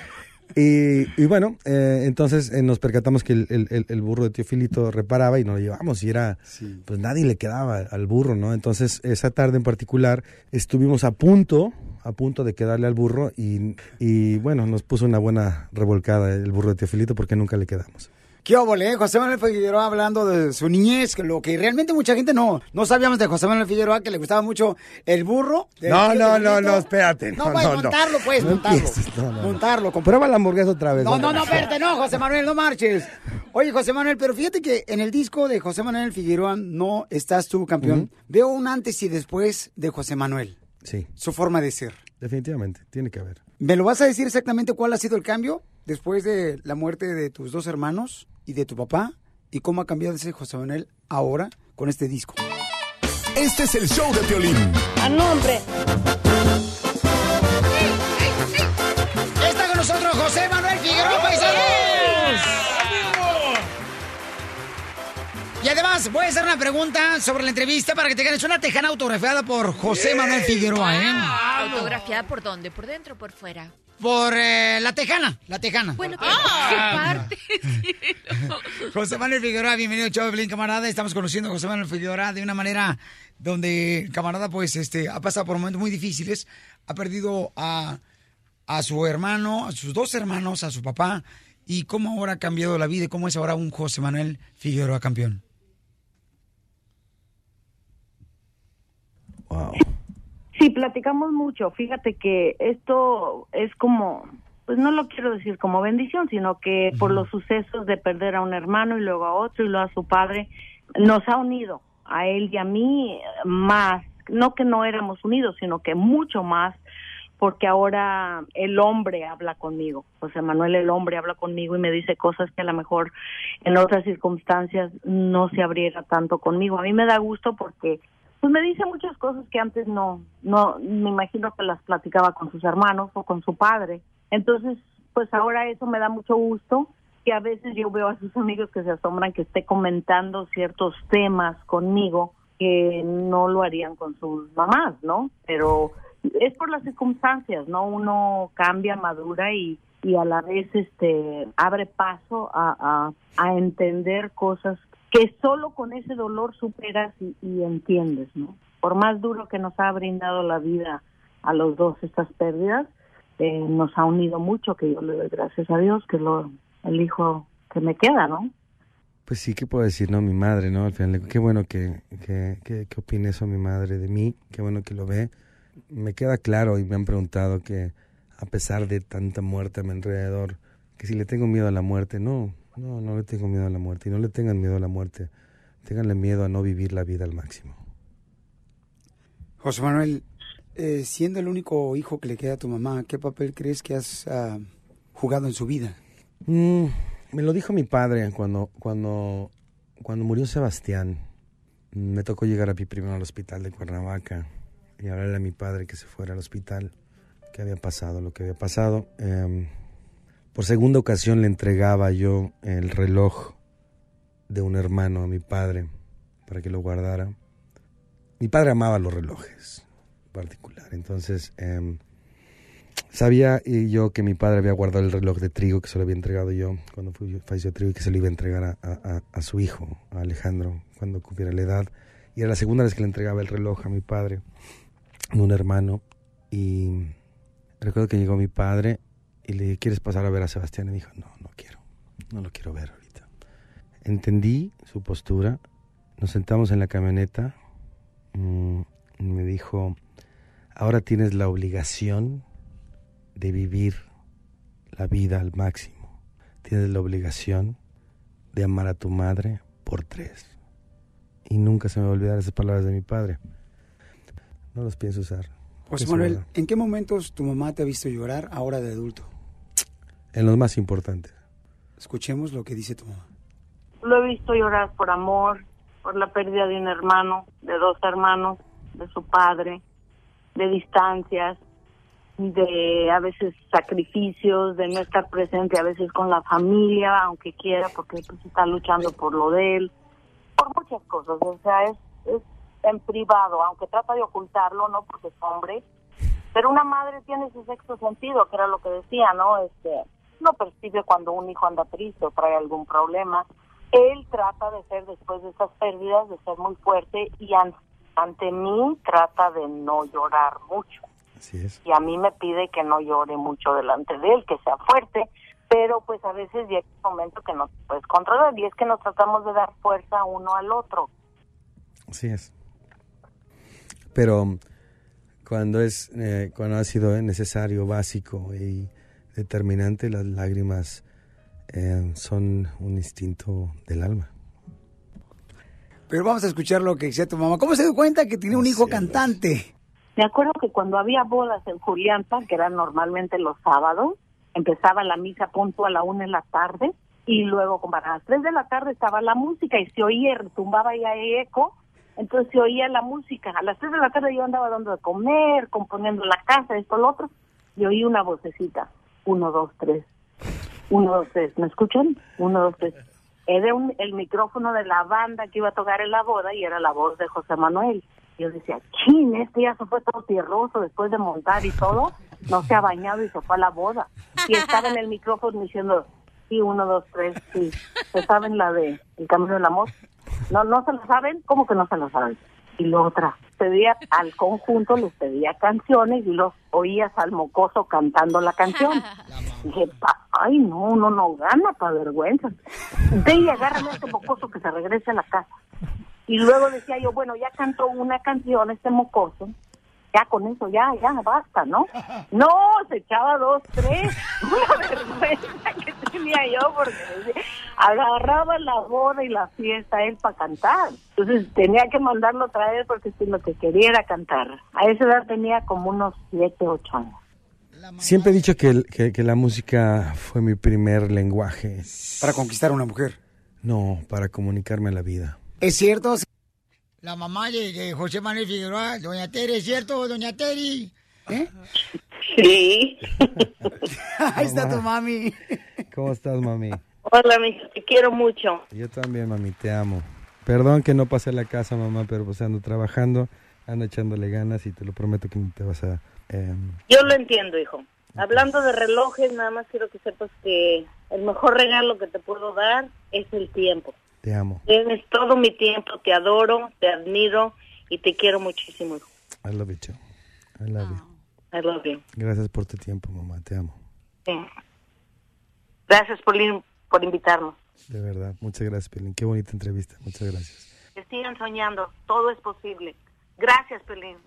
Y, y bueno, eh, entonces eh, nos percatamos que el, el- el- burro de Teofilito reparaba y nos lo llevamos y era, pues nadie le quedaba al burro, ¿no? Entonces esa tarde en particular estuvimos a punto, a punto de quedarle al burro y, y bueno, nos puso una buena revolcada el burro de Teofilito porque nunca le quedamos. ¿Qué eh? José Manuel Figueroa hablando de su niñez, lo que realmente mucha gente no, no sabíamos de José Manuel Figueroa, que le gustaba mucho el burro. No, no, no, no, espérate. No, No, pues, no, montarlo, pues, No montarlo. empieces, no. Montarlo. Comprueba la hamburguesa otra vez. No, no, no, espérate, no, José Manuel, no marches. Oye, José Manuel, pero fíjate que en el disco de José Manuel Figueroa no estás tú, campeón. Veo un antes y después de José Manuel, Sí, su forma de ser. definitivamente, tiene que haber. ¿Me lo vas a decir exactamente cuál ha sido el cambio después de la muerte de tus dos hermanos y de tu papá? ¿Y cómo ha cambiado ese José Manuel ahora con este disco? Este es el show de Piolín. A nombre. Está con nosotros José Manuel Figueroa Paisanos. Y además, voy a hacer una pregunta sobre la entrevista para que te ganes una tejana autografiada por José Manuel Figueroa, ¿eh? ¿Autografiada por dónde? ¿Por dentro o por fuera? Por eh, la tejana, la tejana. Bueno, pero Ah. ¿qué parte? José Manuel Figueroa, bienvenido de Blin, camarada. Estamos conociendo a José Manuel Figueroa de una manera donde el camarada, pues, este, ha pasado por momentos muy difíciles. Ha perdido a, a su hermano, a sus dos hermanos, a su papá. Y cómo ahora ha cambiado la vida y cómo es ahora un José Manuel Figueroa campeón. Sí, platicamos mucho. Fíjate que esto es como, pues no lo quiero decir como bendición, sino que por los sucesos de perder a un hermano y luego a otro y luego a su padre, nos ha unido a él y a mí más. No que no éramos unidos, sino que mucho más, porque ahora el hombre habla conmigo. José Manuel, el hombre, habla conmigo y me dice cosas que a lo mejor en otras circunstancias no se abriera tanto conmigo. A mí me da gusto porque pues me dice muchas cosas que antes no, no, me imagino que las platicaba con sus hermanos o con su padre. Entonces, pues ahora eso me da mucho gusto, que a veces yo veo a sus amigos que se asombran que esté comentando ciertos temas conmigo que no lo harían con sus mamás, ¿no? Pero es por las circunstancias, ¿no? Uno cambia, madura y, y a la vez este abre paso a, a, a entender cosas que solo con ese dolor superas y, entiendes, ¿no? Por más duro que nos ha brindado la vida a los dos estas pérdidas, eh, nos ha unido mucho, que yo le doy gracias a Dios, que lo el hijo que me queda, ¿no? Pues sí, ¿qué puedo decir? No, mi madre, ¿no? Al final, qué bueno que, que, que, que opine eso mi madre de mí, qué bueno que lo ve. Me queda claro y me han preguntado que a pesar de tanta muerte a mi alrededor, que si le tengo miedo a la muerte, no, no, no le tengo miedo a la muerte y no le tengan miedo a la muerte, tenganle miedo a no vivir la vida al máximo. José Manuel, eh, siendo el único hijo que le queda a tu mamá, ¿qué papel crees que has ah, jugado en su vida? Mm, me lo dijo mi padre cuando, cuando, cuando murió Sebastián. Me tocó llegar a mi primero al hospital de Cuernavaca y hablarle a mi padre que se fuera al hospital, que había pasado, lo que había pasado. Em, por segunda ocasión le entregaba yo el reloj de un hermano a mi padre para que lo guardara. Mi padre amaba los relojes en particular, entonces em, sabía yo que mi padre había guardado el reloj de trigo que se lo había entregado yo cuando fui, falleció trigo y que se lo iba a entregar a, a- a su hijo, a Alejandro, cuando cumpliera la edad. Y era la segunda vez que le entregaba el reloj a mi padre, de un hermano. Y recuerdo que llegó mi padre y le dije, ¿quieres pasar a ver a Sebastián? Y me dijo, no, no quiero, no lo quiero ver ahorita. Entendí su postura, nos sentamos en la camioneta mm, y me dijo, ahora tienes la obligación de vivir la vida al máximo. Tienes la obligación de amar a tu madre por tres. Y nunca se me va a olvidar esas palabras de mi padre. No los pienso usar. José Manuel. ¿en qué momentos tu mamá te ha visto llorar ahora de adulto? En los más importantes. Escuchemos lo que dice tu mamá. Lo he visto llorar por amor, por la pérdida de un hermano, de dos hermanos, de su padre, de distancias, de a veces sacrificios, de no estar presente a veces con la familia, aunque quiera, porque pues está luchando por lo de él, por muchas cosas. O sea, es, es en privado, aunque trata de ocultarlo, ¿no? Porque es hombre. Pero una madre tiene ese sexto sentido, que era lo que decía, ¿no? Este, no percibe cuando un hijo anda triste o trae algún problema. Él trata de ser, después de esas pérdidas, de ser muy fuerte y an- ante mí trata de no llorar mucho. Así es. Y a mí me pide que no llore mucho delante de él, que sea fuerte, pero pues a veces llega un momento que no te puedes controlar y es que nos tratamos de dar fuerza uno al otro. Así es. Pero cuando es eh, cuando ha sido necesario, básico y determinante, las lágrimas eh, son un instinto del alma. Pero vamos a escuchar lo que decía tu mamá. ¿Cómo se dio cuenta que tiene un hijo cantante? Me acuerdo que cuando había bodas en Julianta, que eran normalmente los sábados, empezaba la misa punto a la una de la tarde y luego como a las tres de la tarde estaba la música y se oía, retumbaba y hay eco, entonces se oía la música. A las tres de la tarde yo andaba dando de comer, componiendo la casa, esto, lo otro, y oí una vocecita, uno, dos, tres, uno, dos, tres, ¿me escuchan? Uno, dos, tres. Era un- el micrófono de la banda que iba a tocar en la boda y era la voz de José Manuel. Yo decía, chin, este ya se fue todo tierroso después de montar y todo, no se ha bañado y se fue a la boda. Y estaba en el micrófono diciendo, sí, uno, dos, tres, sí. ¿Se saben la de El Camino del Amor? No, no se lo saben, ¿cómo que no se lo saben? Y la otra, pedía al conjunto, les pedía canciones y los oías al mocoso cantando la canción. Dije, pa- ay, no, no, no, gana para vergüenza. Ve y agárrame a este mocoso que se regrese a la casa. Y luego decía yo, bueno, ya cantó una canción este mocoso, ya con eso, ya, ya, basta, ¿no? No, se echaba dos, tres, una vergüenza que tenía yo porque agarraba la boda y la fiesta él para cantar. Entonces tenía que mandarlo a traer porque si lo que quería era cantar. A esa edad tenía como unos siete, ocho años. Siempre he dicho que, el- que, que la música fue mi primer lenguaje. Para conquistar a una mujer. No, para comunicarme a la vida. ¿Es cierto? La mamá de, de José Manuel Figueroa, doña Tere, ¿es cierto, doña Teri? ¿Eh? Sí. Ahí está tu mami. ¿Cómo estás, mami? Hola, mi te quiero mucho. Yo también, mami, te amo. Perdón que no pasé a la casa, mamá, pero pues ando trabajando, ando echándole ganas y te lo prometo que no te vas a... em, Yo lo entiendo, hijo. Hablando de relojes, nada más quiero que sepas que el mejor regalo que te puedo dar es el tiempo. Te amo. Tienes todo mi tiempo, te adoro, te admiro y te quiero muchísimo. I love you too. I love you. I love you. Gracias por tu tiempo, mamá. Te amo. Sí. Gracias por, in- por invitarnos. De verdad. Muchas gracias, Pelín. Qué bonita entrevista. Muchas gracias. Que sigan soñando. Todo es posible. Gracias, Pelín.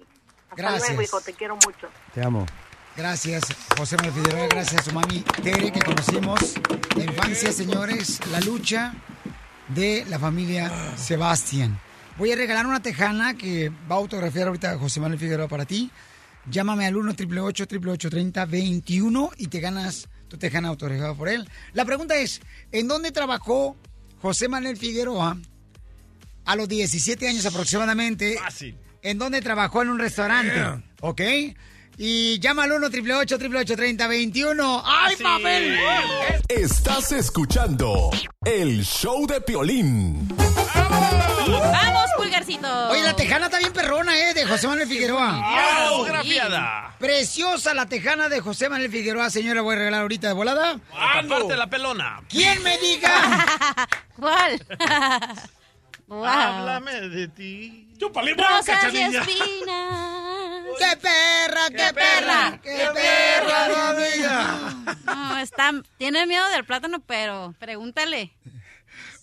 Hasta Gracias. luego, hijo. Te quiero mucho. Te amo. Gracias, José Manuel Figueroa. Gracias a su mami Tere, que conocimos la infancia, señores. La lucha de la familia Sebastián. Voy a regalar una tejana que va a autografiar ahorita José Manuel Figueroa para ti. Llámame al 1 888 30 21 y te ganas tu tejana autografiada por él. La pregunta es, ¿en dónde trabajó José Manuel Figueroa a los 17 años aproximadamente? Fácil. ¿En dónde trabajó en un restaurante? Yeah. ¿Ok? Y llama al 1 888 30 21 ¡Ay, papel! Estás escuchando el show de Piolín. ¡Vamos, pulgarcito! Oye, la tejana está bien perrona, ¿eh? De José Manuel Figueroa. Ah, autografiada. Preciosa la tejana de José Manuel Figueroa, señora. Voy a regalar ahorita de volada. Aparte la pelona. ¿Quién me diga? ¿Cuál? Wow. Háblame de ti. Chúpale, Rosas y cachanilla. espinas. ¡Qué perra, qué, perra! ¡Qué perra, amiga! No, está, tiene miedo del plátano, pero pregúntale.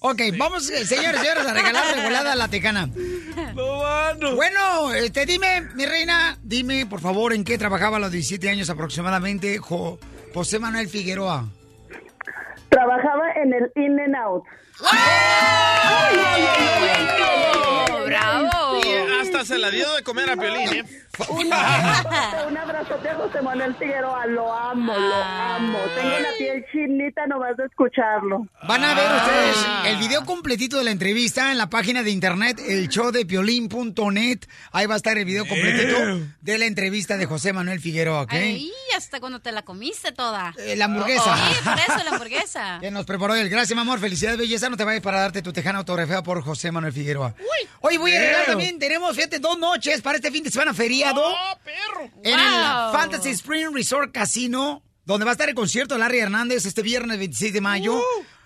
Ok, vamos, eh, señores, señores, a regalar volada la tejana. Bueno, este, dime, mi reina, dime, por favor, ¿en qué trabajaba a los 17 años aproximadamente Jo- José Manuel Figueroa? Trabajaba en el In and Out. ¡Bravo! Y hasta se la dio de comer a Piolín, ¿eh? Un abrazote, un abrazote a José Manuel Figueroa. Lo amo, lo amo. Tengo la piel chinita nomás de escucharlo. Van a ver ustedes el video completito de la entrevista en la página de internet, el show de piolín.net. Ahí va a estar el video completito de la entrevista de José Manuel Figueroa, ¿ok? Ahí hasta cuando te la comiste toda. Eh, la hamburguesa. Sí, por eso, la hamburguesa. Que nos preparó él. Gracias, mi amor. Felicidades, belleza. No te vayas para darte tu tejana autografiada por José Manuel Figueroa. Hoy voy a arreglar también. Tenemos, fíjate, dos noches para este fin de semana feriado. En el. Fantasy Spring Resort Casino, donde va a estar el concierto de Larry Hernández este viernes 26 de mayo.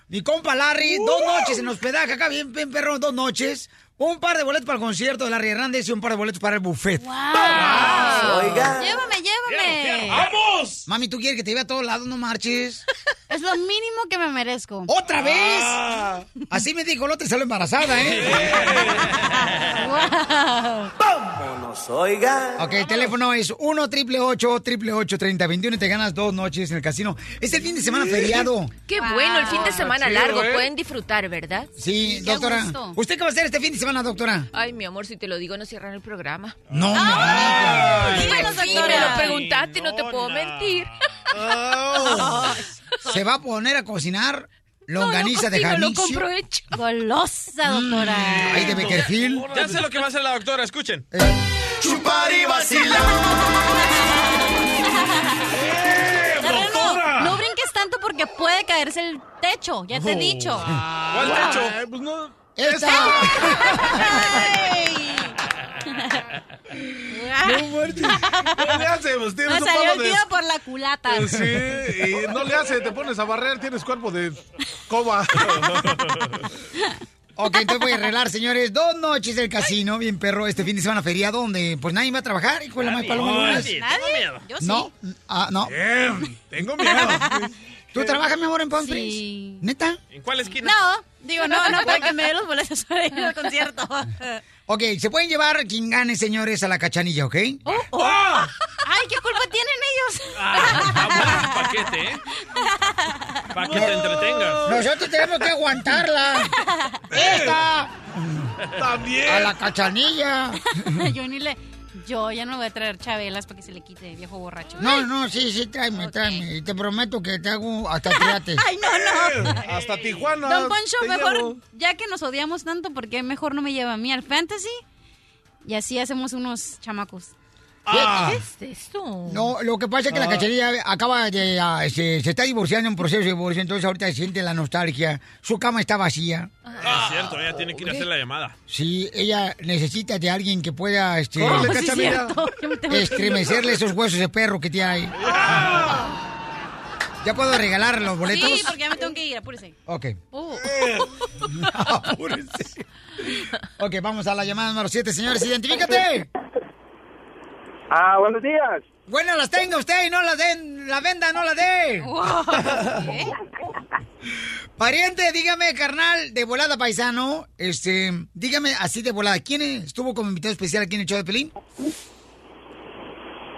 Mi compa Larry, dos noches en hospedaje acá, bien, bien perro, dos noches. Un par de boletos para el concierto de Larry Hernández y un par de boletos para el buffet. Oiga. Llévame, llévame. ¡Vamos! Mami, ¿tú quieres que te lleve a todos lados? No marches. Es lo mínimo que me merezco. ¿Otra vez? Así me dijo, no te salió embarazada, ¿eh? nos oiga. Ok, el teléfono es 1 triple 8 triple 8 30 21 y te ganas dos noches en el casino. Es el fin de semana feriado. Qué bueno, el fin de semana chido, largo. ¿eh? Pueden disfrutar, ¿verdad? Sí, doctora. ¿Usted qué va a hacer este fin de semana, doctora? Ay, mi amor, si te lo digo, no cierran el programa. No, mi Pues sí, me lo preguntaste, no te puedo mentir. Se va a poner a cocinar longaniza de cocino, lo compro hecho. Golosa, doctora. Ahí de Beckerfield. Ya sé lo que va a hacer la doctora, escuchen. Chupar y vacilar. Terreno, no brinques tanto porque puede caerse el techo, ya te he dicho. ¿Cuál Wow. techo? pues no. ¡Esta! No marches. No le hace, pues tienes Me un salió palo el de... tío por la culata. Sí, y no le hace, te pones a barrer, tienes cuerpo de coba. Ok, entonces voy a arreglar, señores, dos noches del casino, bien perro, este fin de semana feriado, donde pues nadie va a trabajar, hijo de la madre paloma. lunes. Nadie, tengo miedo. Yo sí. No, ah, no. Bien, tengo miedo. ¿Tú trabajas, mi amor, en Palm Springs? Sí. ¿Neta? ¿En cuál esquina? No, digo, no, no, para que me dé los boletos para ir al concierto. Ok, se pueden llevar quien gane, señores, a la cachanilla, ¿ok? Oh, oh. Ay, ¿qué culpa tienen ellos? Ah, bueno paquete, ¿eh? Para que te entretengas. Nosotros tenemos que aguantarla. ¡Esta! También. A la cachanilla. yo ni le... Yo ya no voy a traer chabelas para que se le quite, viejo borracho. No, no, sí, sí, tráeme, tráeme. Y te prometo que te hago hasta triates. Ay, no, no. Hasta Tijuana. Don Poncho, mejor, llevo. ya que nos odiamos tanto, ¿por qué mejor no me lleva a mí al fantasy? Y así hacemos unos chamacos. Ah. ¿Qué es esto? No, lo que pasa es que la Ah. cachanilla acaba de... ah, se, se está divorciando en proceso de divorcio, entonces ahorita siente la nostalgia. Su cama está vacía. Es cierto, ella tiene que ir a hacer la llamada. Sí, ella necesita de alguien que pueda este, Córrele, Oh, sí, estremecerle esos huesos de perro que tiene ahí. ¿Ya puedo regalar los boletos? Sí, porque ya me tengo que ir, apúrese. Ok. Uh. Apúrense. ok, vamos a la llamada número 7, señores. ¡Identifícate! Ah, buenos días. Buenas las tenga usted y no las den, la venda no la dé. Pariente, dígame, carnal, de volada paisano, este, dígame así de volada, ¿quién estuvo como invitado especial aquí en el show de Pelín?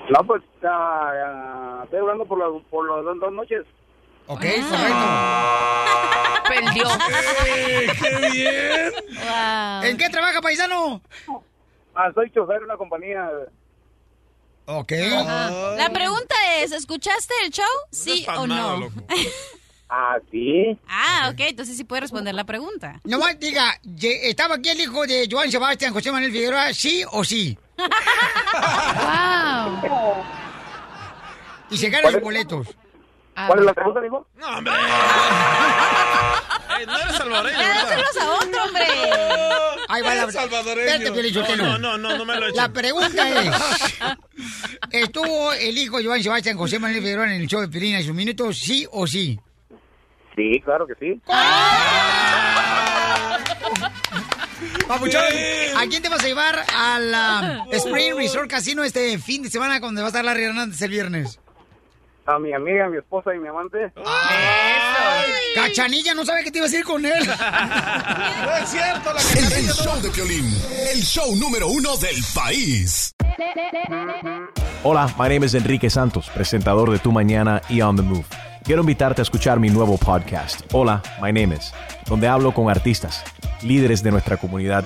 No, pues ah, estoy hablando por, las por las dos, dos noches. Ok, Ah. correcto. Perdió. ¡Qué bien! ¿En qué trabaja, paisano? Ah, soy chofer de una compañía. Ok. La pregunta es, ¿escuchaste el show? ¿Sí o no? Ah, sí. Ah, ok, entonces sí puede responder la pregunta. No más diga, ¿estaba aquí el hijo de Joan Sebastián, José Manuel Figueroa, sí o sí? wow. Y se ganan los boletos. ¿Cuál es la pregunta, digo? No, hombre. No eres salvadoreño, Dáselos a otro, hombre. Ahí va la salvadoreño. No, no, no, no me lo echen. La pregunta es, ¿estuvo el hijo de Joan Sebastián, José Manuel Figueroa, en el show de Pelín en sus minutos, sí o sí? Sí, claro que sí. Papuchón, ¿a quién te vas a llevar al Spring Resort Casino este fin de semana cuando va a estar Larry Hernández el viernes? A mi amiga, mi esposa y mi amante. Cachanilla no sabe que te ibas a ir con él. No es cierto, la El, show de Piolín, el show número uno del país. Hola, my name is Enrique Santos, presentador de Tu Mañana y On the Move. Quiero invitarte a escuchar mi nuevo podcast, Hola, my name is, donde hablo con artistas, líderes de nuestra comunidad